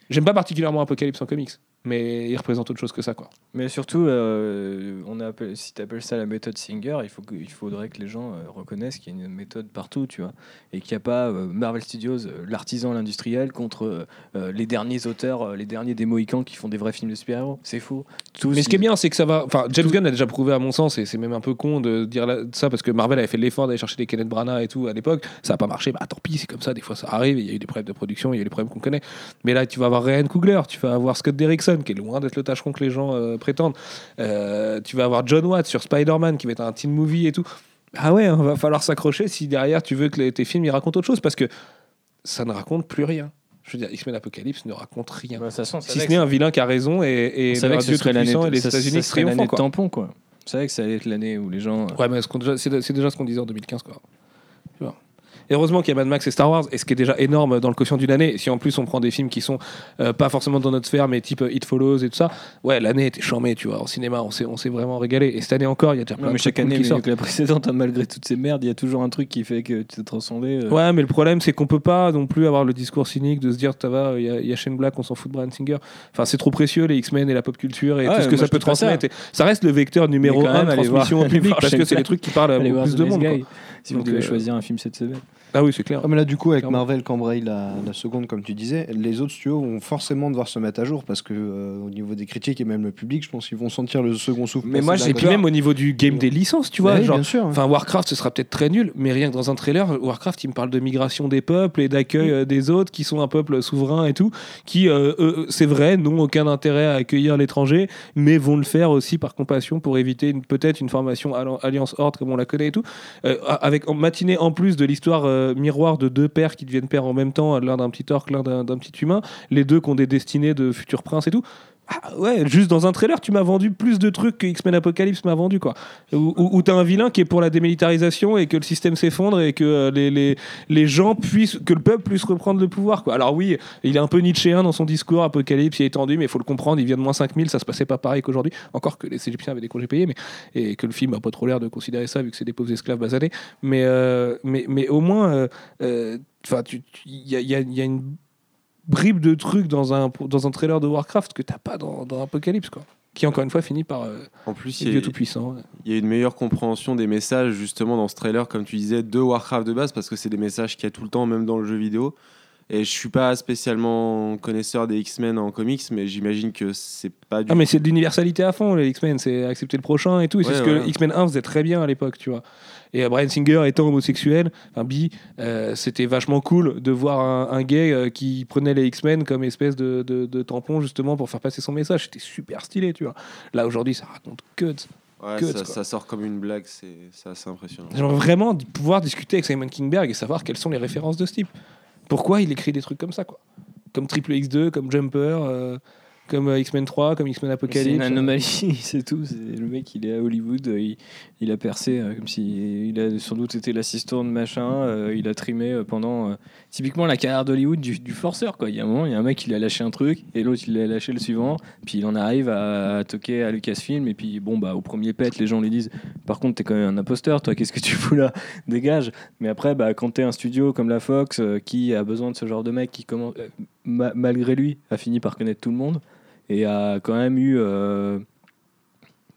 J'aime pas particulièrement Apocalypse en comics, mais il représente autre chose que ça quoi. Mais surtout, euh, on appelle, si tu appelles ça la méthode Singer, il, faut que, il faudrait que les gens euh, reconnaissent qu'il y a une méthode partout, tu vois. Et qu'il n'y a pas euh, Marvel Studios, l'artisan, l'industriel, contre les derniers auteurs, les derniers des Mohicans qui font des vrais films de super-héros. C'est faux. Tous, Mais ce qui est bien, c'est que ça va. Enfin, James Gunn a déjà prouvé à mon sens, et c'est même un peu con de dire là- ça parce que Marvel avait fait l'effort d'aller chercher des Kenneth Branagh et tout à l'époque. Ça n'a pas marché. Bah tant pis, c'est comme ça. Des fois, ça arrive. Il y a eu des problèmes de production, il y a eu des problèmes qu'on connaît. Mais là, tu vas avoir Ryan Coogler, tu vas avoir Scott Derrickson, qui est loin d'être le tâcheron que les gens euh, prétendent. Euh, tu vas avoir John Watts sur Spider-Man, qui va être un teen movie et tout. Ah ouais, il va falloir s'accrocher si derrière tu veux que les- tes films ils racontent autre chose parce que ça ne raconte plus rien. Je veux dire, X-Men Apocalypse ne raconte rien. Bah, on Si ce n'est un vilain qui a raison et, et on l'année tout-puissant et les États-Unis l'année tampon, quoi. On savait que ça allait être l'année où les gens. euh, Ouais, mais déjà- c'est c'est déjà ce qu'on disait en 2015. Quoi. Et heureusement qu'il y a Mad Max et Star Wars, et ce qui est déjà énorme dans le quotient d'une année. Si en plus on prend des films qui sont euh, pas forcément dans notre sphère, mais type euh, It Follows et tout ça, ouais, l'année était charmée, tu vois. En cinéma, on s'est on s'est vraiment régalé. Et cette année encore, il y a déjà plein Non, de mais trucs chaque cool année, qui sortent. que la précédente, hein, malgré toutes ces merdes, il y a toujours un truc qui fait que tu t'es transcendé. euh. Ouais, mais le problème, c'est qu'on peut pas non plus avoir le discours cynique de se dire, ça va, il y, a- il y a Shane Black, on s'en fout de Brian Singer. Enfin, c'est trop précieux, les X-Men et la pop culture et tout ce que ça peut ça. transmettre. Et Ça reste le vecteur numéro Mais quand un même, de allez voir- transmission au [LAUGHS] public parce que c'est les trucs qui parlent à plus de monde. Si vous devez choisir un film cette semaine. Ah oui, c'est clair. Ah, mais là, du coup, avec Clairement. Marvel, qu'embraye la, la seconde, comme tu disais, les autres studios vont forcément devoir se mettre à jour parce que, euh, au niveau des critiques et même le public, je pense qu'ils vont sentir le second souffle. Mais moi, j'ai puis même au niveau du game des licences, tu vois, Ouais, genre, bien sûr. enfin Warcraft, ce sera peut-être très nul, mais rien que dans un trailer, Warcraft, il me parle de migration des peuples et d'accueil euh, des autres qui sont un peuple souverain et tout, qui, euh, c'est vrai, n'ont aucun intérêt à accueillir l'étranger, mais vont le faire aussi par compassion pour éviter peut-être une formation alli- alliance horde comme on la connaît et tout, avec en matinée en plus de l'histoire euh, miroir de deux pères qui deviennent pères en même temps, l'un d'un petit orc, l'un d'un petit humain, les deux qui ont des destinées de futurs princes et tout. Ah ouais, juste dans un trailer, tu m'as vendu plus de trucs que X-Men Apocalypse m'a vendu, quoi. Où t'as un vilain qui est pour la démilitarisation et que le système s'effondre et que euh, les, les, les gens puissent, que le peuple puisse reprendre le pouvoir, quoi. Alors oui, il est un peu nietzschéen dans son discours, Apocalypse, il est étendu, mais il faut le comprendre, il vient de moins 5000, ça se passait pas pareil qu'aujourd'hui. Encore que les Égyptiens avaient des congés payés, mais, et que le film a pas trop l'air de considérer ça vu que c'est des pauvres esclaves basanés. Mais, euh, mais, mais au moins, euh, euh, il y a, y a- y a une bribe de trucs dans un, dans un trailer de Warcraft que t'as pas dans, dans Apocalypse, quoi. Qui encore une fois finit par euh, En plus, a, tout puissants. il y a une meilleure compréhension des messages justement dans ce trailer, comme tu disais, de Warcraft de base, parce que c'est des messages qu'il y a tout le temps, même dans le jeu vidéo. Et je suis pas spécialement connaisseur des X-Men en comics, mais j'imagine que c'est pas du Ah mais c'est de l'universalité à fond les X-Men, c'est accepter le prochain et tout. Et c'est Ouais, ce que. X-Men 1 faisait très bien à l'époque, tu vois. Et euh, Brian Singer étant homosexuel, enfin bi, euh, c'était vachement cool de voir un, un gay euh, qui prenait les X-Men comme espèce de, de, de tampon justement pour faire passer son message. C'était super stylé, tu vois. Là aujourd'hui, ça raconte que de Ouais, que ça, ça sort comme une blague, c'est assez impressionnant. J'aimerais vraiment pouvoir discuter avec Simon Kingberg et savoir quelles sont les références de ce type. Pourquoi il écrit des trucs comme ça, quoi. Comme Triple X2, comme Jumper, euh, comme euh, X-Men 3, comme X-Men C'est Apocalypse. une anomalie, [LAUGHS] c'est tout. C'est- Le mec, il est à Hollywood, euh, il, il a percé euh, comme si il a sans doute été l'assistant de machin. euh, il a trimé pendant euh, typiquement la carrière d'Hollywood du, du forceur. Quoi. Il y a un moment, il y a un mec qui lui a lâché un truc et l'autre il a lâché le suivant. Puis il en arrive à, à toquer à Lucasfilm et puis bon bah au premier pet, les gens lui disent par contre t'es quand même un imposteur, toi qu'est-ce que tu fous là, dégage. Mais après bah quand t'es un studio comme la Fox euh, qui a besoin de ce genre de mec qui ma- malgré lui a fini par connaître tout le monde et a quand même eu. euh,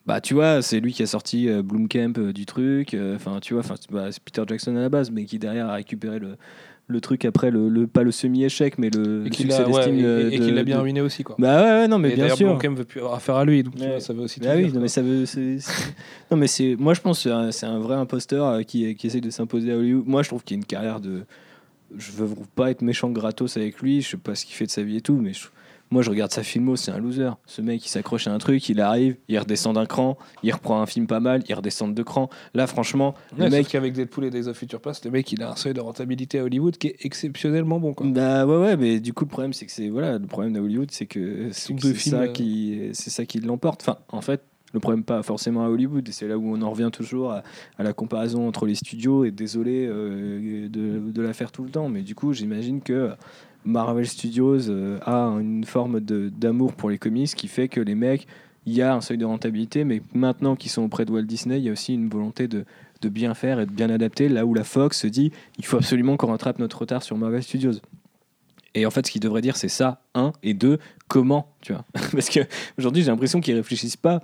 bah, tu vois, c'est lui qui a sorti euh, Bloomcamp euh, du truc. Enfin, tu vois, bah, c'est Peter Jackson à la base, mais qui derrière a récupéré le, le truc après, le, le- pas le semi-échec, mais le, et qu'il succès l'a ouais, bien de- ruiné aussi, quoi. Bah ouais, ouais, non, mais Et bien sûr. Blomkamp veut plus avoir affaire à lui, donc tu Ouais. vois, ça veut aussi tout Bah oui, dire, non, mais ça veut. non, mais c'est. Moi, je pense que c'est un, vrai imposteur qui, qui essaye de s'imposer à Hollywood. Moi, je trouve qu'il a une carrière de. Je veux pas être méchant gratos avec lui. Je sais pas ce qu'il fait de sa vie et tout, mais je- Moi, je regarde sa filmo, c'est un loser. Ce mec, il s'accroche à un truc, il arrive, il redescend d'un cran, il reprend un film pas mal, il redescend de deux crans. Là, franchement, Le le mec qu'avec Deadpool et Days of Future Past, le mec il a un seuil de rentabilité à Hollywood qui est exceptionnellement bon quoi. Bah ouais ouais mais du coup le problème c'est que c'est voilà le problème de Hollywood c'est que c'est ça euh, qui ça qui l'emporte enfin en fait le problème pas forcément à Hollywood et c'est là où on en revient toujours à, à la comparaison entre les studios et désolé euh, de, de la faire tout le temps mais du coup j'imagine que Marvel Studios euh, a une forme d'amour pour les comics qui fait que les mecs il y a un seuil de rentabilité mais maintenant qu'ils sont auprès de Walt Disney il y a aussi une volonté de de bien faire et de bien adapter là où la Fox se dit il faut absolument qu'on rattrape notre retard sur Marvel Studios et en fait, ce qu'il devrait dire, c'est ça, un, et deux, comment, tu vois. [LAUGHS] Parce que aujourd'hui, j'ai l'impression qu'ils réfléchissent pas.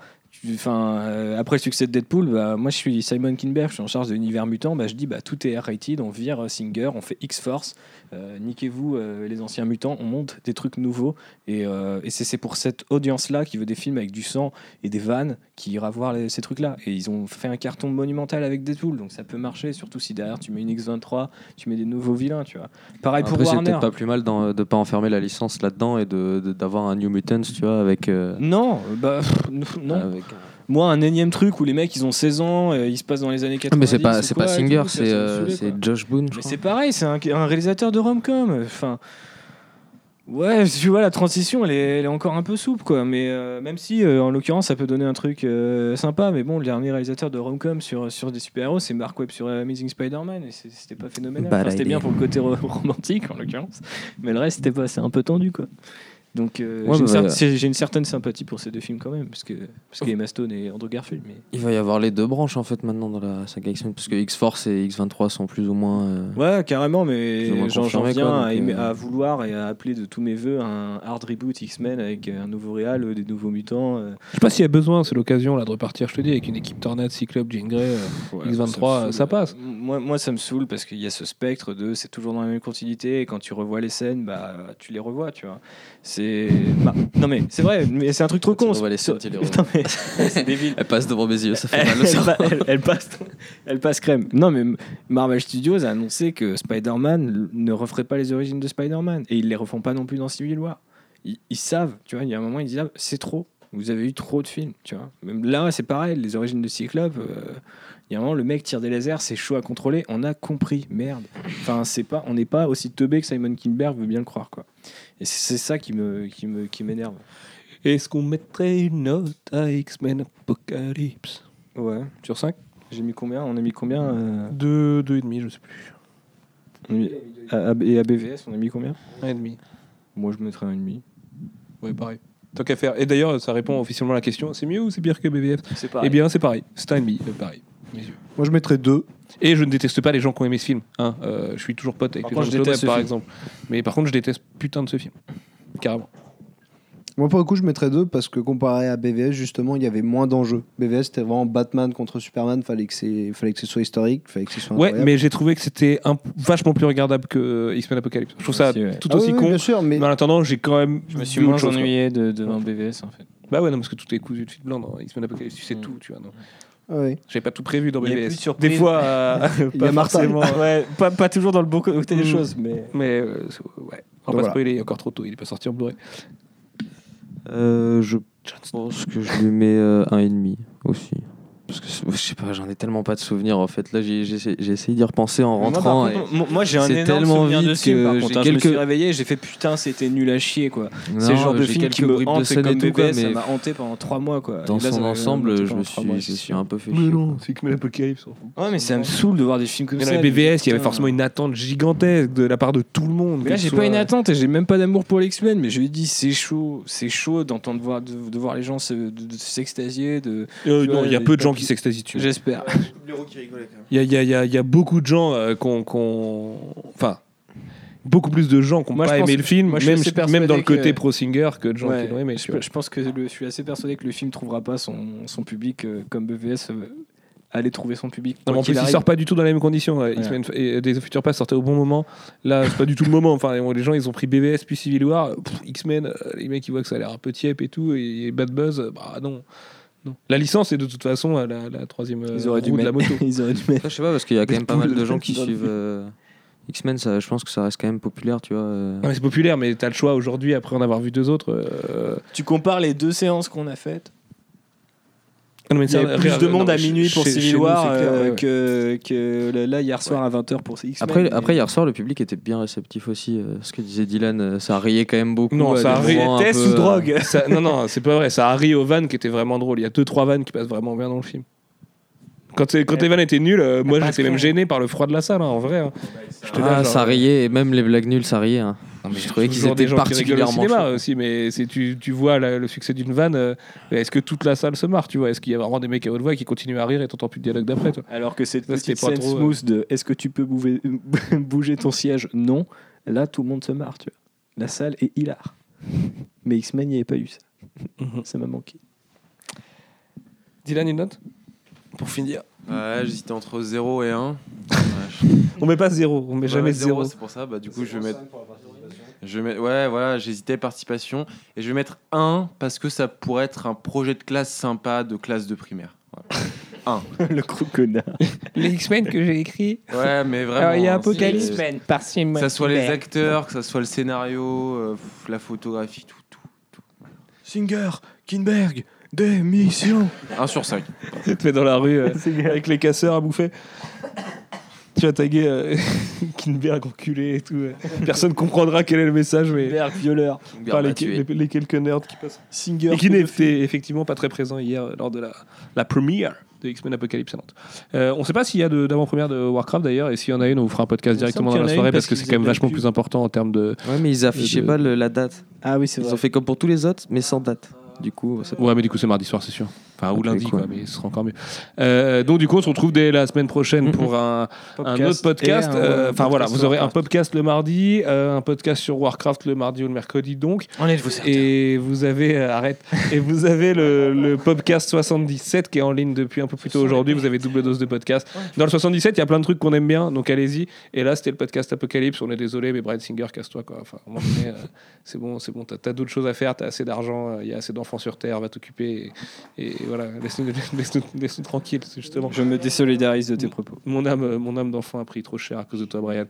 Enfin, euh, après le succès de Deadpool, bah, moi je suis Simon Kinberg, je suis en charge de l'univers mutant. Bah, je dis, bah, tout est R-rated, on vire euh, Singer, on fait X-Force, euh, niquez-vous les anciens mutants, on monte des trucs nouveaux. Et, et c'est c'est pour cette audience-là qui veut des films avec du sang et des vannes qui ira voir les- ces trucs-là. Et ils ont fait un carton monumental avec Deadpool, donc ça peut marcher, surtout si derrière tu mets une X23, tu mets des nouveaux vilains, tu vois. Pareil Après, pour c'est Warner. peut-être pas plus mal d'en- de pas enfermer la licence là-dedans et de- de- d'avoir un New Mutants, tu vois, avec. Non, bah pff, non. Moi, un énième truc où les mecs ils ont 16 ans, euh, ils se passent dans les années 80. Mais c'est pas, c'est pas Singer, c'est euh, c'est Josh Boone. Mais c'est pareil, c'est un, un réalisateur de rom-com. Enfin, ouais, [LAUGHS] tu vois, la transition, elle est, elle est encore un peu souple, quoi. Mais euh, même si, euh, en l'occurrence, ça peut donner un truc euh, sympa. Mais bon, le dernier réalisateur de rom-com sur, sur des super-héros, c'est Mark Webb sur Amazing Spider-Man. Et c'était pas phénoménal. Enfin, c'était bien pour le côté ro- [LAUGHS] romantique, en l'occurrence. Mais le reste, c'était pas, c'est un peu tendu, quoi. Donc, euh, Ouais, j'ai, une bah, cer- j'ai une certaine sympathie pour ces deux films quand même, parce que parce qu'il y a Emma Stone et Andrew Garfield. Mais Il va y avoir les deux branches en fait maintenant dans la saga X-Men, parce que X-Force et X-23 sont plus ou moins. euh, Ouais, carrément, mais moins j'en j'en viens quoi, à, donc, aimer- euh, à vouloir et à appeler de tous mes voeux un hard reboot X-Men avec un nouveau réal, des nouveaux mutants. euh. Je sais pas s'il y a besoin, c'est l'occasion là de repartir, je te dis, avec une équipe Tornade, Cyclope, Jean Grey, euh, Ouais, X23, me saoule. ça passe. Moi, moi, ça me saoule parce qu'il y a ce spectre de c'est toujours dans la même continuité et quand tu revois les scènes, bah tu les revois, tu vois. C'est bah, non mais c'est vrai, mais c'est un truc trop con. [LAUGHS] revois. Putain, mais- c'est débile. Elle passe devant mes yeux, ça fait elle, mal cerveau. elle- elle- elle passe, elle passe crème. Non, mais Marvel Studios a annoncé que Spider-Man ne referait pas les origines de Spider-Man. Et ils les refont pas non plus dans Civil War. Ils, ils savent, tu vois, il y a un moment, ils disent ah, c'est trop. Vous avez eu trop de films, tu vois. Même là, c'est pareil, les origines de Cyclope. euh, il y a un moment, le mec tire des lasers, c'est chaud à contrôler. On a compris, merde. Enfin, c'est pas, on n'est pas aussi teubé que Simon Kinberg veut bien le croire, quoi. Et c'est ça qui me, qui me, qui m'énerve. Est-ce qu'on mettrait une note à X-Men Apocalypse? Ouais. Sur 5 J'ai mis combien? On a mis combien euh, 2, 2,5, je sais plus. on a mis- à- à- Et à BVS, on a mis combien? 1,5. Moi, je mettrais un demi. Ouais, pareil. Tant qu'à faire. Et d'ailleurs, ça répond officiellement à la question c'est mieux ou c'est pire que BVF C'est Eh bien, c'est pareil. C'est un ennemi, euh, pareil. Moi, je mettrais deux. Et je ne déteste pas les gens qui ont aimé ce film. hein. Euh, je suis toujours pote avec Par les contre, gens je de Web, par film. exemple. Mais par contre, je déteste putain de ce film. Carrément. Moi, pour le coup, je mettrais deux parce que comparé à BVS, justement, il y avait moins d'enjeux. BVS, c'était vraiment Batman contre Superman. Fallait que c'est, fallait que ce soit historique, fallait que ce soit Ouais, incroyable. mais j'ai trouvé que c'était un- vachement plus regardable que euh, X-Men Apocalypse. Je trouve ça Aussi, ouais. tout Ah aussi oui, oui, con. bien sûr, mais Mais en attendant, j'ai quand même. Je me suis moins ennuyé de, devant BVS, en fait. Bah ouais, non, parce que tout est cousu de fil blanc dans X-Men Apocalypse. Tu sais Mm. tout, tu vois. non. Ah oui. J'avais pas tout prévu dans Il y a BVS. plus de surprises. Des fois, euh, [LAUGHS] Il y a pas Martin. forcément. [LAUGHS] ouais, pas, pas toujours dans le beau côté des Mm. choses, mais. Mais euh, ouais, on va pas voilà. spoiler, il est encore trop tôt, il est pas sorti en Blu-ray. Euh, je pense que je lui mets euh, un et demi aussi. Parce que je sais pas, j'en ai tellement pas de souvenirs en fait. Là, j'ai j'ai essayé j'ai essayé d'y repenser en Moi, rentrant. contre, moi, moi, j'ai un énorme tellement souvenir de film, par que contre. j'ai hein. Je me suis réveillé, j'ai fait putain, c'était nul à chier, quoi. C'est le genre Non, de film qui me hante, comme BVS, quoi, ça mais m'a hanté pendant trois mois, quoi. dans là, ça son ensemble, je me suis, mois, je c'est suis sûr. un peu fait chier. c'est X-Men Apocalypse. Ouais, mais ça me saoule de voir des films comme Mais ça. dans les BVS, il y avait forcément une attente gigantesque de la part de tout le monde. Mais là, que j'ai pas une attente et j'ai même pas d'amour pour l'X-Men, mais je lui dis, c'est chaud, c'est chaud d'entendre voir, de, de voir les gens s'extasier, de. Euh, non, il y a peu de gens qui s'extasient dessus. J'espère. Il y a, il y a- il y a- il y a beaucoup de gens euh, qu'on. qu'on- Enfin. Beaucoup plus de gens qui n'ont Moi, je pas pense- aimé le film, moi, je suis même, assez même dans le côté que- pro-singer, que de gens Ouais, qui l'ont aimé. je, tu vois. je pense que le- je suis assez persuadé que le film trouvera pas son, son public euh, comme BVS euh, allait trouver son public. Non, mais quoi en qu'il plus, il arrive. sort pas du tout dans les mêmes conditions. ouais. Ouais. X-Men et Days of Future Past sortaient au bon moment. Là, c'est pas du tout le moment. Enfin, les gens, ils ont pris BVS puis Civil War. Pff, X-Men, euh, les mecs, ils voient que ça a l'air un peu tiep et tout. Et Bad Buzz, euh, bah non. Non. La licence est de toute façon à la, la troisième euh, Ils auraient dû roue de la moto. [LAUGHS] Ils auraient dû mettre. Je sais pas parce qu'il y a quand même pas mal de gens qui suivent. euh, X-Men, ça, je pense que ça reste quand même populaire, tu vois. euh. Ah, mais c'est populaire, mais t'as le choix aujourd'hui, après en avoir vu deux autres. euh, Tu compares les deux séances qu'on a faites. Non, mais Il y avait ça, plus de non, monde à minuit pour chez- Civil nous, War clair, euh, ouais, que, que là hier soir à 20h pour X-Men. Après, après, hier soir, le public était bien réceptif aussi. euh, ce que disait Dylan, euh, ça riait quand même beaucoup. Non, ça riait. peu, ou euh, drogue Ça- non, non, c'est pas vrai. Ça a ri aux vannes qui étaient vraiment drôles. Il y a deux, trois vannes qui passent vraiment bien dans le film. Quand, quand les vannes étaient nulles, euh, moi j'étais même que- gêné par le froid de la salle, hein, en vrai. hein. J'étais là, Ah, genre, ça riait, et même les blagues nulles, ça riait. hein. Non, mais Je trouvais qu'ils toujours étaient gens qui rigolent au particulièrement cinéma chauds. aussi, mais c'est tu, tu vois la- le succès d'une vanne. euh, Est-ce que toute la salle se marre, tu vois? Est-ce qu'il y a vraiment des mecs à haute voix qui continuent à rire et t'entends plus de dialogue d'après, toi? Alors que cette Ça, c'était petite pas scène trop, euh, smooth de est-ce que tu peux bouger, [LAUGHS] bouger ton siège? Non. Là, tout le monde se marre, tu vois. La salle est hilar. Mais X-Men, il n'y avait pas eu ça. Mhm. Ça m'a manqué. Dylan, une note? Pour finir. Ouais, j'hésitais entre 0 et 1. On met pas zéro, on met jamais ouais, zéro. C'est pour ça, bah, du coup, je vais mettre. Je vais mettre- ouais, voilà, j'hésitais participation. Et je vais mettre 1 parce que ça pourrait être un projet de classe sympa de classe de primaire. Voilà. [LAUGHS] le connard. Les X-Men que j'ai écrit. Ouais, mais vraiment. Alors, il y a hein, Apocalypse Man par Simon Que ça soit les acteurs, que ça soit le scénario, euh, la photographie, tout. tout. Singer, Kinberg, démission. 1 sur 5. Tu te mets dans la rue euh, avec les casseurs à bouffer. Tu vas taguer euh, [LAUGHS] Kinberg enculé et tout. euh. Personne comprendra quel est le message, mais Kinberg, violeur. par les, les- les quelques nerds qui passent. Singer. Et qui n'était effectivement pas très présent hier euh, lors de la, la première de X-Men Apocalypse à Nantes. Euh, on ne sait pas s'il y a de- d'avant-première de Warcraft d'ailleurs, et s'il y en a une, on vous fera un podcast Il me directement semble dans qu'il la y en a soirée une parce parce que c'est qu'ils quand même vachement plus. plus important en termes de. Ouais, mais ils affichaient de- pas le- la date. Ah oui, c'est Ils vrai. ont fait comme pour tous les autres, mais sans date. Du coup, Ouais, mais du coup, c'est mardi soir, c'est sûr. Enfin, ou lundi, quoi, mais ce sera encore mieux. Euh, donc, du coup, on se retrouve dès la semaine prochaine pour un, un autre podcast. Euh, Enfin, voilà, vous aurez un podcast le mardi, euh, un podcast sur Warcraft le mardi ou le mercredi, donc. Enlève-vous Et vous avez, arrête, [LAUGHS] et vous avez le, le podcast 77 qui est en ligne depuis un peu plus tôt aujourd'hui. Vous avez double dose de podcast. Dans le 77, il y a plein de trucs qu'on aime bien, donc allez-y. Et là, c'était le podcast Apocalypse. On est désolé, mais Brian Singer, casse-toi, quoi. Enfin, [LAUGHS] c'est bon, c'est bon. T'as as, d'autres choses à faire, t'as assez d'argent, il y a assez d'enfants sur Terre, va t'occuper. Et, et voilà, laisse-nous [LAUGHS] laisse laisse tranquille, justement. Je me désolidarise de tes propos. Mon âme, mon âme d'enfant a pris trop cher à cause de toi, Brian.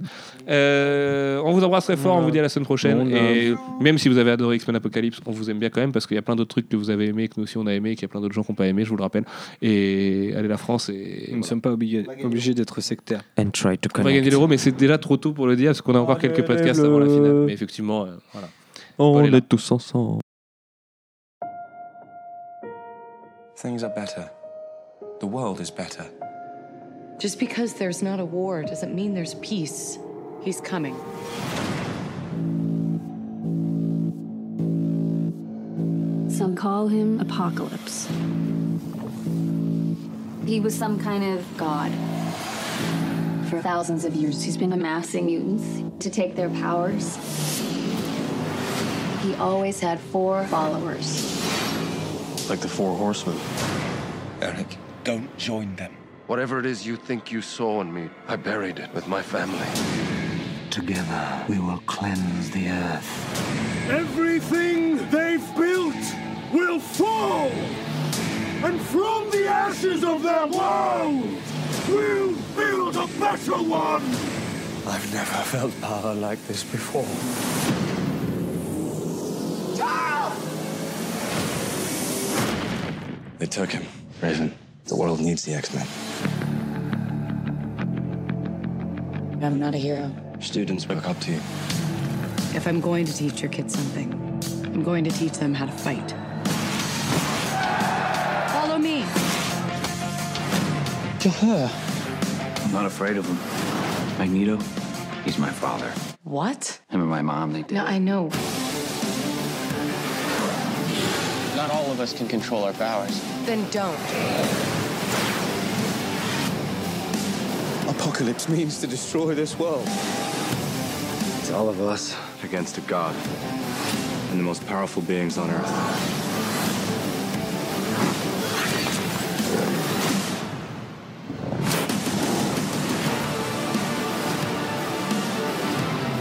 Euh, on vous embrasse très fort, on vous dit à la semaine prochaine. Mon Et même si vous avez adoré X-Men Apocalypse, on vous aime bien quand même parce qu'il y a plein d'autres trucs que vous avez aimé, que nous aussi on a aimé, qu'il y a plein d'autres gens qui n'ont pas aimé, je vous le rappelle. Et allez la France et. Nous ne sommes pas obligés, obligés d'être sectaires. And try to On va gagner l'euro, mais c'est déjà trop tôt pour le dire parce qu'on a encore quelques podcasts avant la finale. Mais effectivement, euh, voilà. On est tous ensemble. Things are better. The world is better. Just because there's not a war doesn't mean there's peace. He's coming. Some call him Apocalypse. He was some kind of god. For thousands of years, he's been amassing mutants to take their powers. He always had four followers. Like the Four Horsemen. Eric, don't join them. Whatever it is you think you saw in me, I buried it with my family. Together, we will cleanse the earth. Everything they've built will fall! And from the ashes of their world, we'll build a better one! I've never felt power like this before. They took him. Raven, the world needs the X-Men. I'm not a hero. Students look up to you. If I'm going to teach your kids something, I'm going to teach them how to fight. Follow me. To her. I'm not afraid of him. Magneto, he's my father. What? Him and my mom, they did. No, I know. Not all of us can control our powers. Then don't. Apocalypse means to destroy this world. It's all of us against a god. And the most powerful beings on Earth.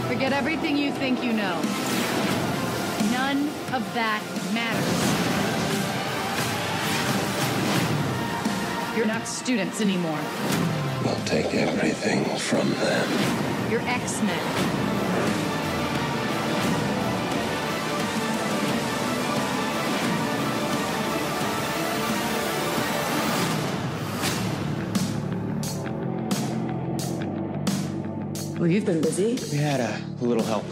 Forget everything you think you know. None of that matters. You're not students anymore. We'll take everything from them. You're X-Men. Well, you've been busy. We had a, a little help.